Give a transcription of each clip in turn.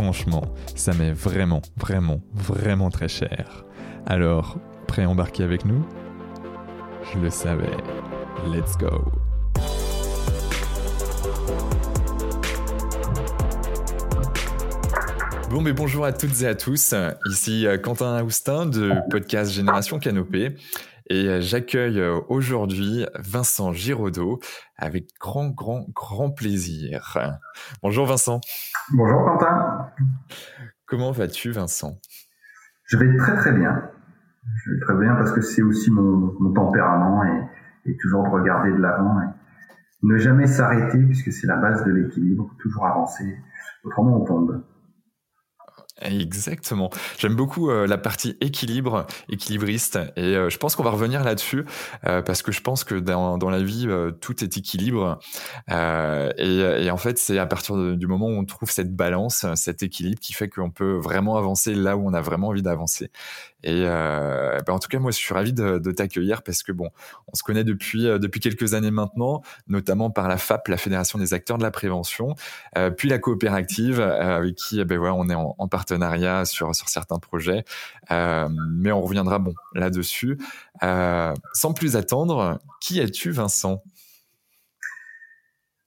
Franchement, ça m'est vraiment, vraiment, vraiment très cher. Alors, prêt à embarquer avec nous? Je le savais. Let's go Bon, mais bonjour à toutes et à tous. Ici euh, Quentin Aoustin de podcast Génération Canopée. Et euh, j'accueille euh, aujourd'hui Vincent Giraudot avec grand, grand, grand plaisir. Bonjour Vincent. Bonjour Quentin. Comment vas-tu Vincent? Je vais très très bien. Je vais très bien parce que c'est aussi mon, tempérament et, et, toujours de regarder de l'avant et ne jamais s'arrêter puisque c'est la base de l'équilibre, toujours avancer. Autrement on tombe. Exactement. J'aime beaucoup euh, la partie équilibre, équilibriste, et euh, je pense qu'on va revenir là-dessus euh, parce que je pense que dans, dans la vie tout est équilibre, et, et, en fait c'est à partir du moment où on trouve cette balance, cet équilibre qui fait qu'on peut vraiment avancer là où on a vraiment envie d'avancer. Et euh, ben en tout cas, moi, je suis ravi de, de t'accueillir parce que bon, on se connaît depuis euh, depuis quelques années maintenant, notamment par la FAP, la Fédération des acteurs de la prévention, euh, puis la coopérative euh, avec qui, ben voilà, on est en, en partenariat sur sur certains projets. Euh, mais on reviendra bon là-dessus. sans plus attendre, qui es-tu, Vincent?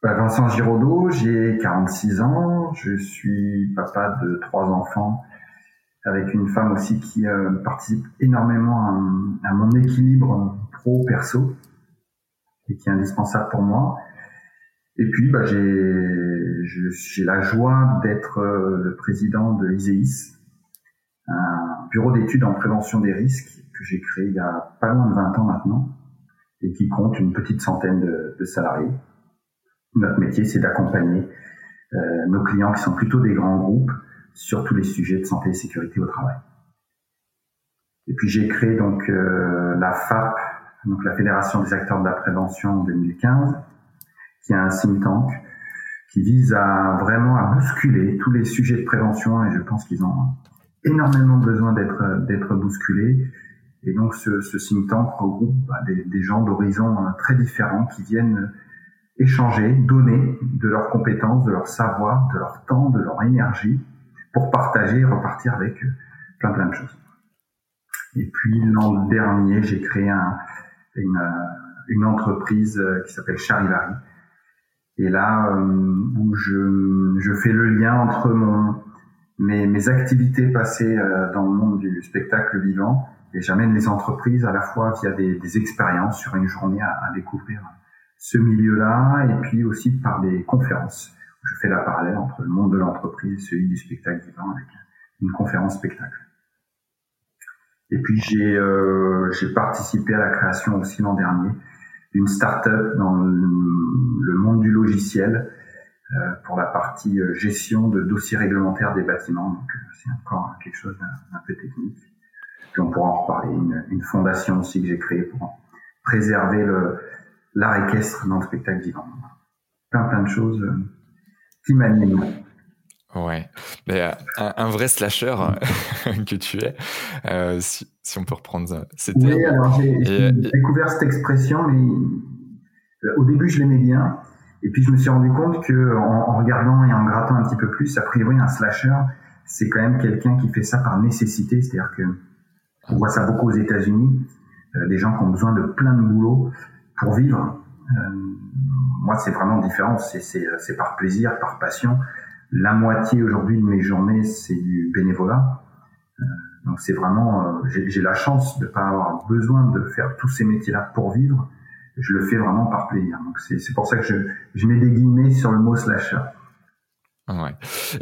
Bah, Vincent Giraudot, j'ai 46 ans, je suis papa de trois enfants avec une femme aussi qui euh, participe énormément à, mon équilibre pro-perso et qui est indispensable pour moi. Et puis, bah, j'ai la joie d'être euh, le président de l'ISEIS, un bureau d'études en prévention des risques que j'ai créé il y a pas loin de 20 ans maintenant et qui compte une petite centaine de, de salariés. Notre métier, c'est d'accompagner euh, nos clients qui sont plutôt des grands groupes sur tous les sujets de santé et sécurité au travail. Et puis j'ai créé donc euh, la FAP, donc la Fédération des acteurs de la prévention en 2015, qui est un think tank qui vise à vraiment à bousculer tous les sujets de prévention et je pense qu'ils ont énormément besoin d'être bousculés. Et donc ce, ce think tank regroupe bah, des, des, gens d'horizons euh, très différents qui viennent échanger, donner de leurs compétences, de leur savoir, de leur temps, de leur énergie pour partager et repartir avec euh, plein plein de choses. Et puis l'an dernier, j'ai créé un, une, euh, une, entreprise euh, qui s'appelle Charivari. Et là, où je, je fais le lien entre mon, mes, mes activités passées dans le monde du spectacle vivant et j'amène les entreprises à la fois via des, des expériences sur une journée à, à découvrir ce milieu-là et puis aussi par des conférences je fais la parallèle entre le monde de l'entreprise et celui du spectacle vivant avec une conférence spectacle. Et puis j'ai euh, j'ai participé à la création aussi l'an dernier d'une start-up dans le, monde du logiciel euh, pour la partie euh, gestion de dossiers réglementaires des bâtiments. Donc c'est encore quelque chose d'un peu technique. Puis on pourra en reparler. Une, fondation aussi que j'ai créée pour préserver l'art équestre dans le spectacle vivant. Plein plein de choses qui m'anime. Ouais, mais euh, un, vrai slasher que tu es, euh, si, si, on peut reprendre cette Oui, alors j'ai découvert cette expression, mais euh, au début je l'aimais bien, et puis je me suis rendu compte que en, en, regardant et en grattant un petit peu plus, a priori un slasher, c'est quand même quelqu'un qui fait ça par nécessité, c'est-à-dire que on voit ça beaucoup aux États-Unis, euh, des gens qui ont besoin de plein de boulot pour vivre, euh, moi, c'est vraiment différent. C'est par plaisir, par passion. La moitié aujourd'hui de mes journées, c'est du bénévolat. Euh, donc c'est vraiment, euh, j'ai la chance de pas avoir besoin de faire tous ces métiers-là pour vivre. Je le fais vraiment par plaisir. Donc c'est pour ça que je, je mets des guillemets sur le mot slasher. Ouais.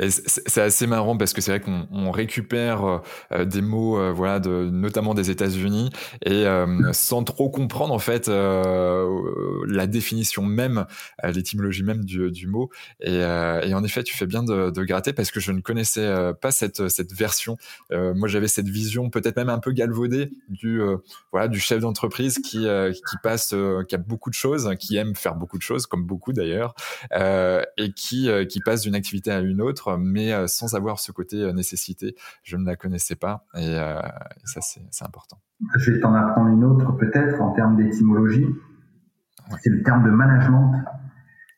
C'est assez marrant parce que c'est vrai qu'on récupère euh, euh, des mots, euh, voilà, de, notamment des États-Unis, et sans trop comprendre en fait la définition même, l'étymologie même du, du mot. Et, et, en effet, tu fais bien de, de, gratter parce que je ne connaissais pas cette cette version. moi, j'avais cette vision peut-être même un peu galvaudée du voilà du chef d'entreprise qui qui passe, qui a beaucoup de choses, qui aime faire beaucoup de choses, comme beaucoup d'ailleurs, et qui qui passe d'une activité à une autre, mais euh, sans avoir ce côté euh, nécessité. Je ne la connaissais pas et, euh, ça, c'est important. Je vais t'en apprendre une autre peut-être en termes d'étymologie. C'est le terme de management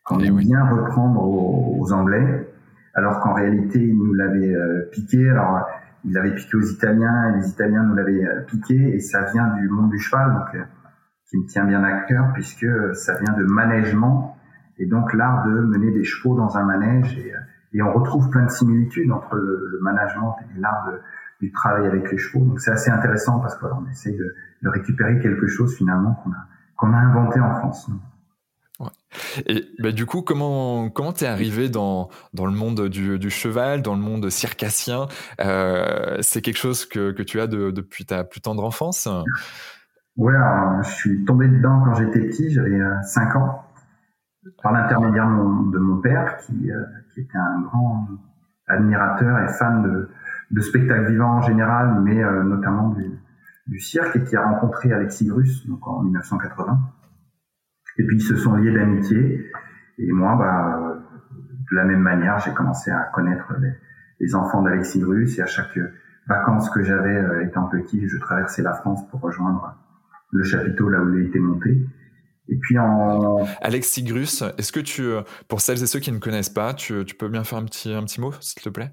qu'on eh aime bien reprendre aux, Anglais, alors qu'en réalité, ils nous l'avaient piqué. Alors, ils l'avaient piqué aux Italiens et les Italiens nous l'avaient piqué et ça vient du monde du cheval, donc qui me tient bien à cœur puisque ça vient de management et donc l'art de mener des chevaux dans un manège et, et on retrouve plein de similitudes entre le, management et l'art du travail avec les chevaux. Donc c'est assez intéressant parce qu'on essaye de, de, récupérer quelque chose finalement qu'on a, qu'on a inventé en France. Ouais. Et bah, du coup, comment comment t'es arrivé dans dans le monde du, du, cheval, dans le monde circassien? Euh, C'est quelque chose que, que tu as de, depuis ta plus tendre enfance? Ouais, je suis tombé dedans quand j'étais petit, j'avais 5 euh, ans par l'intermédiaire de, mon père, qui, euh, qui, était un grand admirateur et fan de, spectacles vivants en général, mais euh, notamment du, cirque, et qui a rencontré Alexis Grus donc en 1980. Et puis ils se sont liés d'amitié. Et moi, bah, de la même manière, j'ai commencé à connaître les, enfants d'Alexis Grus, et à chaque vacances que j'avais euh, étant petit, je traversais la France pour rejoindre le chapiteau là où il était monté. Et puis en... Alexis Grus, est-ce que tu, pour celles et ceux qui ne connaissent pas, tu, tu peux bien faire un petit, un petit mot, s'il te plaît?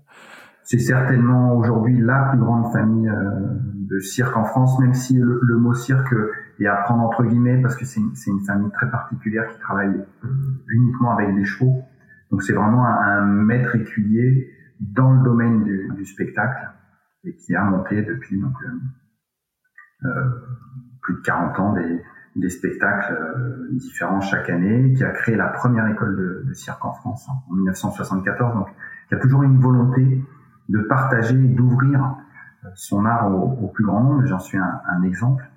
C'est certainement aujourd'hui la plus grande famille euh, de cirque en France, même si le, mot cirque est à prendre entre guillemets, parce que c'est une, une, famille très particulière qui travaille euh, uniquement avec des chevaux. Donc c'est vraiment un, maître écuyer dans le domaine du, du, spectacle et qui a monté depuis donc, euh, euh plus de 40 ans des des spectacles euh, différents chaque année, qui a créé la première école de, cirque en France en 1974. Donc, il y a toujours une volonté de partager, d'ouvrir euh, son art au, plus grand nombre. J'en suis un, exemple.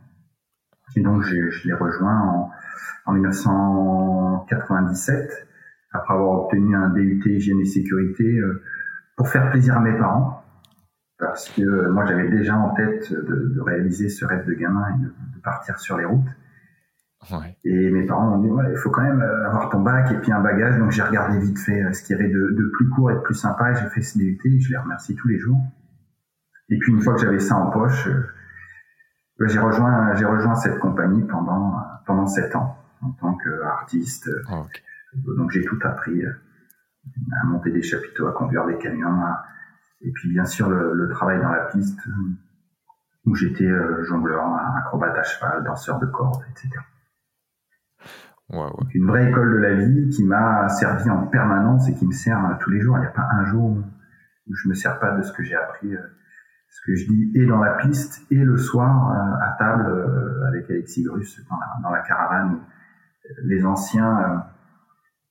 Et donc, je, l'ai rejoint en, en 1997, après avoir obtenu un DUT hygiène et sécurité euh, pour faire plaisir à mes parents parce que moi j'avais déjà en tête de, réaliser ce rêve de gamin et de partir sur les routes. Et mes parents m'ont dit, ouais, il faut quand même euh, avoir ton bac et puis un bagage. Donc j'ai regardé vite fait euh, ce qu'il y avait de, de, plus court et de plus sympa et j'ai fait ce DUT et je les remercie tous les jours. Et puis une fois que j'avais ça en poche, euh, bah, j'ai rejoint, j'ai rejoint cette compagnie pendant, pendant sept ans en tant qu'artiste. Ah, donc j'ai tout appris à monter des chapiteaux, à conduire des camions, et puis bien sûr le, le, travail dans la piste où j'étais jongleur, acrobate à cheval, danseur de cordes, etc. Une vraie école de la vie qui m'a servi en permanence et qui me sert tous les jours. Il n'y a pas un jour où je me sers pas de ce que j'ai appris, euh, ce que je dis et dans la piste et le soir euh, à table euh, avec Alexis Grus dans la, caravane. Les anciens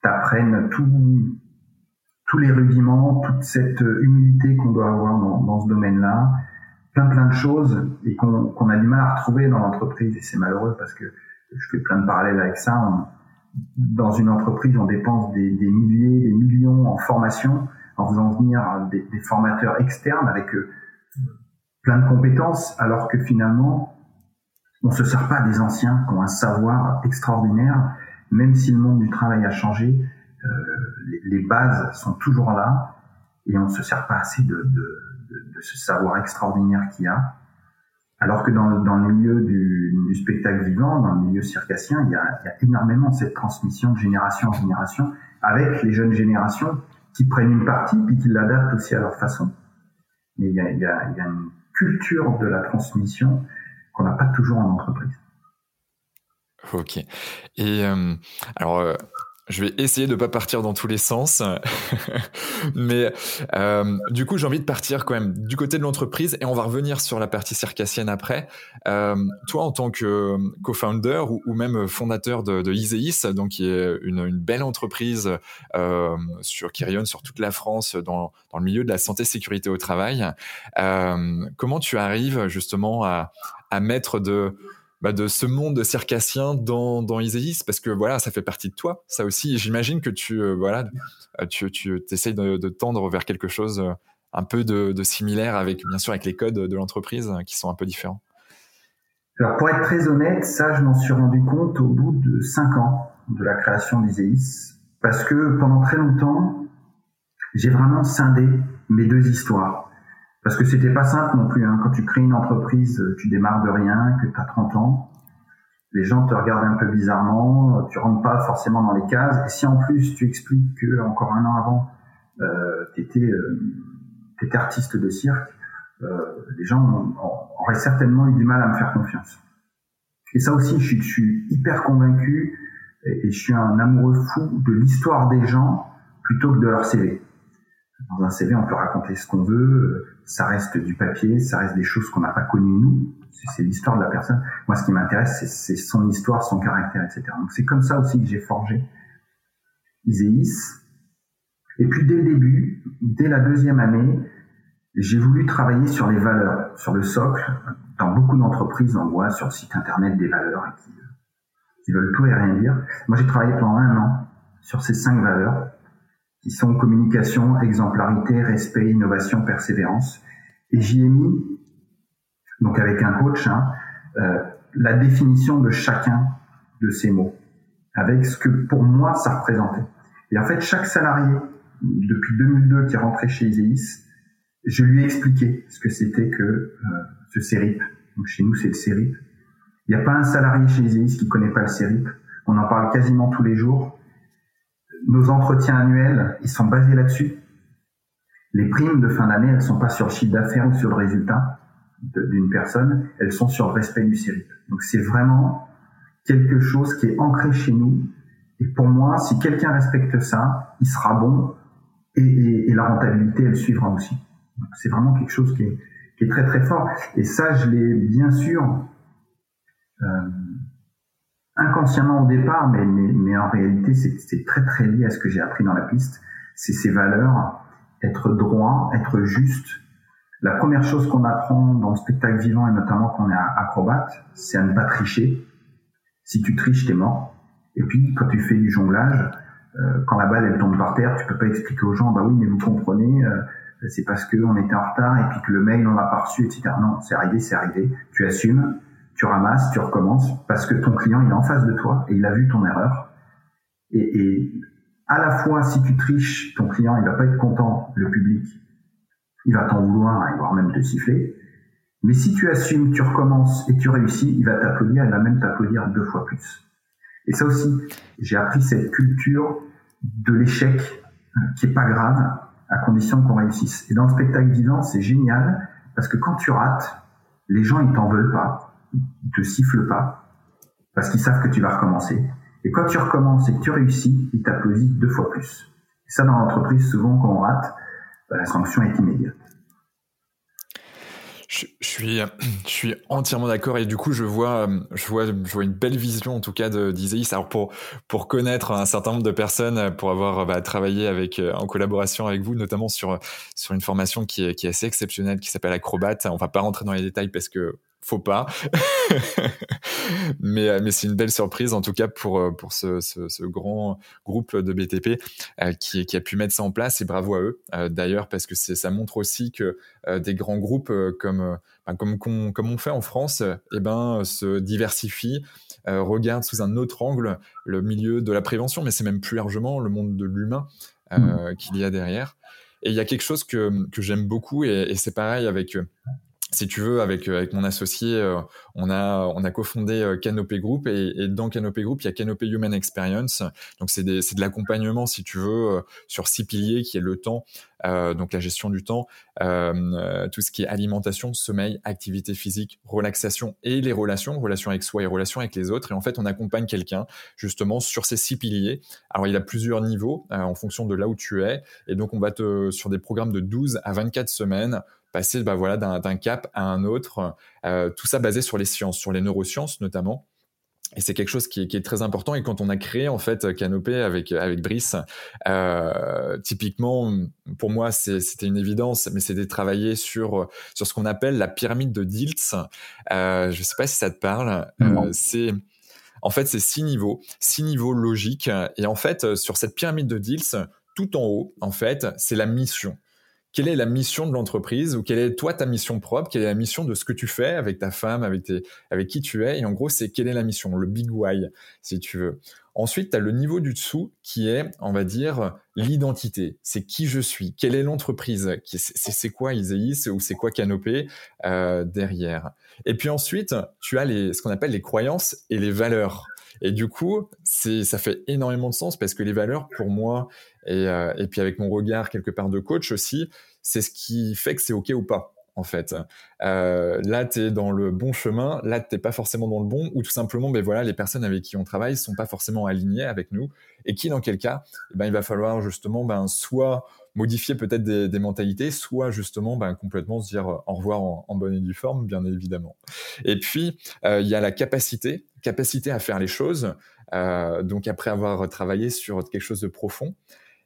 t'apprennent tous les rudiments, toute cette humilité qu'on doit avoir dans, ce domaine-là, plein plein de choses et qu'on a du mal à retrouver dans l'entreprise et c'est malheureux parce que je fais plein de parallèles avec ça. dans une entreprise, on dépense des, milliers, des millions en formation, en faisant venir des, formateurs externes avec euh, plein de compétences, alors que finalement, on se sert pas des anciens qui ont un savoir extraordinaire, même si le monde du travail a changé, euh, les, bases sont toujours là, et on se sert pas assez de, de ce savoir extraordinaire qu'il y a. Alors que dans, dans le milieu du, spectacle vivant, dans le milieu circassien, il y, a, il y a énormément cette transmission de génération en génération, avec les jeunes générations qui prennent une partie puis qui l'adaptent aussi à leur façon. Mais il y a une culture de la transmission qu'on n'a pas toujours en entreprise. Ok. Et euh, alors, euh, je vais essayer de pas partir dans tous les sens, mais euh, du coup j'ai envie de partir quand même du côté de l'entreprise et on va revenir sur la partie circassienne après. Euh, toi en tant que co-founder ou, même fondateur de, de Iseis, donc qui est une, belle entreprise euh, sur qui rayonne sur toute la France dans, dans le milieu de la santé sécurité au travail, euh, comment tu arrives justement à, à mettre de bah, de ce monde circassien dans, dans Iséis parce que voilà, ça fait partie de toi, ça aussi. J'imagine que tu, euh, voilà, tu, tu essayes de, de, tendre vers quelque chose euh, un peu de, de, similaire avec, bien sûr, avec les codes de l'entreprise qui sont un peu différents. Alors, pour être très honnête, ça, je m'en suis rendu compte au bout de cinq ans de la création d'Iséis parce que pendant très longtemps, j'ai vraiment scindé mes deux histoires. Parce que c'était pas simple non plus. Hein. Quand tu crées une entreprise, tu démarres de rien, que tu as 30 ans, les gens te regardent un peu bizarrement, tu rentres pas forcément dans les cases. Et si en plus tu expliques que encore un an avant, euh, tu étais, euh, artiste de cirque, euh, les gens auraient certainement eu du mal à me faire confiance. Et ça aussi, je suis, je suis hyper convaincu et, et je suis un amoureux fou de l'histoire des gens plutôt que de leur CV. Dans un CV, on peut raconter ce qu'on veut, ça reste du papier, ça reste des choses qu'on n'a pas connues nous, c'est l'histoire de la personne. Moi, ce qui m'intéresse, c'est son histoire, son caractère, etc. Donc c'est comme ça aussi que j'ai forgé Iséis. Et puis dès le début, dès la deuxième année, j'ai voulu travailler sur les valeurs, sur le socle. Dans beaucoup d'entreprises, on voit sur le site internet des valeurs qui, qui veulent tout et rien dire. Moi, j'ai travaillé pendant un an sur ces cinq valeurs qui sont communication, exemplarité, respect, innovation, persévérance. Et j'y ai mis, donc avec un coach, hein, euh, la définition de chacun de ces mots, avec ce que pour moi ça représentait. Et en fait, chaque salarié, depuis 2002 qui est rentré chez Iséis, je lui ai expliqué ce que c'était que euh, ce CERIP. Donc chez nous, c'est le CERIP. Il n'y a pas un salarié chez Iséis qui connaît pas le CERIP. On en parle quasiment tous les jours nos entretiens annuels, ils sont basés là-dessus. Les primes de fin d'année, elles sont pas sur chiffre d'affaires ou sur le résultat d'une personne, elles sont sur respect du CERIP. Donc c'est vraiment quelque chose qui est ancré chez nous. Et pour moi, si quelqu'un respecte ça, il sera bon et, la rentabilité, elle suivra aussi. C'est vraiment quelque chose qui est, qui est, très très fort. Et ça, je l'ai bien sûr euh, inconsciemment au départ, mais, en réalité, c'est très très lié à ce que j'ai appris dans la piste. C'est ces valeurs, être droit, être juste. La première chose qu'on apprend dans le spectacle vivant, et notamment quand on est acrobate, c'est à ne pas tricher. Si tu triches, t'es mort. Et puis, quand tu fais du jonglage, euh, quand la balle elle tombe par terre, tu peux pas expliquer aux gens, bah oui, mais vous comprenez, euh, c'est parce qu'on était en retard et puis que le mail on l'a pas reçu, etc. Non, c'est arrivé, c'est arrivé. Tu assumes tu ramasses, tu recommences, parce que ton client il est en face de toi et il a vu ton erreur. Et, à la fois, si tu triches, ton client il va pas être content, le public, il va t'en vouloir, et voire même te siffler. Mais si tu assumes, tu recommences et tu réussis, il va t'applaudir, il va même t'applaudir deux fois plus. Et ça aussi, j'ai appris cette culture de l'échec euh, qui est pas grave, à condition qu'on réussisse. Et dans le spectacle vivant, c'est génial parce que quand tu rates, les gens ils t'en veulent pas ils te sifflent pas parce qu'ils savent que tu vas recommencer. Et quand tu recommences et que tu réussis, ils t'applaudissent deux fois plus. Et ça, dans l'entreprise, souvent, quand on rate, bah, la sanction est immédiate. Je, suis, je suis entièrement d'accord et du coup je vois, je vois, je vois une belle vision en tout cas d'Isaïs. Alors pour pour connaître un certain nombre de personnes, pour avoir bah, travaillé avec en collaboration avec vous, notamment sur sur une formation qui est, qui est assez exceptionnelle, qui s'appelle Acrobat. On va pas rentrer dans les détails parce que faut pas. mais euh, mais c'est une belle surprise en tout cas pour euh, pour ce, ce, ce grand groupe de BTP euh, qui, qui a pu mettre ça en place et bravo à eux d'ailleurs parce que ça montre aussi que des grands groupes comme ben, comme comme on fait en France eh ben se diversifient regardent sous un autre angle le milieu de la prévention mais c'est même plus largement le monde de l'humain mmh. qu'il y a derrière et il y a quelque chose que que j'aime beaucoup et, et c'est pareil avec si tu veux, avec euh, avec mon associé, euh, on a on a cofondé euh, Canopé Group et, et, dans Canopé Group, il y a Canopé Human Experience. Donc c'est de l'accompagnement, si tu veux, sur six piliers qui est le temps, euh, donc la gestion du temps, euh, tout ce qui est alimentation, sommeil, activité physique, relaxation et les relations, relations avec soi et relations avec les autres. Et en fait, on accompagne quelqu'un justement sur ces six piliers. Alors il a plusieurs niveaux en fonction de là où tu es, et donc on va te sur des programmes de 12 à 24 semaines passer bah, voilà, d'un cap à un autre. Euh, tout ça basé sur les sciences, sur les neurosciences notamment. Et c'est quelque chose qui est, qui est, très important. Et quand on a créé en fait Canopé avec avec Brice, euh, typiquement pour moi c'était une évidence, mais c'était travailler sur sur ce qu'on appelle la pyramide de Diltz. Euh, je sais pas si ça te parle. Euh, c'est en fait c'est six niveaux, six niveaux logiques. Et en fait sur cette pyramide de Diltz, tout en haut en fait c'est la mission quelle est la mission de l'entreprise ou quelle est toi ta mission propre, quelle est la mission de ce que tu fais avec ta femme, avec, tes, avec qui tu es? Et en gros, c'est quelle est la mission, le big why, si tu veux. Ensuite, tu as le niveau du dessous qui est, on va dire, l'identité. C'est qui je suis, quelle est l'entreprise, c'est quoi Iséis ou c'est quoi Canopé euh, derrière? Et puis ensuite, tu as les, ce qu'on appelle les croyances et les valeurs. Et du coup, ça fait énormément de sens parce que les valeurs, pour moi, et, euh, et puis avec mon regard quelque part de coach aussi, c'est ce qui fait que c'est OK ou pas en fait. Euh, là, tu es dans le bon chemin, là, tu pas forcément dans le bon, ou tout simplement, ben voilà, les personnes avec qui on travaille sont pas forcément alignées avec nous, et qui, dans quel cas, ben, il va falloir justement ben, soit modifier peut-être des, des, mentalités, soit justement ben, complètement se dire au revoir en, en, bonne et due forme, bien évidemment. Et puis, euh, il y a la capacité, capacité à faire les choses, euh, donc après avoir travaillé sur quelque chose de profond,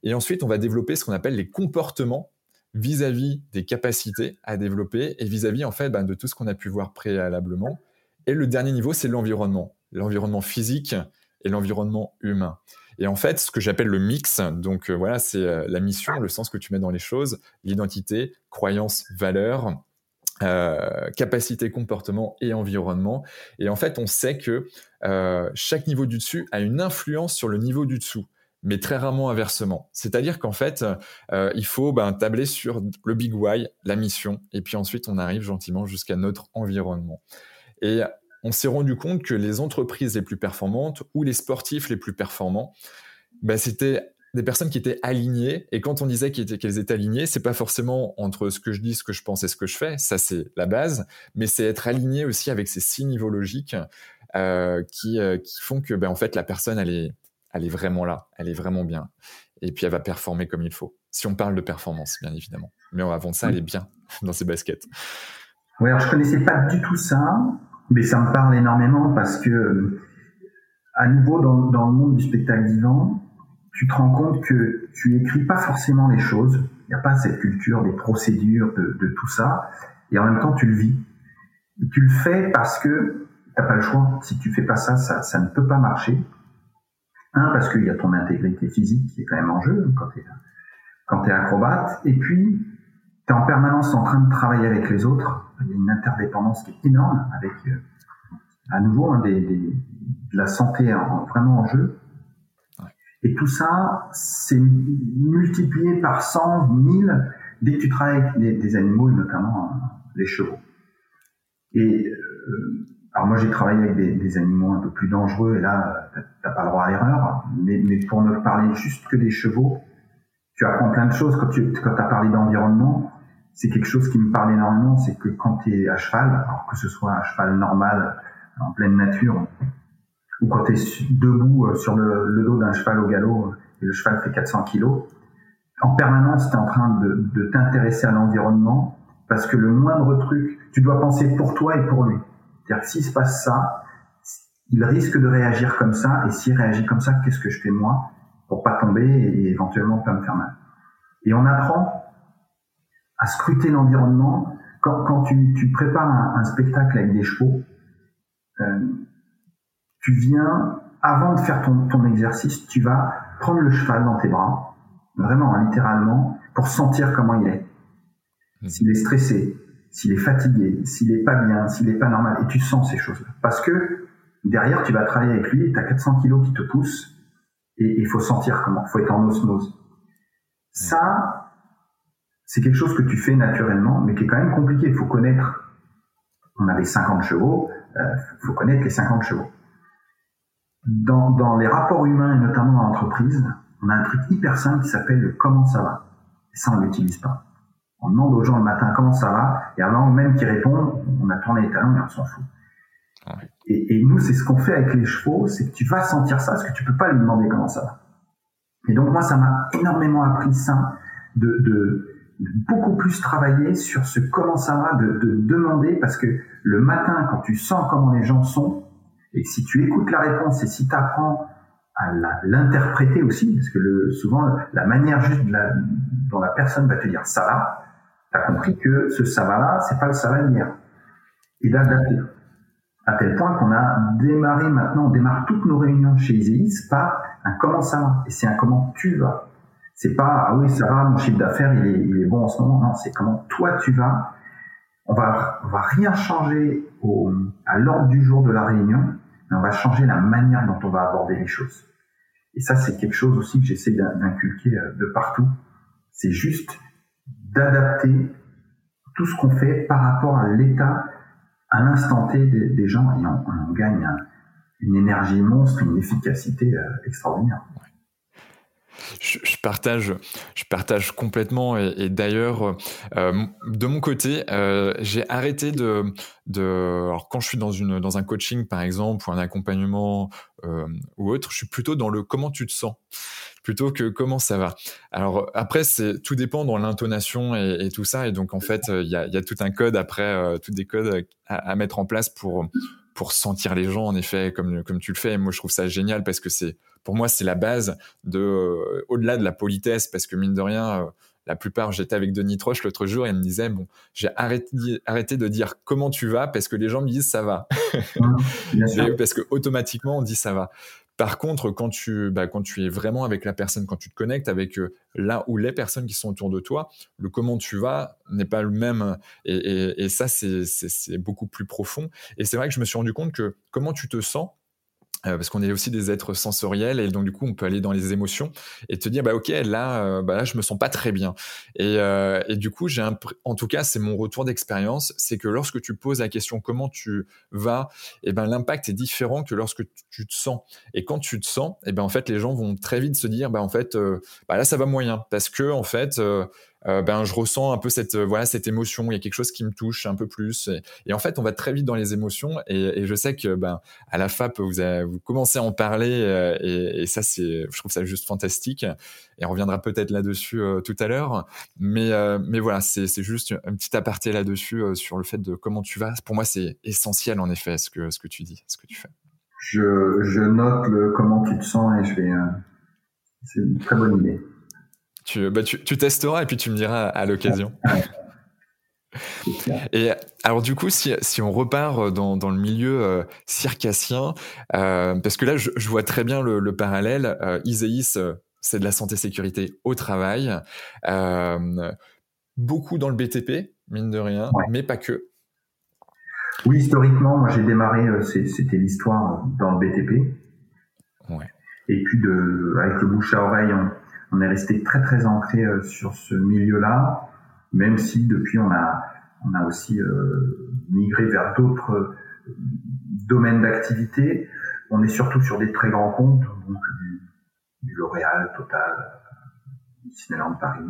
et ensuite, on va développer ce qu'on appelle les comportements vis-à-vis des capacités à développer et vis-à-vis en fait ben, de tout ce qu'on a pu voir préalablement. Et le dernier niveau, c'est l'environnement, l'environnement physique et l'environnement humain. Et en fait, ce que j'appelle le mix, donc euh, voilà, c'est euh, la mission, le sens que tu mets dans les choses, l'identité, croyance, valeur, euh, capacité, comportement et environnement. Et en fait, on sait que euh, chaque niveau du dessus a une influence sur le niveau du dessous mais très rarement inversement. C'est-à-dire qu'en fait, euh, il faut ben, tabler sur le big why, la mission, et puis ensuite on arrive gentiment jusqu'à notre environnement. Et on s'est rendu compte que les entreprises les plus performantes ou les sportifs les plus performants, ben, c'était des personnes qui étaient alignées. Et quand on disait qu'elles étaient, alignées, c'est pas forcément entre ce que je dis, ce que je pense et ce que je fais. Ça, c'est la base. Mais c'est être aligné aussi avec ces six niveaux logiques euh, qui, euh, qui font que, ben, en fait, la personne, elle est, elle est vraiment là, elle est vraiment bien. Et puis elle va performer comme il faut. Si on parle de performance, bien évidemment. Mais avant ça, elle est bien dans ses baskets. Oui, alors je connaissais pas du tout ça, mais ça me parle énormément parce que, à nouveau, dans, dans le monde du spectacle vivant, tu te rends compte que tu écris pas forcément les choses. Il n'y a pas cette culture des procédures, de, tout ça. Et en même temps, tu le vis. Et tu le fais parce que t'as pas le choix. Si tu fais pas ça, ça, ne peut pas marcher. Un, parce qu'il y a ton intégrité physique qui est quand même en jeu quand tu es, acrobate. Et puis, tu es en permanence en train de travailler avec les autres. Il y a une interdépendance qui est énorme avec, euh, à nouveau, hein, de la santé en, vraiment en jeu. Et tout ça, c'est multiplié par 100, 1000 dès que tu travailles avec des, animaux et notamment euh, les chevaux. Et euh, alors moi j'ai travaillé avec des, animaux un peu plus dangereux et là t'as pas le droit à l'erreur. Mais, mais, pour ne parler juste que des chevaux, tu apprends plein de choses. Quand tu quand as parlé d'environnement, c'est quelque chose qui me parle énormément. C'est que quand tu es à cheval, alors que ce soit un cheval normal en pleine nature ou quand tu es debout euh, sur le, dos d'un cheval au galop et le cheval fait 400 kilos, en permanence tu es en train de, t'intéresser à l'environnement parce que le moindre truc, tu dois penser pour toi et pour lui. C'est-à-dire que s'il se passe ça, il risque de réagir comme ça, et s'il réagit comme ça, qu'est-ce que je fais moi pour pas tomber et éventuellement pas me faire mal? Et on apprend à scruter l'environnement quand, quand tu, tu, prépares un, spectacle avec des chevaux. Euh, tu viens avant de faire ton, ton exercice, tu vas prendre le cheval dans tes bras, vraiment littéralement, pour sentir comment il est. Mmh. S'il est stressé, s'il est fatigué, s'il est pas bien, s'il est pas normal, et tu sens ces choses-là. Parce que derrière, tu vas travailler avec lui, tu as 400 kilos qui te poussent, et il faut sentir comment, il faut être en osmose. Ça, c'est quelque chose que tu fais naturellement, mais qui est quand même compliqué. Il faut connaître on avait 50 chevaux, il euh, faut connaître les 50 chevaux. Dans, dans les rapports humains et notamment dans l'entreprise, on a un truc hyper simple qui s'appelle le comment ça va. Et ça, on l'utilise pas. On demande aux gens le matin comment ça va, et avant même qu'ils répondent, on a tourné les talons et on s'en fout. Et, et, nous, c'est ce qu'on fait avec les chevaux, c'est que tu vas sentir ça, parce que tu peux pas lui demander comment ça va. Et donc moi, ça m'a énormément appris ça, de, de, beaucoup plus travailler sur ce comment ça va, de, de, demander, parce que le matin, quand tu sens comment les gens sont, et si tu écoutes la réponse et si tu apprends à l'interpréter aussi, parce que souvent la manière juste la, dont la personne va te dire ça va, tu as compris que ce ça va là, c'est pas le ça va d'hier. Et d'adapter. À tel point qu'on a démarré maintenant, on démarre toutes nos réunions chez Iséis par un comment ça va. Et c'est un comment tu vas. C'est pas ah oui ça va, mon chiffre d'affaires il est, bon en ce moment. Non, c'est comment toi tu vas. On va on va rien changer à l'ordre du jour de la réunion, on va changer la manière dont on va aborder les choses. Et ça, c'est quelque chose aussi que j'essaie d'inculquer euh, de partout. C'est juste d'adapter tout ce qu'on fait par rapport à l'état, à l'instant T des, gens, et on, gagne une énergie monstre, une efficacité euh, extraordinaire. Je, partage, je partage complètement. Et, d'ailleurs, euh, de mon côté, euh, j'ai arrêté de. Alors, quand je suis dans une dans un coaching, par exemple, ou un accompagnement euh, ou autre, je suis plutôt dans le comment tu te sens plutôt que comment ça va. Alors après, c'est tout dépend dans l'intonation et, tout ça. Et donc en fait, il y a, tout un code après, tout des codes à, à, mettre en place pour pour sentir les gens en effet comme comme tu le fais. Et moi, je trouve ça génial parce que c'est pour moi, c'est la base de, euh, au-delà de la politesse, parce que mine de rien, euh, la plupart, j'étais avec Denis Troche l'autre jour et il me disait, bon, j'ai arrêté, arrêté de dire comment tu vas? parce que les gens me disent ça va. parce que automatiquement, on dit ça va. Par contre, quand tu, bah, quand tu es vraiment avec la personne, quand tu te connectes avec euh, là où les personnes qui sont autour de toi, le comment tu vas n'est pas le même. Et, et, et ça, c'est beaucoup plus profond. Et c'est vrai que je me suis rendu compte que comment tu te sens, euh, parce qu'on est aussi des êtres sensoriels et donc du coup on peut aller dans les émotions et te dire bah ok là euh, bah là je me sens pas très bien. Et, euh, et du coup j'ai en tout cas c'est mon retour d'expérience c'est que lorsque tu poses la question comment tu vas et eh ben l'impact est différent que lorsque tu te sens. Et quand tu te sens et eh ben en fait les gens vont très vite se dire bah en fait bah là ça va moyen parce que en fait euh, ben je ressens un peu cette euh, voilà cette émotion. Il y a quelque chose qui me touche un peu plus. Et, en fait, on va très vite dans les émotions. Et, je sais que ben à la FAP, vous commencez à en parler. Euh, et, ça, c'est je trouve ça juste fantastique. Et on reviendra peut-être là-dessus tout à l'heure. Mais mais voilà, c'est juste un petit aparté là-dessus sur le fait de comment tu vas. Pour moi, c'est essentiel en effet ce que ce que tu dis, ce que tu fais. Je, je note le comment tu te sens et je vais. c'est une très bonne idée. Bah, tu, tu, testeras et puis tu me diras à l'occasion. Et alors du coup, si, si on repart dans, dans le milieu euh, circassien, euh, parce que là, je, je, vois très bien le, le parallèle. Euh, Iséis, euh, c'est de la santé-sécurité au travail. Euh, beaucoup dans le BTP, mine de rien, mais pas que. Oui, historiquement, moi j'ai démarré, c'était l'histoire dans le BTP. Ouais. Et puis de, avec le bouche à oreille, on, on est resté très très ancré euh, sur ce milieu-là, même si depuis on a on a aussi euh, migré vers d'autres euh, domaines d'activité. On est surtout sur des très grands comptes, donc du, L'Oréal, Total, Disneyland Paris.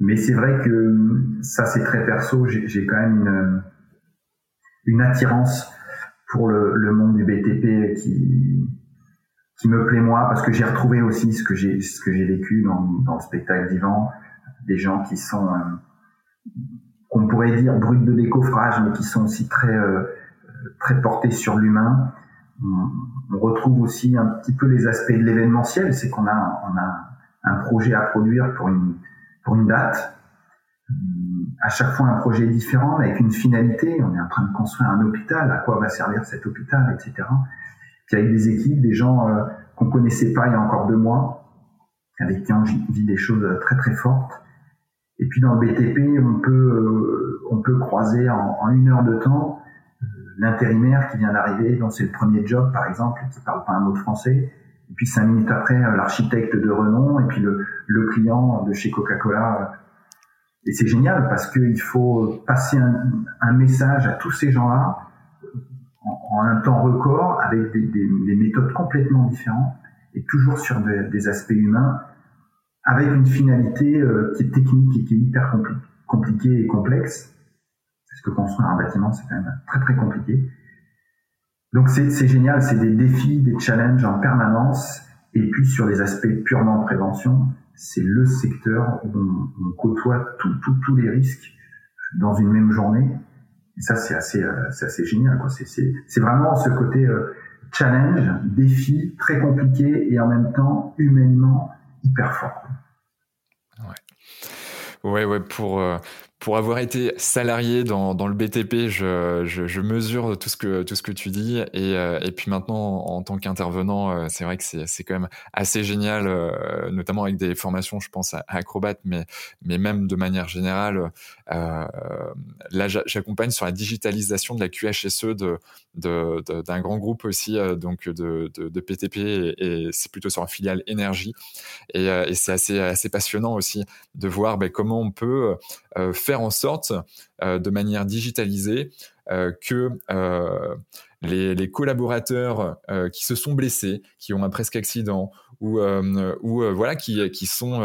Mais c'est vrai que ça c'est très perso. J'ai quand même une, une attirance pour le, le monde du BTP qui, qui me plaît moi parce que j'ai retrouvé aussi ce que j'ai ce que j'ai vécu dans, dans le spectacle vivant. Des gens qui sont euh, qu'on pourrait dire brut de décoffrage mais qui sont aussi très euh, très portés sur l'humain. On, retrouve aussi un petit peu les aspects de l'événementiel. C'est qu'on a on a un projet à produire pour une pour une date. À chaque fois un projet différent avec une finalité. On est en train de construire un hôpital. À quoi va servir cet hôpital etc puis avec des équipes, des gens euh, qu'on connaissait pas il y a encore deux mois, avec qui on vit des choses très très fortes. Et puis dans le BTP, on peut euh, on peut croiser en, en, une heure de temps euh, l'intérimaire qui vient d'arriver, dont c'est le premier job par exemple, qui parle pas un mot de français. Et puis cinq minutes après, l'architecte de renom, et puis le, le client de chez Coca-Cola Et c'est génial parce qu'il faut passer un, message à tous ces gens-là en, un temps record avec des, méthodes complètement différentes et toujours sur des, aspects humains avec une finalité euh, qui est technique et qui est hyper compliquée et complexe. Parce que construire un bâtiment, c'est quand même très très compliqué. Donc c'est génial, c'est des défis, des challenges en permanence. Et puis sur les aspects purement prévention, c'est le secteur où on, côtoie tous les risques dans une même journée. Ça, c'est assez, euh, assez génial. C'est vraiment ce côté euh, challenge, défi, très compliqué et en même temps humainement hyper fort. Ouais, ouais, ouais pour, euh, pour avoir été salarié dans, dans le BTP, je, je, mesure tout ce que tout ce que tu dis. Et, euh, et puis maintenant en, tant qu'intervenant, euh, c'est vrai que c'est quand même assez génial, euh, notamment avec des formations, je pense à, Acrobat, mais mais même de manière générale, là j'accompagne sur la digitalisation de la QHSE de d'un de, grand groupe aussi donc de, de, de PTP et, c'est plutôt sur la filiale énergie. Et, et c'est assez assez passionnant aussi de voir ben, comment on peut faire en sorte, euh, de manière digitalisée, euh, que euh, les, collaborateurs qui se sont blessés, qui ont un presque accident, ou, ou voilà, qui, qui sont,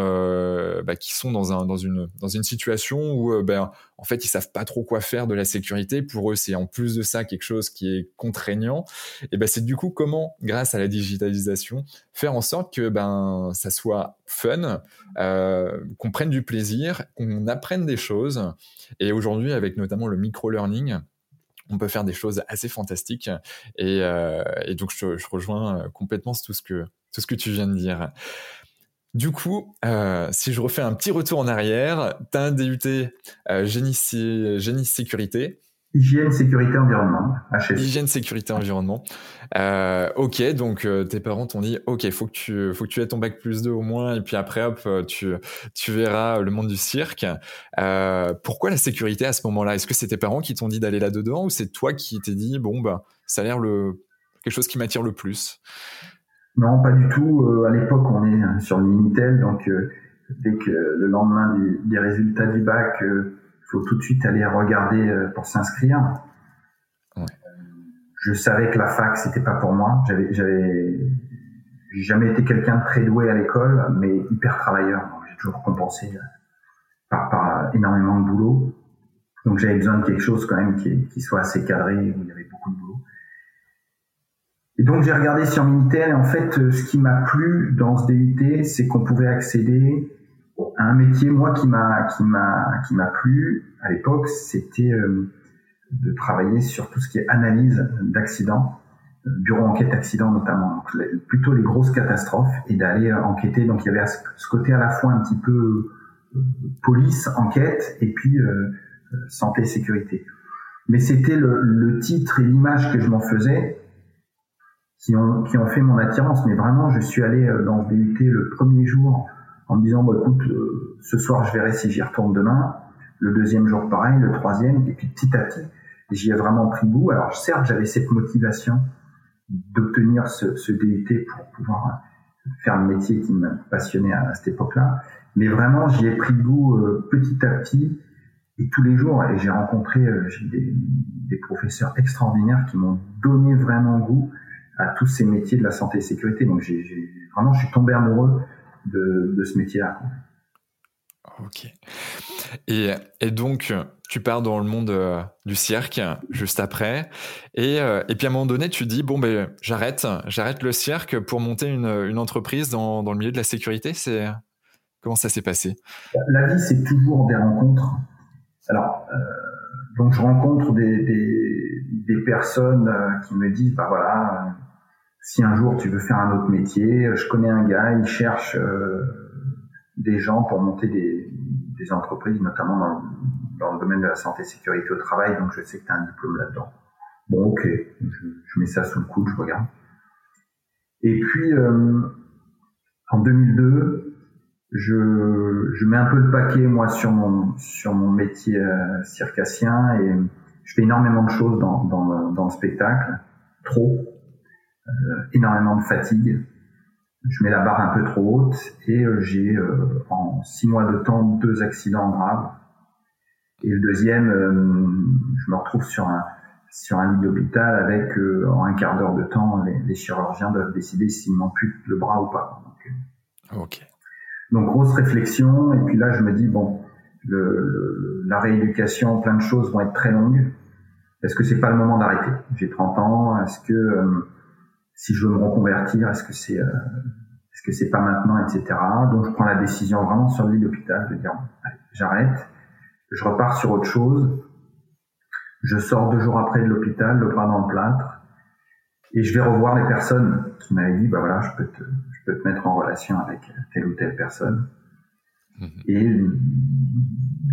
bah, qui sont dans, un, dans, une, dans une situation où ben, en fait ils savent pas trop quoi faire de la sécurité. Pour eux, c'est en plus de ça quelque chose qui est contraignant. Et ben c'est du coup comment, grâce à la digitalisation, faire en sorte que ben ça soit fun, euh, qu'on prenne du plaisir, qu'on apprenne des choses. Et aujourd'hui, avec notamment le micro-learning, on peut faire des choses assez fantastiques. Et, euh, donc, je, rejoins complètement tout ce, que, tu viens de dire. Du coup, euh, si je refais un petit retour en arrière, tu as un DUT sécurité. Hygiène, sécurité, environnement. Hygiène, sécurité, environnement. Euh, ok, donc euh, tes parents t'ont dit, ok, faut que tu, faut que tu aies ton bac plus 2 au moins, et puis après, hop, euh, tu, tu verras le monde du cirque. Euh, pourquoi la sécurité à ce moment-là? Est-ce que c'est tes parents qui t'ont dit d'aller là-dedans, ou c'est toi qui t'es dit, bon, bah, ça a l'air le quelque chose qui m'attire le plus? Non, pas du tout. À l'époque, on est sur le Minitel, donc dès que le lendemain des résultats du bac faut tout de suite aller regarder euh, pour s'inscrire. Je savais que la fac c'était pas pour moi. J'avais, j'avais jamais été quelqu'un de très doué à l'école, mais hyper travailleur. J'ai toujours compensé euh, par, énormément de boulot. Donc j'avais besoin de quelque chose quand même qui, qui, soit assez cadré, où il y avait beaucoup de boulot. Et donc j'ai regardé sur Minitel et en fait euh, ce qui m'a plu dans ce DUT, c'est qu'on pouvait accéder un métier moi qui m'a qui m'a qui m'a plu à l'époque, c'était euh, de travailler sur tout ce qui est analyse d'accidents, euh, bureau enquête accident notamment, plutôt les grosses catastrophes et d'aller euh, enquêter. Donc il y avait ce côté à la fois un petit peu police, enquête et puis santé sécurité. Mais c'était le, le, titre et l'image que je m'en faisais qui ont, qui ont fait mon attirance. Mais vraiment, je suis allé dans ce DUT le premier jour en me disant, bon, écoute, euh, ce soir, je verrai si j'y retourne demain. Le deuxième jour, pareil. Le troisième. Et puis, petit à petit, j'y ai vraiment pris goût. Alors, certes, j'avais cette motivation d'obtenir ce, ce, DUT pour pouvoir faire le métier qui me passionnait à, cette époque-là. Mais vraiment, j'y ai pris goût euh, petit à petit et tous les jours. Et j'ai rencontré euh, des, professeurs extraordinaires qui m'ont donné vraiment goût à tous ces métiers de la santé et sécurité. Donc, vraiment, je suis tombé amoureux de, ce métier-là. Ok. Et, et, donc, tu pars dans le monde euh, du cirque juste après. Et, euh, et, puis à un moment donné, tu dis, bon, ben, j'arrête, j'arrête le cirque pour monter une, une entreprise dans, dans, le milieu de la sécurité. C'est Comment ça s'est passé? La vie, c'est toujours des rencontres. Alors, euh, donc je rencontre des, des, des personnes qui me disent, bah voilà, si un jour tu veux faire un autre métier, euh, je connais un gars, il cherche euh, des gens pour monter des, des entreprises, notamment dans, dans, le domaine de la santé sécurité au travail, donc je sais que tu as un diplôme là-dedans. Bon, ok, je, je, mets ça sous le coude, je regarde. Et puis, euh, en 2002, je, je mets un peu le paquet, moi, sur mon, sur mon métier euh, circassien et je fais énormément de choses dans, dans, dans le spectacle, trop, énormément de fatigue. Je mets la barre un peu trop haute et euh, j'ai euh, en six mois de temps deux accidents graves Et le deuxième, je me retrouve sur un, sur un lit d'hôpital avec en un quart d'heure de temps, les, chirurgiens doivent décider s'ils m'amputent le bras ou pas. Donc, ok. Donc grosse réflexion, et puis là je me dis bon, le, la rééducation, plein de choses vont être très longues. Est-ce que c'est pas le moment d'arrêter? J'ai 30 ans. Est-ce que euh, si je veux me reconvertir, est-ce que c'est euh, est-ce que c'est pas maintenant, etc. Donc je prends la décision vraiment sur l'île d'hôpital de dire j'arrête, je repars sur autre chose. Je sors deux jours après de l'hôpital, le bras dans le plâtre, et je vais revoir les personnes qui m'avaient dit bah voilà, je peux te je peux te mettre en relation avec telle ou telle personne. Mhm. Et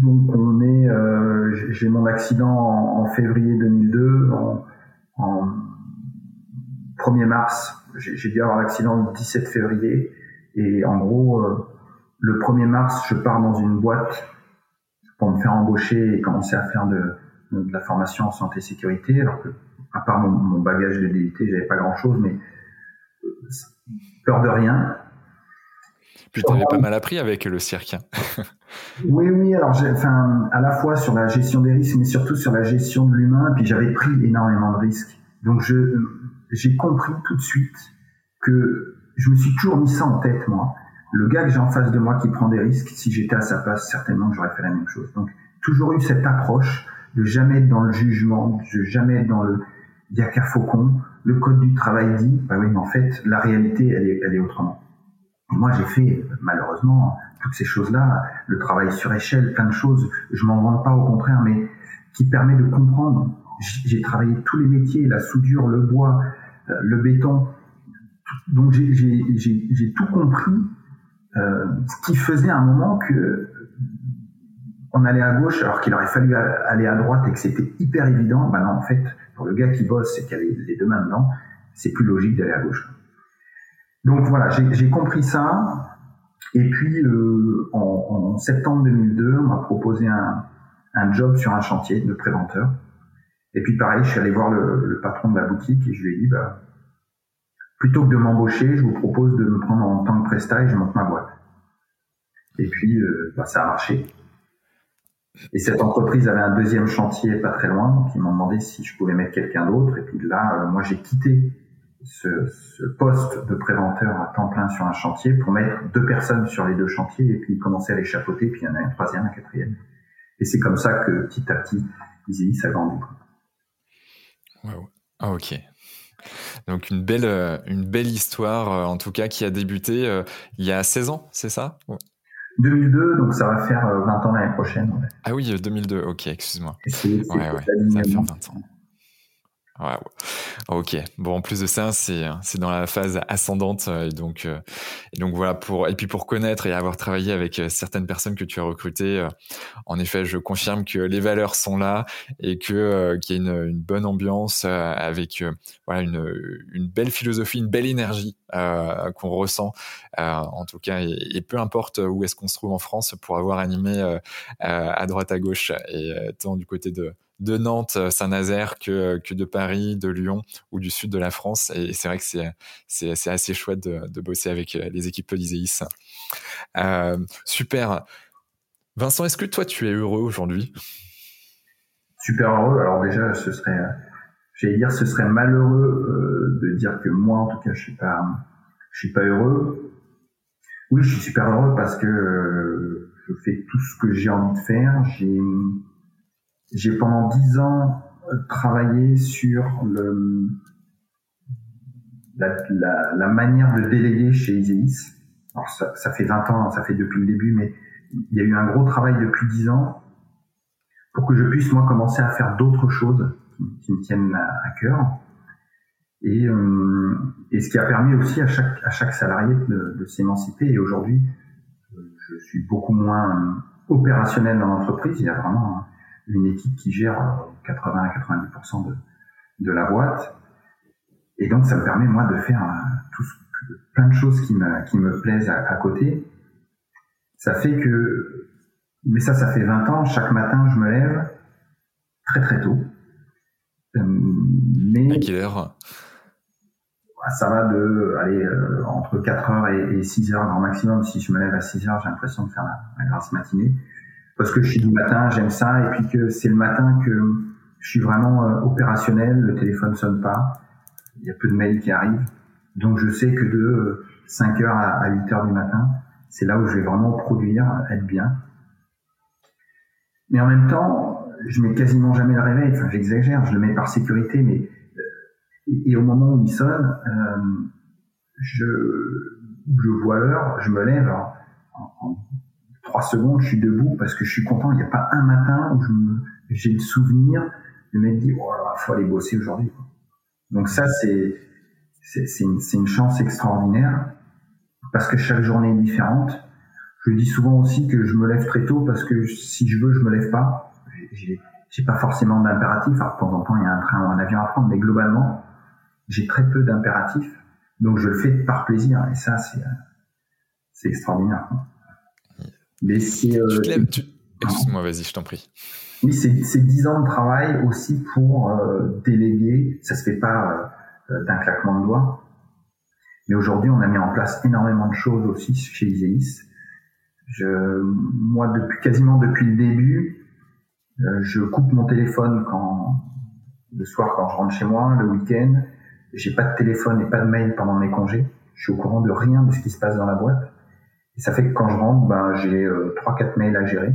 donc on est, euh, j'ai mon accident en, février 2002, en, en 1er mars, j'ai dû avoir l'accident le 17 février, et en gros, euh, le 1er mars, je pars dans une boîte pour me faire embaucher et commencer à faire de, de la formation en santé sécurité, alors que à part mon, mon bagage de DUT, j'avais pas grand chose, mais euh, peur de rien. Puis tu avais pas mal appris avec le cirque. Oui, oui. Alors, enfin, à la fois sur la gestion des risques, mais surtout sur la gestion de l'humain. Puis j'avais pris énormément de risques. Donc, je j'ai compris tout de suite que je me suis toujours mis ça en tête, moi. Le gars que j'ai en face de moi qui prend des risques, si j'étais à sa place, certainement j'aurais fait la même chose. Donc, toujours eu cette approche de jamais être dans le jugement, de jamais être dans le il y a qu'à faucon, le code du travail dit, bah oui, mais en fait, la réalité, elle est, elle est autrement moi, j'ai fait malheureusement toutes ces choses-là, le travail sur échelle, plein de choses. Je m'en vante pas, au contraire, mais qui permet de comprendre. J'ai travaillé tous les métiers, la soudure, le bois, le béton. Donc j'ai tout compris, euh, ce qui faisait un moment que on allait à gauche alors qu'il aurait fallu aller à droite et que c'était hyper évident. Ben non, en fait, pour le gars qui bosse et qui a les deux mains dedans, c'est plus logique d'aller à gauche. Donc voilà, j'ai compris ça. Et puis en, septembre 2002, on m'a proposé un, un, job sur un chantier de préventeur. Et puis pareil, je suis allé voir le, le, patron de la boutique et je lui ai dit, bah, plutôt que de m'embaucher, je vous propose de me prendre en tant que prestat et je monte ma boîte. Et puis euh, bah, ça a marché. Et cette entreprise avait un deuxième chantier pas très loin, donc ils m'ont demandé si je pouvais mettre quelqu'un d'autre. Et puis là, euh, moi j'ai quitté ce, ce, poste de préventeur à temps plein sur un chantier pour mettre deux personnes sur les deux chantiers et puis commencer à les chapeauter, puis il y en a un troisième, un quatrième. Et c'est comme ça que petit à petit, Iséis a grandi. Ah, ok. Donc une belle, euh, une belle histoire, euh, en tout cas, qui a débuté euh, il y a 16 ans, c'est ça? 2002, donc ça va faire 20 ans l'année prochaine. Ah oui, 2002, ok, excuse-moi. Ouais, ça va faire 20 ans. Ouais, ok. Bon, en plus de ça, c'est c'est dans la phase ascendante euh, et donc euh, et donc voilà pour et puis pour connaître et avoir travaillé avec euh, certaines personnes que tu as recrutées, en effet, je confirme que les valeurs sont là et que qu'il y a une, une, bonne ambiance avec voilà une une belle philosophie, une belle énergie qu'on ressent en tout cas et, et peu importe où est-ce qu'on se trouve en France pour avoir animé à droite à gauche et tant du côté de de Nantes, euh, Saint-Nazaire que, que de Paris, de Lyon ou du sud de la France. Et c'est vrai que c'est, c'est, assez chouette de, bosser avec euh, les équipes Polyséis. Euh, super. Vincent, est-ce que toi, tu es heureux aujourd'hui? Super heureux. Alors déjà, ce serait, j'allais dire, ce serait malheureux de dire que moi, en tout cas, je suis pas, je suis pas heureux. Oui, je suis super heureux parce que je fais tout ce que j'ai envie de faire. J'ai j'ai pendant dix ans euh, travaillé sur le, la, la, la, manière de déléguer chez Iséis. Alors ça, ça, fait 20 ans, ça fait depuis le début, mais il y a eu un gros travail depuis dix ans pour que je puisse moi commencer à faire d'autres choses qui, me tiennent à, cœur. Et, euh, et, ce qui a permis aussi à chaque, à chaque salarié de, de s'émanciper. Et aujourd'hui, je suis beaucoup moins opérationnel dans l'entreprise. Il y a vraiment une équipe qui gère 80 à 90% de, de la boîte. Et donc, ça me permet, moi, de faire euh, tout, plein de choses qui me, qui me plaisent à, côté. Ça fait que, mais ça, ça fait 20 ans, chaque matin, je me lève très très tôt. Euh, mais. À quelle heure? Bah, ça va de aller euh, entre 4 heures et, 6 heures grand maximum. Si je me lève à 6 heures, j'ai l'impression de faire la, la grasse matinée parce que je suis du matin, j'aime ça, et puis que c'est le matin que je suis vraiment euh, opérationnel, le téléphone sonne pas, il y a peu de mails qui arrivent, donc je sais que de 5h à 8h du matin, c'est là où je vais vraiment produire, être bien. Mais en même temps, je mets quasiment jamais le réveil, enfin j'exagère, je le mets par sécurité, mais et, au moment où il sonne, euh, je, je vois l'heure, je me lève en, trois secondes, je suis debout parce que je suis content. Il n'y a pas un matin où j'ai le souvenir de m'être dit, oh là, faut aller bosser aujourd'hui. Donc ça, c'est c'est une, une, chance extraordinaire parce que chaque journée est différente. Je dis souvent aussi que je me lève très tôt parce que si je veux, je me lève pas. J'ai pas forcément d'impératif. Alors, de temps en temps, il y a un train ou un avion à prendre, mais globalement, j'ai très peu d'impératifs, donc je le fais par plaisir, et ça, c'est, c'est extraordinaire. Mais c'est. Euh, Excuse-moi, vas-y, je t'en prie. Oui, c'est, c'est 10 ans de travail aussi pour euh, déléguer. Ça se fait pas euh, d'un claquement de doigts. Mais aujourd'hui, on a mis en place énormément de choses aussi chez Iséis. Je, moi, depuis quasiment depuis le début, je coupe mon téléphone quand le soir quand je rentre chez moi, le week-end. J'ai pas de téléphone et pas de mail pendant mes congés. Je suis au courant de rien de ce qui se passe dans la boîte. Et ça fait que quand je rentre, ben, j'ai euh, trois, quatre mails à gérer.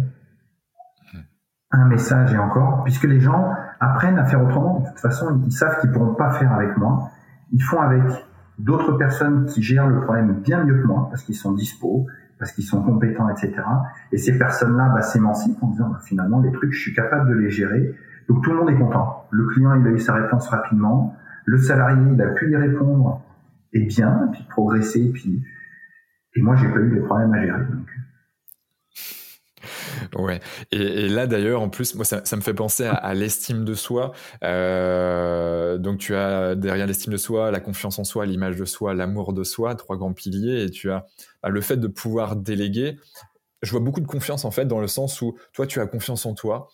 Un message et encore, puisque les gens apprennent à faire autrement. De toute façon, ils savent qu'ils pourront pas faire avec moi. Ils font avec d'autres personnes qui gèrent le problème bien mieux que moi, parce qu'ils sont dispo, parce qu'ils sont compétents, etc. Et ces personnes-là bah, s'émancipent en disant bah, finalement les trucs, je suis capable de les gérer. Donc tout le monde est content. Le client, il a eu sa réponse rapidement le salarié, il a pu y répondre et bien, puis progresser, puis et moi j'ai pas eu de problème à gérer. Ouais. Et, là d'ailleurs, en plus, moi ça, me fait penser à, l'estime de soi. Euh, donc tu as derrière l'estime de soi, la confiance en soi, l'image de soi, l'amour de soi, trois grands piliers. Et tu as bah, le fait de pouvoir déléguer. Je vois beaucoup de confiance en fait dans le sens où toi tu as confiance en toi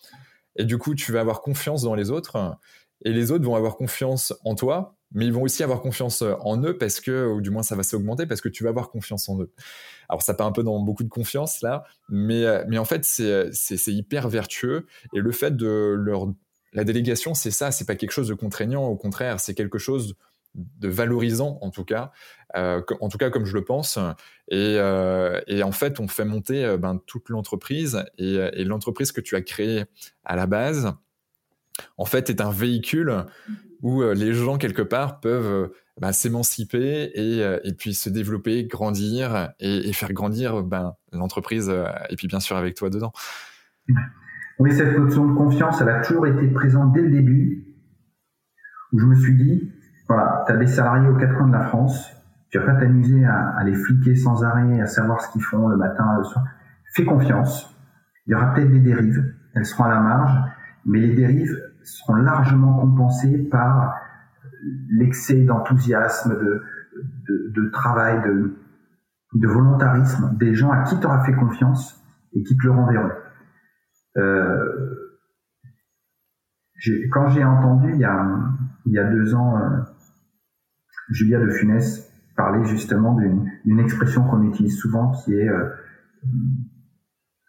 et du coup tu vas avoir confiance dans les autres et les autres vont avoir confiance en toi, mais ils vont aussi avoir confiance euh, en eux parce que, ou du moins ça va s'augmenter parce que tu vas avoir confiance en eux. Alors ça part un peu dans beaucoup de confiance là, mais, euh, mais en fait c'est, c'est, hyper vertueux et le fait de leur... La délégation, c'est ça, c'est pas quelque chose de contraignant, au contraire, c'est quelque chose de valorisant en tout cas, euh, en tout cas comme je le pense. Et, et en fait, on fait monter ben, toute l'entreprise et l'entreprise que tu as créée à la base, en fait, est un véhicule où euh, les gens, quelque part, peuvent euh, bah, s'émanciper euh, et, puis se développer, grandir et, faire grandir ben, l'entreprise, et puis bien sûr avec toi dedans. Oui, cette notion de confiance, elle a toujours été présente dès le début, où je me suis dit, voilà, tu as des salariés aux quatre coins de la France, tu vas pas t'amuser à, à, les fliquer sans arrêt, à savoir ce qu'ils font le matin, le soir. Fais confiance. Il y aura peut-être des dérives, elles seront à la marge, mais les dérives seront largement compensées par l'excès d'enthousiasme, de, de, travail, de, de volontarisme des gens à qui tu auras fait confiance et qui te le renverront. Euh, quand j'ai entendu il y a, il y a deux ans euh, Julia de Funès parler justement d'une expression qu'on utilise souvent qui est euh,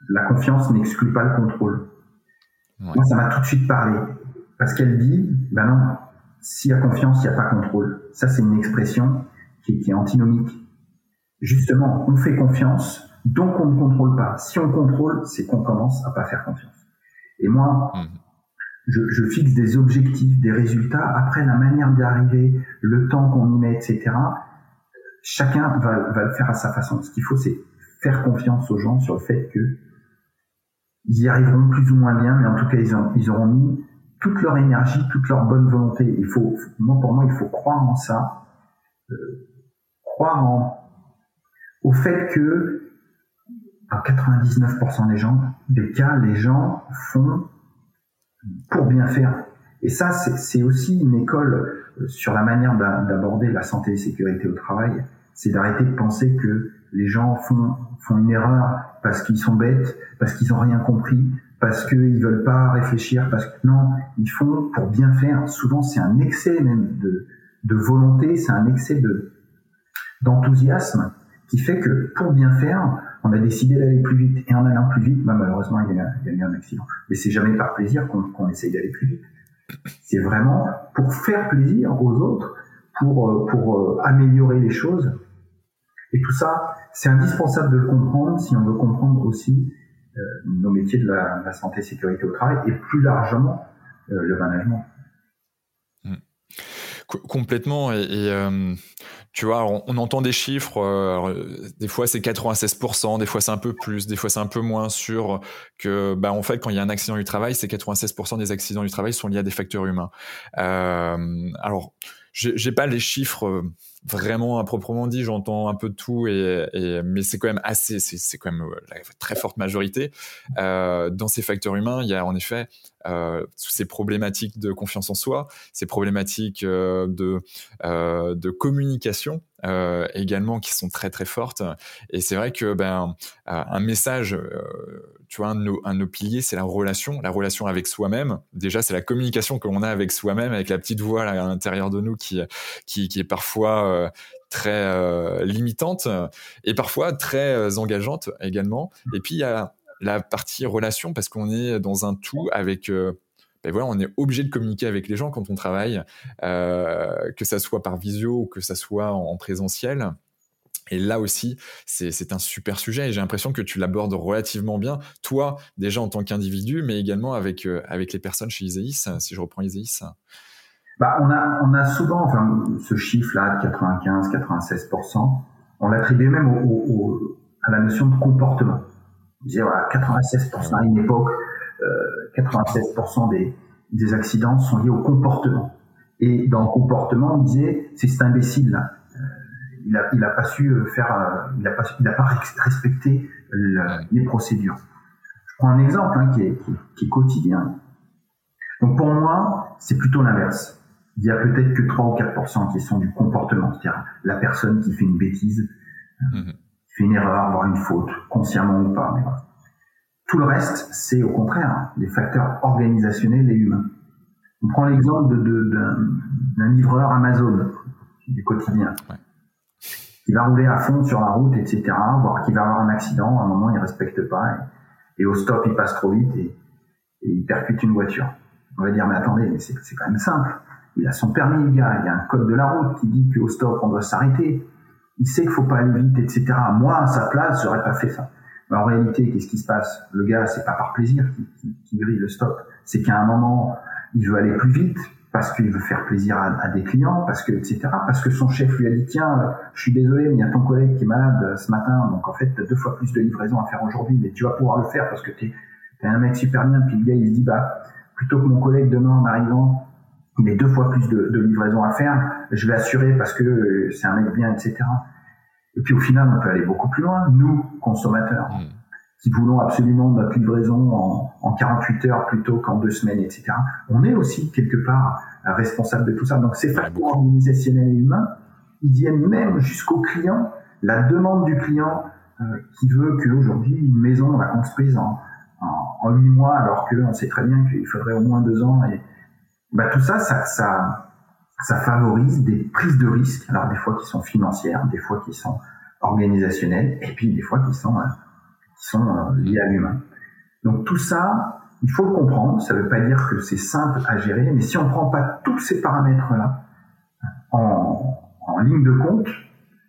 la confiance n'exclut pas le contrôle. Moi, ça m'a tout de suite parlé. Parce qu'elle dit, ben non, s'il y a confiance, il n'y a pas contrôle. Ça, c'est une expression qui, est antinomique. Justement, on fait confiance, donc on ne contrôle pas. Si on contrôle, c'est qu'on commence à pas faire confiance. Et moi, mmh. je, fixe des objectifs, des résultats. Après, la manière d'y arriver, le temps qu'on y met, etc., chacun va, va le faire à sa façon. Ce qu'il faut, c'est faire confiance aux gens sur le fait que ils y arriveront plus ou moins bien, mais en tout cas, ils, ont, ils auront mis toute leur énergie, toute leur bonne volonté. Il faut, moi, pour moi, il faut croire en ça, euh, croire en, au fait que, à 99% des gens, des cas, les gens font pour bien faire. Et ça, c'est aussi une école euh, sur la manière d'aborder la santé et sécurité au travail. C'est d'arrêter de penser que les gens font, font une erreur parce qu'ils sont bêtes, parce qu'ils n'ont rien compris, parce qu'ils veulent pas réfléchir, parce que non, ils font pour bien faire. Souvent, c'est un excès même de, volonté, c'est un excès de d'enthousiasme qui fait que pour bien faire, on a décidé d'aller plus vite. Et en allant plus vite, bah, malheureusement, il y, a, eu un accident. Mais c'est jamais par plaisir qu'on qu'on essaye d'aller plus vite. C'est vraiment pour faire plaisir aux autres, pour, euh, pour euh, améliorer les choses. Et tout ça, c'est indispensable de le comprendre si on veut comprendre aussi nos métiers de la, la santé sécurité au travail et plus largement euh, le management. Mmh. Complètement. Et, euh, tu vois, on, entend des chiffres. Euh, des fois, c'est 96%, des fois, c'est un peu plus, des fois, c'est un peu moins sur que, bah, en fait, quand il y a un accident du travail, c'est 96% des accidents du travail sont liés à des facteurs humains. Euh, alors, j'ai pas les chiffres vraiment à proprement dit, j'entends un peu de tout, et, et mais c'est quand même assez, c'est quand même la très forte majorité. Euh, dans ces facteurs humains, il y a en effet euh, ces problématiques de confiance en soi, ces problématiques euh, de, euh, de communication euh, également qui sont très très fortes. Et c'est vrai que ben un message, tu vois, un de nos, un de nos piliers, c'est la relation, la relation avec soi-même. Déjà, c'est la communication que l'on a avec soi-même, avec la petite voix là, à l'intérieur de nous qui qui, qui est parfois très euh, limitante et parfois très engageante également. Et puis il y a la partie relation parce qu'on est dans un tout avec ben voilà, on est obligé de communiquer avec les gens quand on travaille, euh, que ça soit par visio ou que ça soit en, en présentiel. Et là aussi, c'est un super sujet et j'ai l'impression que tu l'abordes relativement bien, toi déjà en tant qu'individu, mais également avec, euh, avec les personnes chez Iséis, si je reprends Iséis. Bah, on, a, on a souvent ce chiffre-là de 95-96%, on l'attribue même à la notion de comportement. On disait voilà, 96% à une époque, 96% des, des accidents sont liés au comportement. Et dans le comportement, on disait, c'est cet imbécile là. Euh, il a, il a pas su faire, euh, il a pas, il a pas respecté le, les procédures. Je prends un exemple hein, qui, est, qui, qui, est, quotidien. Donc pour moi, c'est plutôt l'inverse. Il y a peut-être que 3 ou 4% qui sont du comportement, c'est-à-dire la personne qui fait une bêtise, mmh. qui fait une erreur, voire une faute, consciemment ou pas. Mais voilà. Tout le reste, c'est au contraire des facteurs organisationnels et humains. On prend l'exemple d'un livreur Amazon du quotidien, ouais. qui va rouler à fond sur la route, etc., voire qui va avoir un accident, à un moment il respecte pas, et, et au stop il passe trop vite et, et, il percute une voiture. On va dire, mais attendez, mais c'est quand même simple. Il a son permis, le gars, il y a un code de la route qui dit qu'au stop on doit s'arrêter. Il sait qu'il faut pas aller vite, etc. Moi, à sa place, j'aurais pas fait ça. En réalité, qu'est-ce qui se passe? Le gars, c'est pas par plaisir qu'il grille le stop. C'est qu'à un moment, il veut aller plus vite parce qu'il veut faire plaisir à, des clients, parce que etc. Parce que son chef lui a dit tiens, je suis désolé, mais il y a ton collègue qui est malade ce matin, donc en fait, tu as deux fois plus de livraison à faire aujourd'hui, mais tu vas pouvoir le faire parce que tu es, un mec super bien. Puis le gars, il se dit bah plutôt que mon collègue demain en arrivant, il ait deux fois plus de, de livraison à faire, je vais assurer parce que c'est un mec bien, etc. Et puis au final, on peut aller beaucoup plus loin, nous, consommateurs, mmh. qui voulons absolument notre livraison en, en 48 heures plutôt qu'en deux semaines, etc. On est aussi quelque part responsable de tout ça. Donc ces facteurs organisationnels et humains, ils viennent même jusqu'au client, la demande du client euh, qui veut qu'aujourd'hui une maison on la construise en, en, en 8 mois alors qu'on sait très bien qu'il faudrait au moins deux ans. Et bah, tout ça, ça, ça ça favorise des prises de risques, alors des fois qui sont financières, des fois qui sont organisationnelles, et puis des fois qui sont, euh, qui sont euh, liées à l'humain. Donc tout ça, il faut le comprendre, ça ne veut pas dire que c'est simple à gérer, mais si on ne prend pas tous ces paramètres-là en, en, ligne de compte,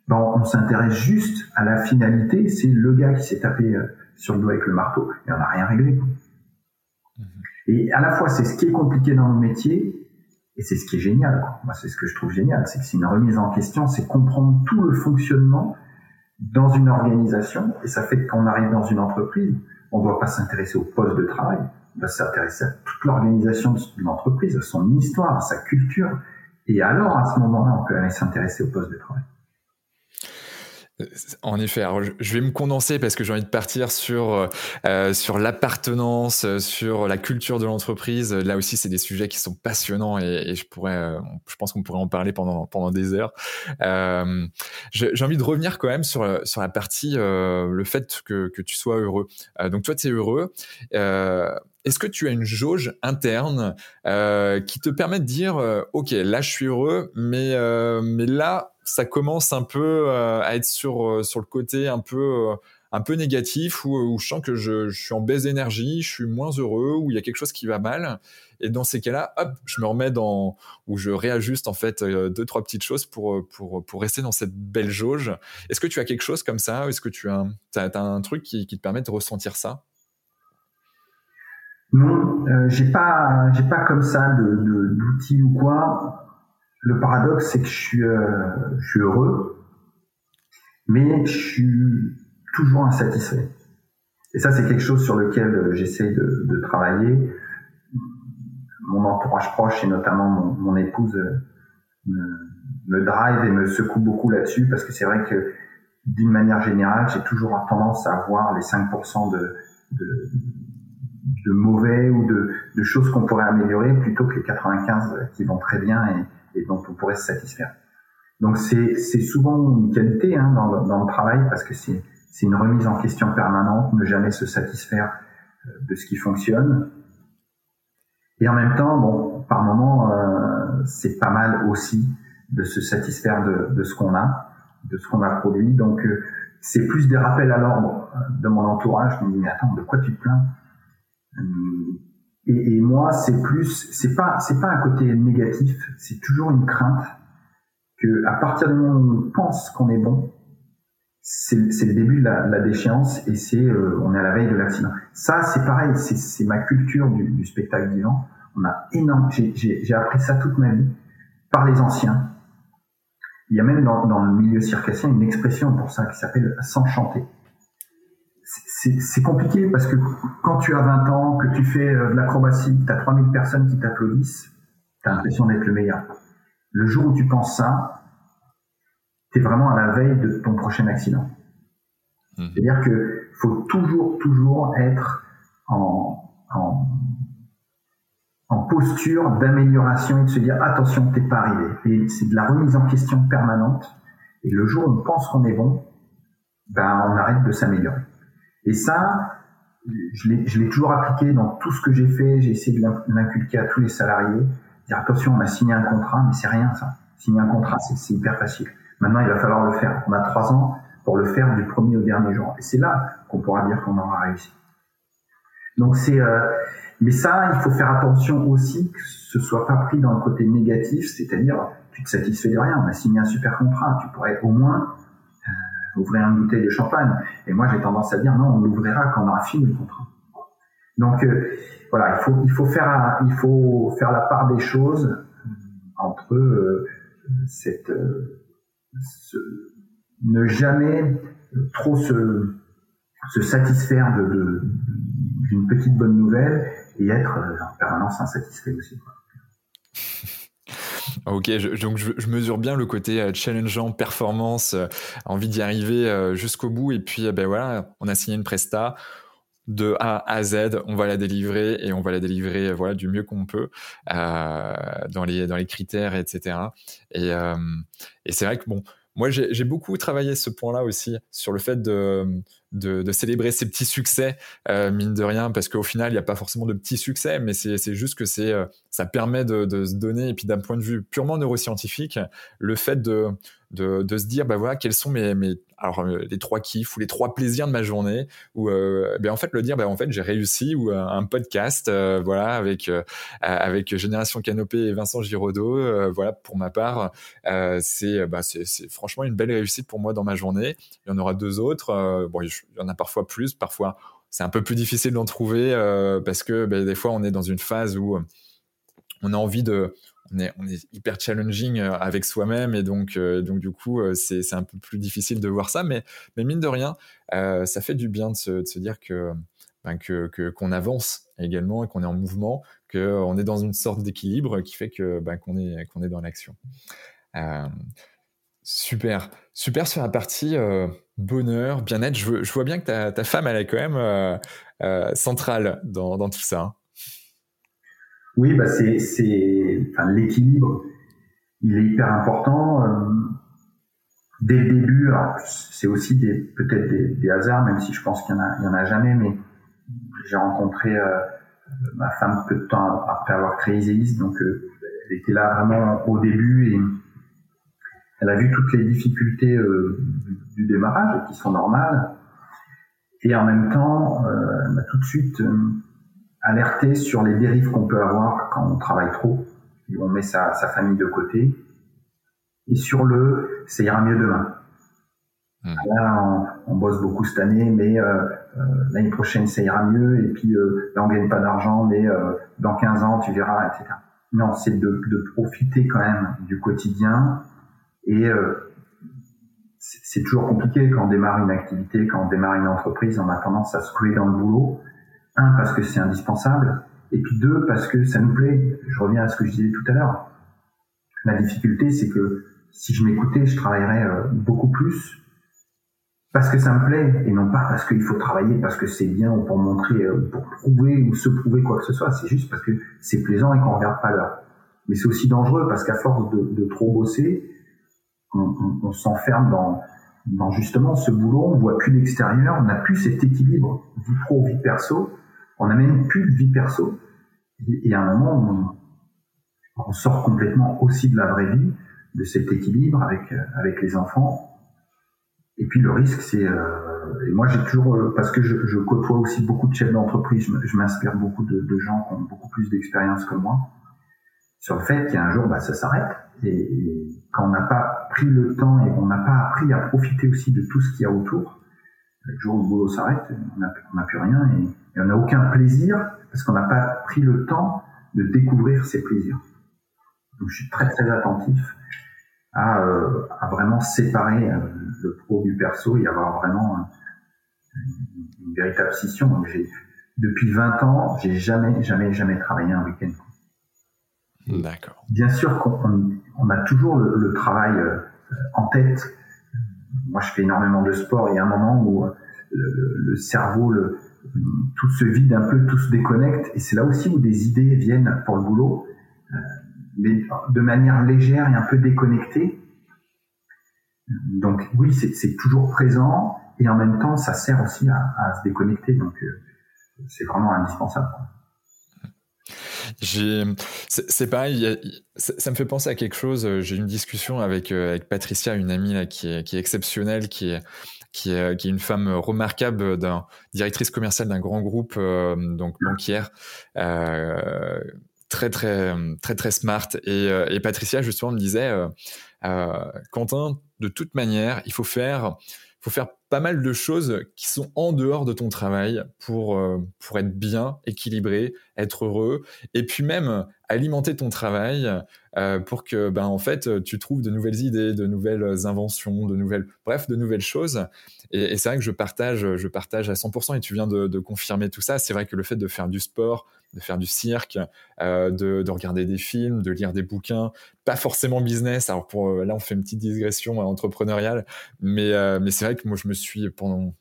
ben on s'intéresse juste à la finalité, c'est le gars qui s'est tapé euh, sur le doigt avec le marteau, et on n'a rien réglé. Mmh. Et à la fois, c'est ce qui est compliqué dans le métier, et c'est ce qui est génial. Moi, c'est ce que je trouve génial, c'est que c'est une remise en question, c'est comprendre tout le fonctionnement dans une organisation. Et ça fait que quand on arrive dans une entreprise, on ne doit pas s'intéresser au poste de travail, on doit s'intéresser à toute l'organisation de l'entreprise, à son histoire, à sa culture. Et alors, à ce moment-là, on peut aller s'intéresser au poste de travail. En effet, alors je vais me condenser parce que j'ai envie de partir sur euh, sur l'appartenance, sur la culture de l'entreprise. Là aussi, c'est des sujets qui sont passionnants et, et je pourrais, euh, je pense qu'on pourrait en parler pendant pendant des heures. Euh, j'ai envie de revenir quand même sur sur la partie euh, le fait que que tu sois heureux. Euh, donc toi, tu es heureux. Est-ce que tu as une jauge interne qui te permet de dire, ok, là je suis heureux, mais mais là ça commence un peu à être sur sur le côté un peu un peu négatif où, je sens que je, suis en baisse d'énergie, je suis moins heureux, où il y a quelque chose qui va mal. Et dans ces cas-là, hop, je me remets dans, où je réajuste en fait euh, deux, trois petites choses pour, pour, pour rester dans cette belle jauge. Est-ce que tu as quelque chose comme ça Est-ce que tu as, as, un truc qui, te permet de ressentir ça? Non, euh, j'ai pas, j'ai pas comme ça d'outils ou quoi. Le paradoxe, c'est que je suis, euh, je suis heureux, mais je suis toujours insatisfait. Et ça, c'est quelque chose sur lequel euh, j'essaie de, travailler. Mon entourage proche et notamment mon, épouse euh, me, drive et me secoue beaucoup là-dessus parce que c'est vrai que d'une manière générale, j'ai toujours tendance à voir les 5% de, mauvais ou de, de choses qu'on pourrait améliorer plutôt que les 95 qui vont très bien et, dont on pourrait se satisfaire. Donc c'est souvent une qualité hein, dans, dans le travail parce que c'est une remise en question permanente, ne jamais se satisfaire euh, de ce qui fonctionne. Et en même temps, bon, par moment, euh, c'est pas mal aussi de se satisfaire de, de ce qu'on a, de ce qu'on a produit. Donc, euh, c'est plus des rappels à l'ordre de mon entourage. Je me dis, mais attends, de quoi tu te plains? Et, et, moi, c'est plus, c'est pas, c'est pas un côté négatif. C'est toujours une crainte que, à partir du moment où on pense qu'on est bon, c'est le début de la, la déchéance et c'est euh, on est à la veille de l'accident. Ça, c'est pareil, c'est ma culture du, du, spectacle vivant. On a énorme, j'ai appris ça toute ma vie par les anciens. Il y a même dans, dans le milieu circassien une expression pour ça qui s'appelle s'enchanter. C'est compliqué parce que quand tu as 20 ans, que tu fais euh, de l'acrobatie, tu as 3000 personnes qui t'applaudissent, tu as l'impression d'être le meilleur. Le jour où tu penses ça, tu vraiment à la veille de ton prochain accident. Mhm. C'est-à-dire que faut toujours, toujours être en, en, en posture d'amélioration et de se dire attention, t'es pas arrivé. Et c'est de la remise en question permanente. Et le jour où on pense qu'on est bon, ben on arrête de s'améliorer. Et ça, je l'ai toujours appliqué dans tout ce que j'ai fait. J'ai essayé de l'inculquer à tous les salariés. Dire attention, on a signé un contrat, mais c'est rien ça. Signer un contrat, c'est hyper facile. Maintenant, il va falloir le faire. On a trois ans pour le faire du premier au dernier jour. Et c'est là qu'on pourra dire qu'on aura réussi. Donc c'est, euh, mais ça, il faut faire attention aussi que ce soit pas pris dans le côté négatif, c'est-à-dire tu te satisfais de rien. On a signé un super contrat, tu pourrais au moins euh, ouvrir une bouteille de champagne. Et moi, j'ai tendance à dire non, on l'ouvrira quand on aura fini le contrat. Donc euh, voilà, il faut il faut faire il faut faire la part des choses entre euh, cette ne jamais trop se, se satisfaire de, d'une petite bonne nouvelle et être en permanence insatisfait aussi. Ok, donc je, mesure bien le côté euh, challengeant, performance, euh, envie d'y arriver euh, jusqu'au bout. Et puis, ben voilà, on a signé une presta de A à Z, on va la délivrer et on va la délivrer voilà du mieux qu'on peut dans les dans les critères, etc. Et, et c'est vrai que bon, moi, j'ai beaucoup travaillé ce point-là aussi sur le fait de, de, de, célébrer ces petits succès, euh, mine de rien, parce qu'au final, il n'y a pas forcément de petits succès, mais c'est juste que c'est euh, ça permet de, de, se donner, et puis d'un point de vue purement neuroscientifique, le fait de, de, se dire, bah voilà, quels sont mes, mes alors euh, les trois kiffs ou les trois plaisirs de ma journée, ou euh, ben en fait le dire, bah en fait j'ai réussi, ou un, un podcast, voilà, avec avec Génération Canopée et Vincent Giraudot, voilà, pour ma part, c'est bah, c'est franchement une belle réussite pour moi dans ma journée. Il y en aura deux autres, bon, il y en a parfois plus, parfois c'est un peu plus difficile d'en trouver euh, parce que ben, des fois on est dans une phase où on a envie de on est, hyper challenging euh, avec soi-même et donc, euh, donc du coup c'est un peu plus difficile de voir ça mais, mais mine de rien ça fait du bien de se, de se dire que ben, que qu'on avance également et qu'on est en mouvement qu'on est dans une sorte d'équilibre qui fait que ben, qu'on est qu'on est dans l'action super super sur la partie bonheur, bien-être. Je, vois bien que ta, ta, femme, elle est quand même euh, euh, centrale dans, dans, tout ça. Hein. Oui, bah c'est, c'est, l'équilibre, il est hyper important. Euh, dès le début, c'est aussi peut-être des, hasards, même si je pense qu'il y en en a jamais, mais j'ai rencontré euh, ma femme peu de temps après avoir créé Iséis, donc euh, elle était là vraiment au début et Elle a vu toutes les difficultés du démarrage qui sont normales. Et en même temps, elle m'a tout de suite alerté sur les dérives qu'on peut avoir quand on travaille trop et on met sa, sa famille de côté. Et sur le, ça ira mieux demain. Hmm. Là, on, bosse beaucoup cette année, mais euh, euh, l'année prochaine, ça ira mieux. Et puis, euh, là, on gagne pas d'argent, mais dans 15 ans, tu verras, etc. Non, c'est de, de, profiter quand même du quotidien. Et c'est toujours compliqué quand on démarre une activité, quand on démarre une entreprise, on a tendance à se couler dans le boulot. Un, parce que c'est indispensable. Et puis deux, parce que ça nous plaît. Je reviens à ce que je disais tout à l'heure. La difficulté, c'est que si je m'écoutais, je travaillerais beaucoup plus parce que ça me plaît et non pas parce qu'il faut travailler parce que c'est bien ou pour montrer euh, pour prouver ou se prouver quoi que ce soit c'est juste parce que c'est plaisant et qu'on regarde pas l'heure mais c'est aussi dangereux parce qu'à force de, trop bosser on s'enferme dans, dans justement ce boulot on voit plus l'extérieur on n'a plus cet équilibre vie pro vie perso on n'a même plus de vie perso. Et, et à un moment on, on, sort complètement aussi de la vraie vie de cet équilibre avec avec les enfants. Et puis le risque, c'est euh, et moi j'ai toujours euh, parce que je, côtoie aussi beaucoup de chefs d'entreprise, je, m'inspire beaucoup de, gens qui ont beaucoup plus d'expérience que moi sur le fait qu'il y a un jour bah, ça s'arrête. Et, quand on n'a pas pris le temps et on n'a pas appris à profiter aussi de tout ce qu'il y a autour, le jour où le boulot s'arrête, on n'a plus rien et, et on n'a aucun plaisir parce qu'on n'a pas pris le temps de découvrir ces plaisirs. Donc je suis très très attentif à, euh, à vraiment séparer euh, le pro du perso et avoir vraiment une, une véritable scission. Donc depuis 20 ans, j'ai jamais, jamais, jamais travaillé un week-end. D'accord. Bien sûr qu'on on a toujours le, le, travail euh, en tête. Moi, je fais énormément de sport. Il y a un moment où le, le cerveau, le, tout se vide un peu, tout se déconnecte. Et c'est là aussi où des idées viennent pour le boulot mais de manière légère et un peu déconnectée. Donc oui, c'est toujours présent et en même temps, ça sert aussi à, se déconnecter. Donc euh, c'est vraiment indispensable. C'est pareil, ça, me fait penser à quelque chose. Euh, j'ai eu une discussion avec, euh, avec Patricia, une amie là, qui, est, qui est exceptionnelle, qui est, qui est, qui est une femme remarquable, d'un directrice commerciale d'un grand groupe donc banquière. Euh, très très très très smart et, euh, et Patricia justement me disait euh, euh, Quentin de toute manière il faut faire faut faire pas mal de choses qui sont en dehors de ton travail pour pour être bien équilibré être heureux et puis même alimenter ton travail pour que ben en fait tu trouves de nouvelles idées de nouvelles inventions de nouvelles bref de nouvelles choses et, c'est vrai que je partage je partage à 100% et tu viens de confirmer tout ça. C'est vrai que le fait de faire du sport de faire du cirque, euh, de, de, regarder des films, de lire des bouquins, pas forcément business. Alors euh, là, on fait une petite digression euh, entrepreneuriale, mais mais c'est vrai que moi je me suis pendant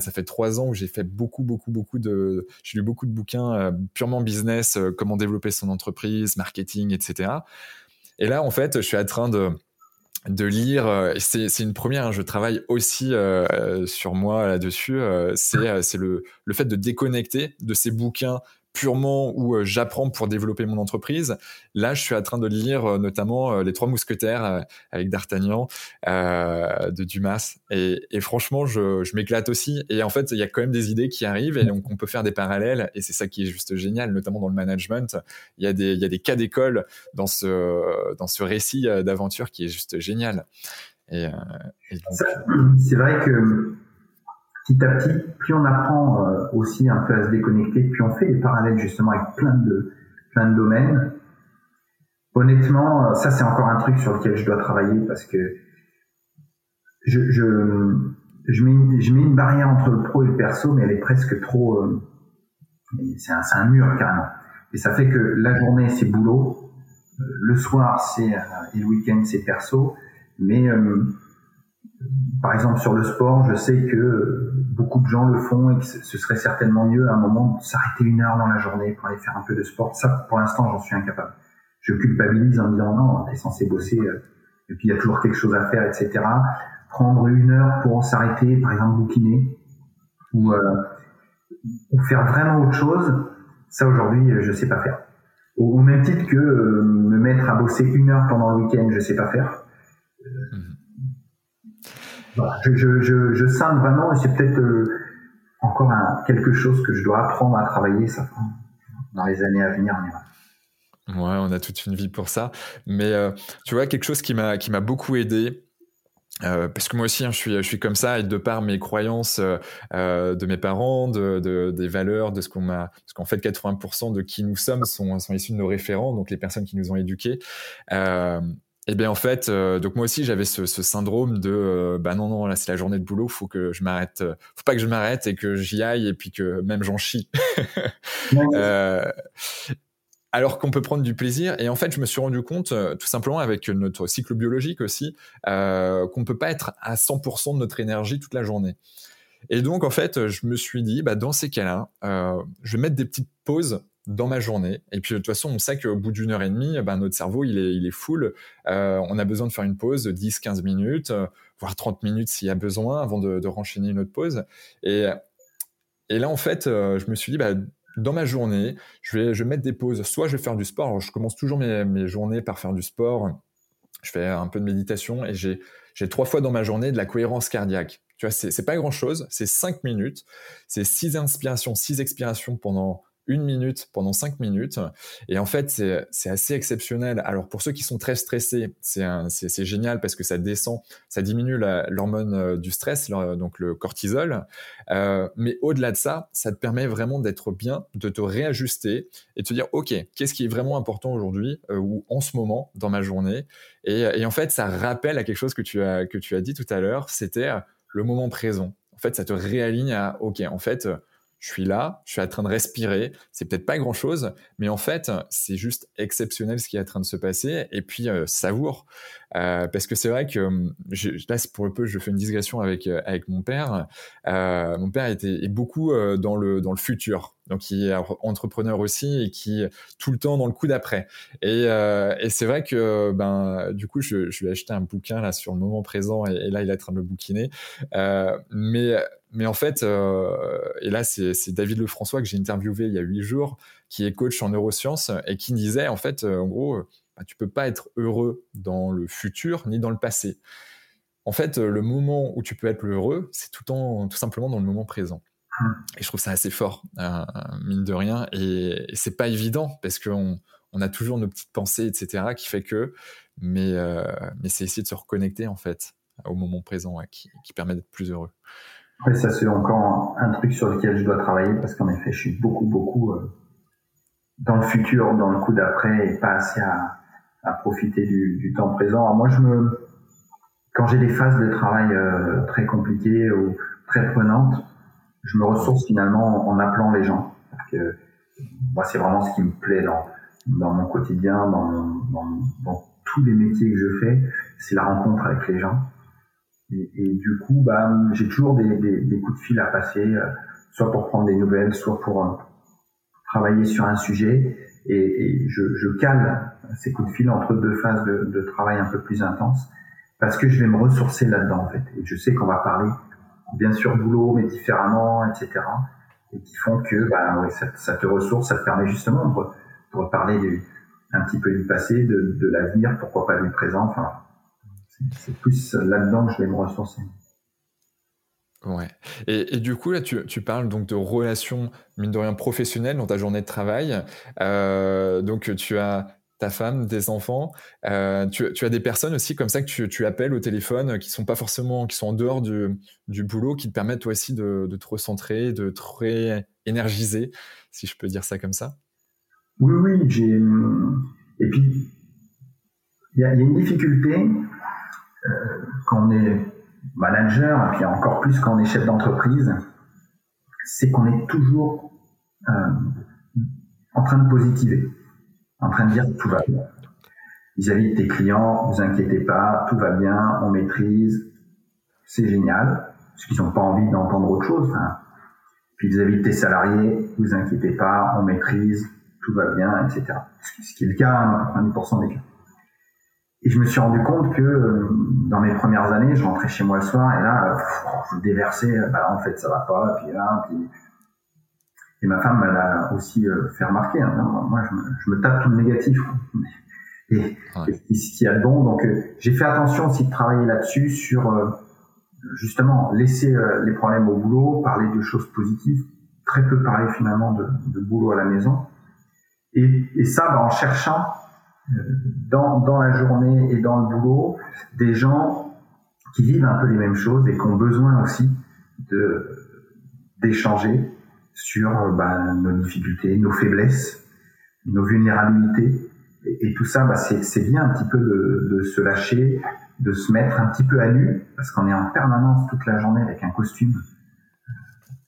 ça fait trois ans où j'ai fait beaucoup beaucoup beaucoup de j'ai lu beaucoup de bouquins purement business, comment développer son entreprise, marketing, etc. Et là, en fait, je suis en train de de lire, c'est une première, hein, je travaille aussi sur moi là-dessus, euh, c'est le, le fait de déconnecter de ces bouquins purement où euh, j'apprends pour développer mon entreprise. Là, je suis en train de lire euh, notamment euh, Les Trois Mousquetaires avec D'Artagnan de Dumas. Et, franchement, je, m'éclate aussi. Et en fait, il y a quand même des idées qui arrivent et donc on peut faire des parallèles. Et c'est ça qui est juste génial, notamment dans le management. Il y a des, il y a des cas d'école dans ce, dans ce récit d'aventure qui est juste génial. Et, c'est vrai que petit à petit, plus on apprend euh, aussi un peu à se déconnecter, puis on fait des parallèles justement avec plein de, plein de domaines. Honnêtement, euh, ça c'est encore un truc sur lequel je dois travailler parce que je, je, je, mets, une, je mets une barrière entre le pro et le perso, mais elle est presque trop... Euh, c'est un, un, mur carrément. Et ça fait que la journée c'est boulot, le soir c'est et le week-end c'est perso, mais par exemple sur le sport, je sais que beaucoup de gens le font et que ce serait certainement mieux à un moment de s'arrêter une heure dans la journée pour aller faire un peu de sport. Ça, pour l'instant, j'en suis incapable. Je culpabilise en disant non, t'es censé bosser euh, et puis il y a toujours quelque chose à faire, etc. Prendre une heure pour s'arrêter, par exemple bouquiner ou, euh, ou faire vraiment autre chose, ça aujourd'hui, je sais pas faire. Au, même titre que euh, me mettre à bosser une heure pendant le week-end, je sais pas faire. Je, je, je, scinde vraiment, et c'est peut-être encore quelque chose que je dois apprendre à travailler ça, dans les années à venir. Ouais, on a toute une vie pour ça. Mais tu vois, quelque chose qui m'a beaucoup aidé, euh, parce que moi aussi, hein, je, suis, je suis comme ça, et de par mes croyances euh, euh de mes parents, de, de, des valeurs, de ce qu'on m'a, parce qu'en fait, 80% de qui nous sommes sont issus de nos référents, donc les personnes qui nous ont éduqués. Euh, et bien en fait, euh, donc moi aussi j'avais ce, ce, syndrome de, bah non non là c'est la journée de boulot, faut que je m'arrête, faut pas que je m'arrête et que j'y aille et puis que même j'en chie. alors qu'on peut prendre du plaisir. Et en fait, je me suis rendu compte, euh, tout simplement avec notre cycle biologique aussi, euh, qu'on peut pas être à 100% de notre énergie toute la journée. Et donc, en fait, je me suis dit, bah, dans ces cas-là, euh, je vais mettre des petites pauses dans ma journée. Et puis, de toute façon, on sait qu'au bout d'une heure et demie, bah, notre cerveau, il est, il est full. Euh, on a besoin de faire une pause de 10, 15 minutes, voire 30 minutes s'il y a besoin, avant de, renchaîner une autre pause. Et, là, en fait, je me suis dit, bah, dans ma journée, je vais, je vais mettre des pauses. Soit je vais faire du sport. je commence toujours mes, mes, journées par faire du sport. Je fais un peu de méditation et j'ai, j'ai trois fois dans ma journée de la cohérence cardiaque. Tu vois, c'est, c'est pas grand chose. C'est cinq minutes. C'est six inspirations, six expirations pendant une minute pendant cinq minutes. Et en fait, c'est assez exceptionnel. Alors pour ceux qui sont très stressés, c'est génial parce que ça descend, ça diminue l'hormone euh, du stress, donc le cortisol. Euh, mais au-delà de ça, ça te permet vraiment d'être bien, de te réajuster et de te dire, OK, qu'est-ce qui est vraiment important aujourd'hui euh, ou en ce moment dans ma journée? Et, et, en fait, ça rappelle à quelque chose que tu as, que tu as dit tout à l'heure, c'était le moment présent. En fait, ça te réaligne à, OK, en fait, je suis là, je suis en train de respirer. C'est peut-être pas grand chose, mais en fait, c'est juste exceptionnel ce qui est en train de se passer. Et puis, euh, savoure. Euh, parce que c'est vrai que hum, je, là, pour le peu, je fais une digression avec, euh, avec mon père. Euh, mon père était, est beaucoup euh, dans, le, dans le futur. Donc, il est entrepreneur aussi et qui tout le temps dans le coup d'après. Et, et c'est vrai que, ben, du coup, je, je lui ai acheté un bouquin là sur le moment présent et, et là, il est en train de le bouquiner. mais mais en fait, euh, et là, c'est David Lefrançois que j'ai interviewé il y a huit jours, qui est coach en neurosciences et qui disait, en fait, euh, en gros, euh, bah, tu peux pas être heureux dans le futur ni dans le passé. En fait, le moment où tu peux être heureux, c'est tout, tout simplement dans le moment présent. Et je trouve ça assez fort, mine de rien. Et, c'est pas évident parce qu'on on a toujours nos petites pensées, etc., qui fait que, mais, c'est essayer de se reconnecter en fait au moment présent qui permet d'être plus heureux. Après, ça, c'est encore un truc sur lequel je dois travailler parce qu'en effet, je suis beaucoup, beaucoup euh, dans le futur, dans le coup d'après et pas assez à, à profiter du, du, temps présent. Moi, je me, quand j'ai des phases de travail euh, très compliquées ou très prenantes, je me ressource finalement en appelant les gens. Que moi, c'est vraiment ce qui me plaît dans, dans mon quotidien, dans, dans tous les métiers que je fais, c'est la rencontre avec les gens. Et, du coup, bah, j'ai toujours des, des, des, coups de fil à passer, euh, soit pour prendre des nouvelles, soit pour euh, travailler sur un sujet. Et, et je, je, cale ces coups de fil entre deux phases de, de, travail un peu plus intenses, parce que je vais me ressourcer là-dedans, en fait. Et je sais qu'on va parler, bien sûr, boulot, mais différemment, etc. Et qui font que bah, ouais, ça, ça, te ressource, ça te permet justement de, de reparler du, un petit peu du passé, de, de l'avenir, pourquoi pas du présent. Enfin, c'est plus là-dedans que je vais me ressourcer. Ouais. Et, et, du coup, là, tu, tu, parles donc de relations, mine de rien, professionnelles dans ta journée de travail. Euh, donc, tu as ta femme, des enfants. Euh, tu, tu, as des personnes aussi comme ça que tu, tu, appelles au téléphone qui sont pas forcément, qui sont en dehors du, du boulot, qui te permettent toi aussi de, de te recentrer, de te réénergiser, si je peux dire ça comme ça. Oui, oui, j'ai. Et puis, il y, y, a une difficulté quand on est manager, et puis encore plus quand on est chef d'entreprise, c'est qu'on est toujours euh, en train de positiver, en train de dire tout va bien. Vis-à-vis de tes clients, vous inquiétez pas, tout va bien, on maîtrise, c'est génial, parce qu'ils n'ont pas envie d'entendre autre chose. Puis vis-à-vis de tes salariés, vous inquiétez pas, on maîtrise, tout va bien, etc. Ce qui est le cas, 90% hein, des cas. Et je me suis rendu compte que euh, dans mes premières années, je rentrais chez moi le soir et là, je déversais, euh, bah en fait ça va pas, puis là, puis... Et ma femme m'a aussi euh, fait remarquer, hein, moi je me, je me, tape tout le négatif. et, ce qu'il y a de bon. Donc j'ai fait attention aussi de travailler là-dessus sur justement laisser les problèmes au boulot, parler de choses positives, très peu parler finalement de, de boulot à la maison. Et, et ça, bah, en cherchant dans, dans la journée et dans le boulot des gens qui vivent un peu les mêmes choses et qui ont besoin aussi de d'échanger sur euh, bah, nos difficultés, nos faiblesses, nos vulnérabilités. Et, tout ça, bah, c'est bien un petit peu de, de, se lâcher, de se mettre un petit peu à nu, parce qu'on est en permanence toute la journée avec un costume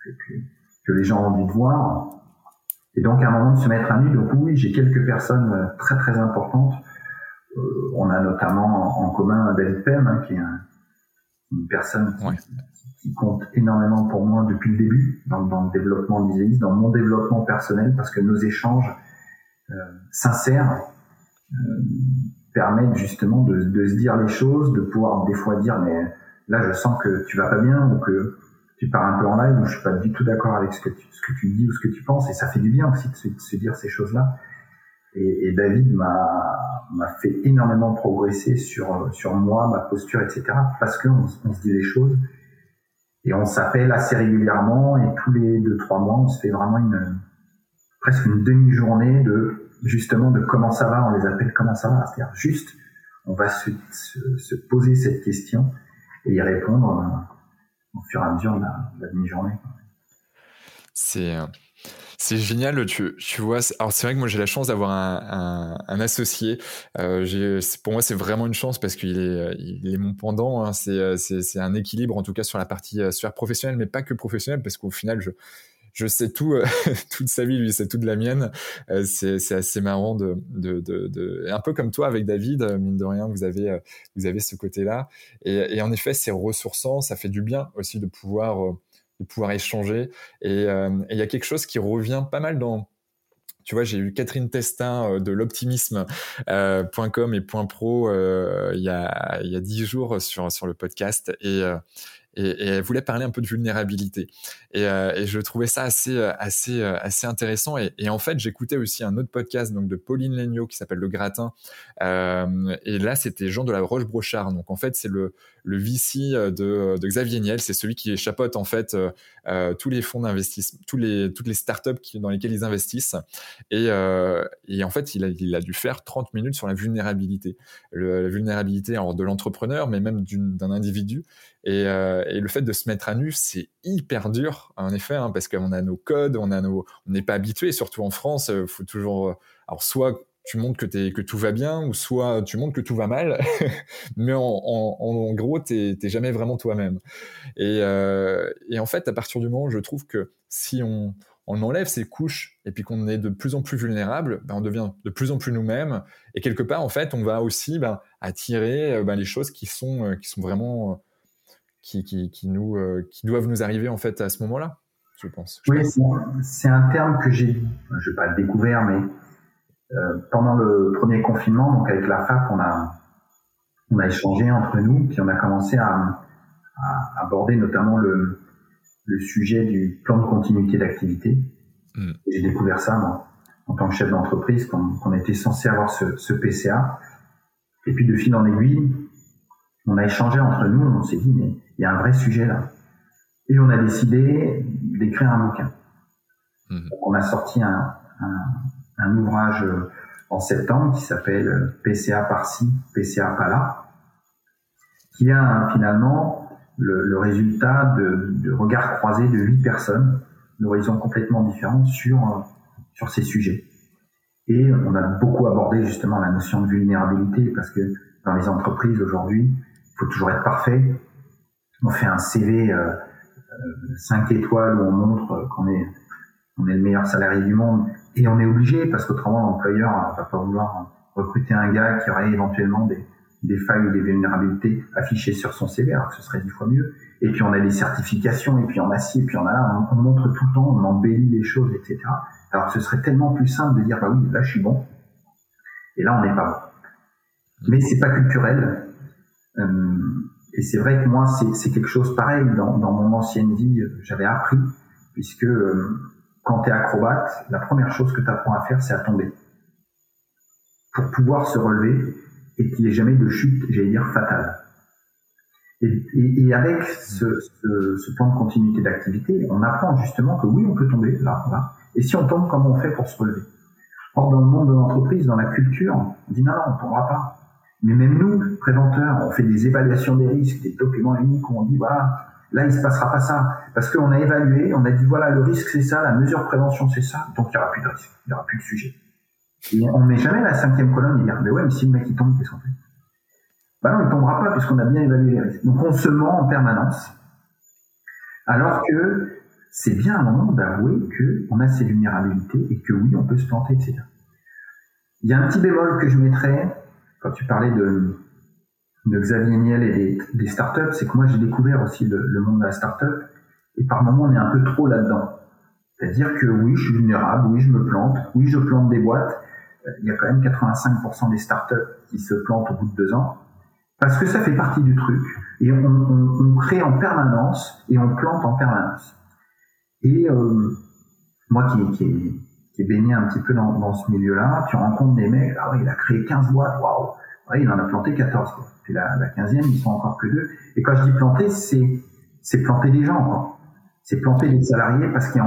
que, que les gens ont envie de voir. Et donc, à un moment de se mettre à nu, donc oui, j'ai quelques personnes euh, très très importantes. Euh, on a notamment en commun David Pem, hein, qui est une personne qui, compte énormément pour moi depuis le début dans, dans le développement d'Iséis, dans mon développement personnel, parce que nos échanges euh, sincères euh, permettent justement de, de, se dire les choses, de pouvoir des fois dire mais là je sens que tu vas pas bien ou que tu pars un peu en live, je suis pas du tout d'accord avec ce que, tu, ce que tu dis ou ce que tu penses, et ça fait du bien aussi de se, dire ces choses-là. Et, David m'a fait énormément progresser sur sur moi, ma posture, etc. Parce qu'on on se dit les choses et on s'appelle assez régulièrement et tous les deux trois mois on se fait vraiment une presque une demi-journée de justement de comment ça va. On les appelle comment ça va, c'est-à-dire juste on va se, se, se, poser cette question et y répondre euh, au fur et à mesure de la, de la demi-journée. C'est c'est génial, tu, tu vois. Alors c'est vrai que moi j'ai la chance d'avoir un, un, associé. Euh, pour moi c'est vraiment une chance parce qu'il est, il est mon pendant. Hein. C'est, un équilibre en tout cas sur la partie euh, sphère professionnelle, mais pas que professionnelle parce qu'au final je, je sais tout, euh, toute sa vie, lui, c'est tout de la mienne. Euh, c'est, assez marrant de, de, de, un peu comme toi avec David, mine de rien, vous avez, vous avez ce côté-là. Et, en effet, c'est ressourçant, ça fait du bien aussi de pouvoir de pouvoir échanger. Euh, et il y a quelque chose qui revient pas mal dans, tu vois, j'ai eu Catherine Testin euh, de l'optimisme.com euh, et .pro il y a il y a dix jours sur sur le podcast et et, elle voulait parler un peu de vulnérabilité. Et, euh, je trouvais ça assez, euh, assez, euh, assez intéressant. Et, en fait, j'écoutais aussi un autre podcast donc de Pauline Legnaud qui s'appelle Le Gratin. Et là, c'était Jean de la Roche-Brochard. Donc en fait, c'est le, le VC de, Xavier Niel. C'est celui qui chapeaute en fait tous les fonds d'investissement, tous les, toutes les startups dans lesquelles ils investissent. Et, et en fait, il a, il a dû faire 30 minutes sur la vulnérabilité. La vulnérabilité alors, de l'entrepreneur, mais même d'un individu. Et, euh, et, le fait de se mettre à nu, c'est hyper dur, en effet, hein, parce qu'on a nos codes, on a nos, on n'est pas habitué, surtout en France. Euh, faut toujours, euh, alors soit tu montres que, tout va bien, ou soit tu montres que tout va mal, mais en, en, en gros, t'es jamais vraiment toi-même. Et, en fait, à partir du moment, je trouve que si on, on enlève ces couches et puis qu'on est de plus en plus vulnérable, ben on devient de plus en plus nous-mêmes. Et quelque part, en fait, on va aussi ben, attirer ben, les choses qui sont, qui sont vraiment qui, qui, qui nous, euh, qui doivent nous arriver en fait à ce moment-là, je pense. oui, c'est un terme que j'ai, je vais pas le découvert, mais euh, pendant le premier confinement, donc avec la FAP, on a, on a échangé entre nous, puis on a commencé à, à aborder notamment le, le sujet du plan de continuité d'activité. Mm. J'ai découvert ça, moi, en tant que chef d'entreprise, qu'on était censé avoir ce, ce PCA. Et puis de fil en aiguille, on a échangé entre nous, on s'est dit, mais il y a un vrai sujet là. Et on a décidé d'écrire un bouquin. Mhm. On a sorti un, un, ouvrage euh, en septembre qui s'appelle euh, PCA par-ci, PCA par-là, qui a finalement le, le résultat de, de, regards croisés de huit personnes d'horizons complètement différents sur, euh, sur ces sujets. Et on a beaucoup abordé justement la notion de vulnérabilité parce que dans les entreprises aujourd'hui, il faut toujours être parfait, on fait un CV euh, 5 euh, étoiles où on montre qu'on est le meilleur salarié du monde. Et on est obligé parce qu'autrement l'employeur va pas vouloir recruter un gars qui aurait éventuellement des, des failles ou des vulnérabilités affichées sur son CV alors que ce serait dix fois mieux. Et puis on a des certifications et puis on a ci et puis on a là. On, montre tout le temps on embellit les choses etc alors ce serait tellement plus simple de dire bah oui là je suis bon. Et là on n'est pas bon. Mais c'est pas culturel. Euh, et c'est vrai que moi, c'est quelque chose pareil. Dans, mon ancienne vie, j'avais appris, puisque euh, quand tu es acrobate, la première chose que tu apprends à faire, c'est à tomber. pour pouvoir se relever et qu'il n'y ait jamais de chute, j'allais dire, fatale. Et, avec ce, plan de continuité d'activité, on apprend justement que oui, on peut tomber là, là. Et si on tombe, comment on fait pour se relever? Or, dans le monde de l'entreprise, dans la culture, on dit non, non, on ne tombera pas. Mais même nous, préventeurs, on fait des évaluations des risques, des documents uniques où on dit voilà, là il se passera pas ça, parce qu'on a évalué, on a dit voilà le risque c'est ça, la mesure prévention c'est ça, donc il n'y aura plus de risque, il n'y aura plus de sujet. Et on met jamais la cinquième colonne et dire mais ouais mais si le mec il tombe qu'est-ce qu'on fait? Bah non il tombera pas puisqu'on a bien évalué les risques. Donc on se ment en permanence, alors que c'est bien un moment d'avouer qu'on a ces vulnérabilités et que oui on peut se planter etc. Il y a un petit bémol que je mettrais quand tu parlais de, de Xavier Niel et des, startups, c'est que moi j'ai découvert aussi le, monde de la startup et par moments on est un peu trop là-dedans. C'est-à-dire que oui, je suis vulnérable, oui, je me plante, oui, je plante des boîtes. Il y a quand même 85% des startups qui se plantent au bout de deux ans parce que ça fait partie du truc et on, on, on crée en permanence et on plante en permanence. Et euh, moi qui, qui, baigné un petit peu dans, ce milieu-là, tu rencontres des mecs, ah il a créé 15 boîtes, waouh, il en a planté 14, quoi. La, la 15e, ils sont encore que deux. Et quand je dis planter, c'est, c'est planter des gens. C'est planter des salariés parce qu'il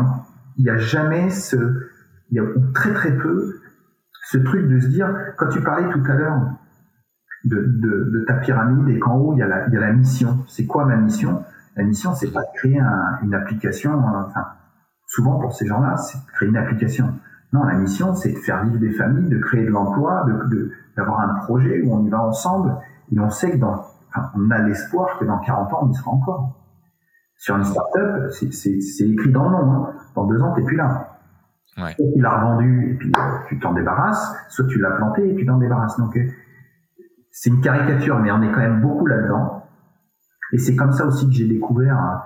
n'y a, a, jamais ce, il y a très très peu ce truc de se dire, quand tu parlais tout à l'heure de, de, ta pyramide et qu'en haut il y a la, il y a la mission. C'est quoi ma mission? La mission, c'est pas de créer un, une application, enfin, souvent pour ces gens-là, c'est de créer une application. Non, la mission, c'est de faire vivre des familles, de créer de l'emploi, de, d'avoir un projet où on y va ensemble et on sait que dans, enfin, on a l'espoir que dans 40 ans, on y sera encore. Sur une start-up, c'est écrit dans le nom. Hein. Dans deux ans, t'es plus là. Ouais. Soit tu l'as revendu et puis euh, tu t'en débarrasses, soit tu l'as planté et tu t'en débarrasses. Donc, euh, c'est une caricature, mais on est quand même beaucoup là-dedans. Et c'est comme ça aussi que j'ai découvert hein,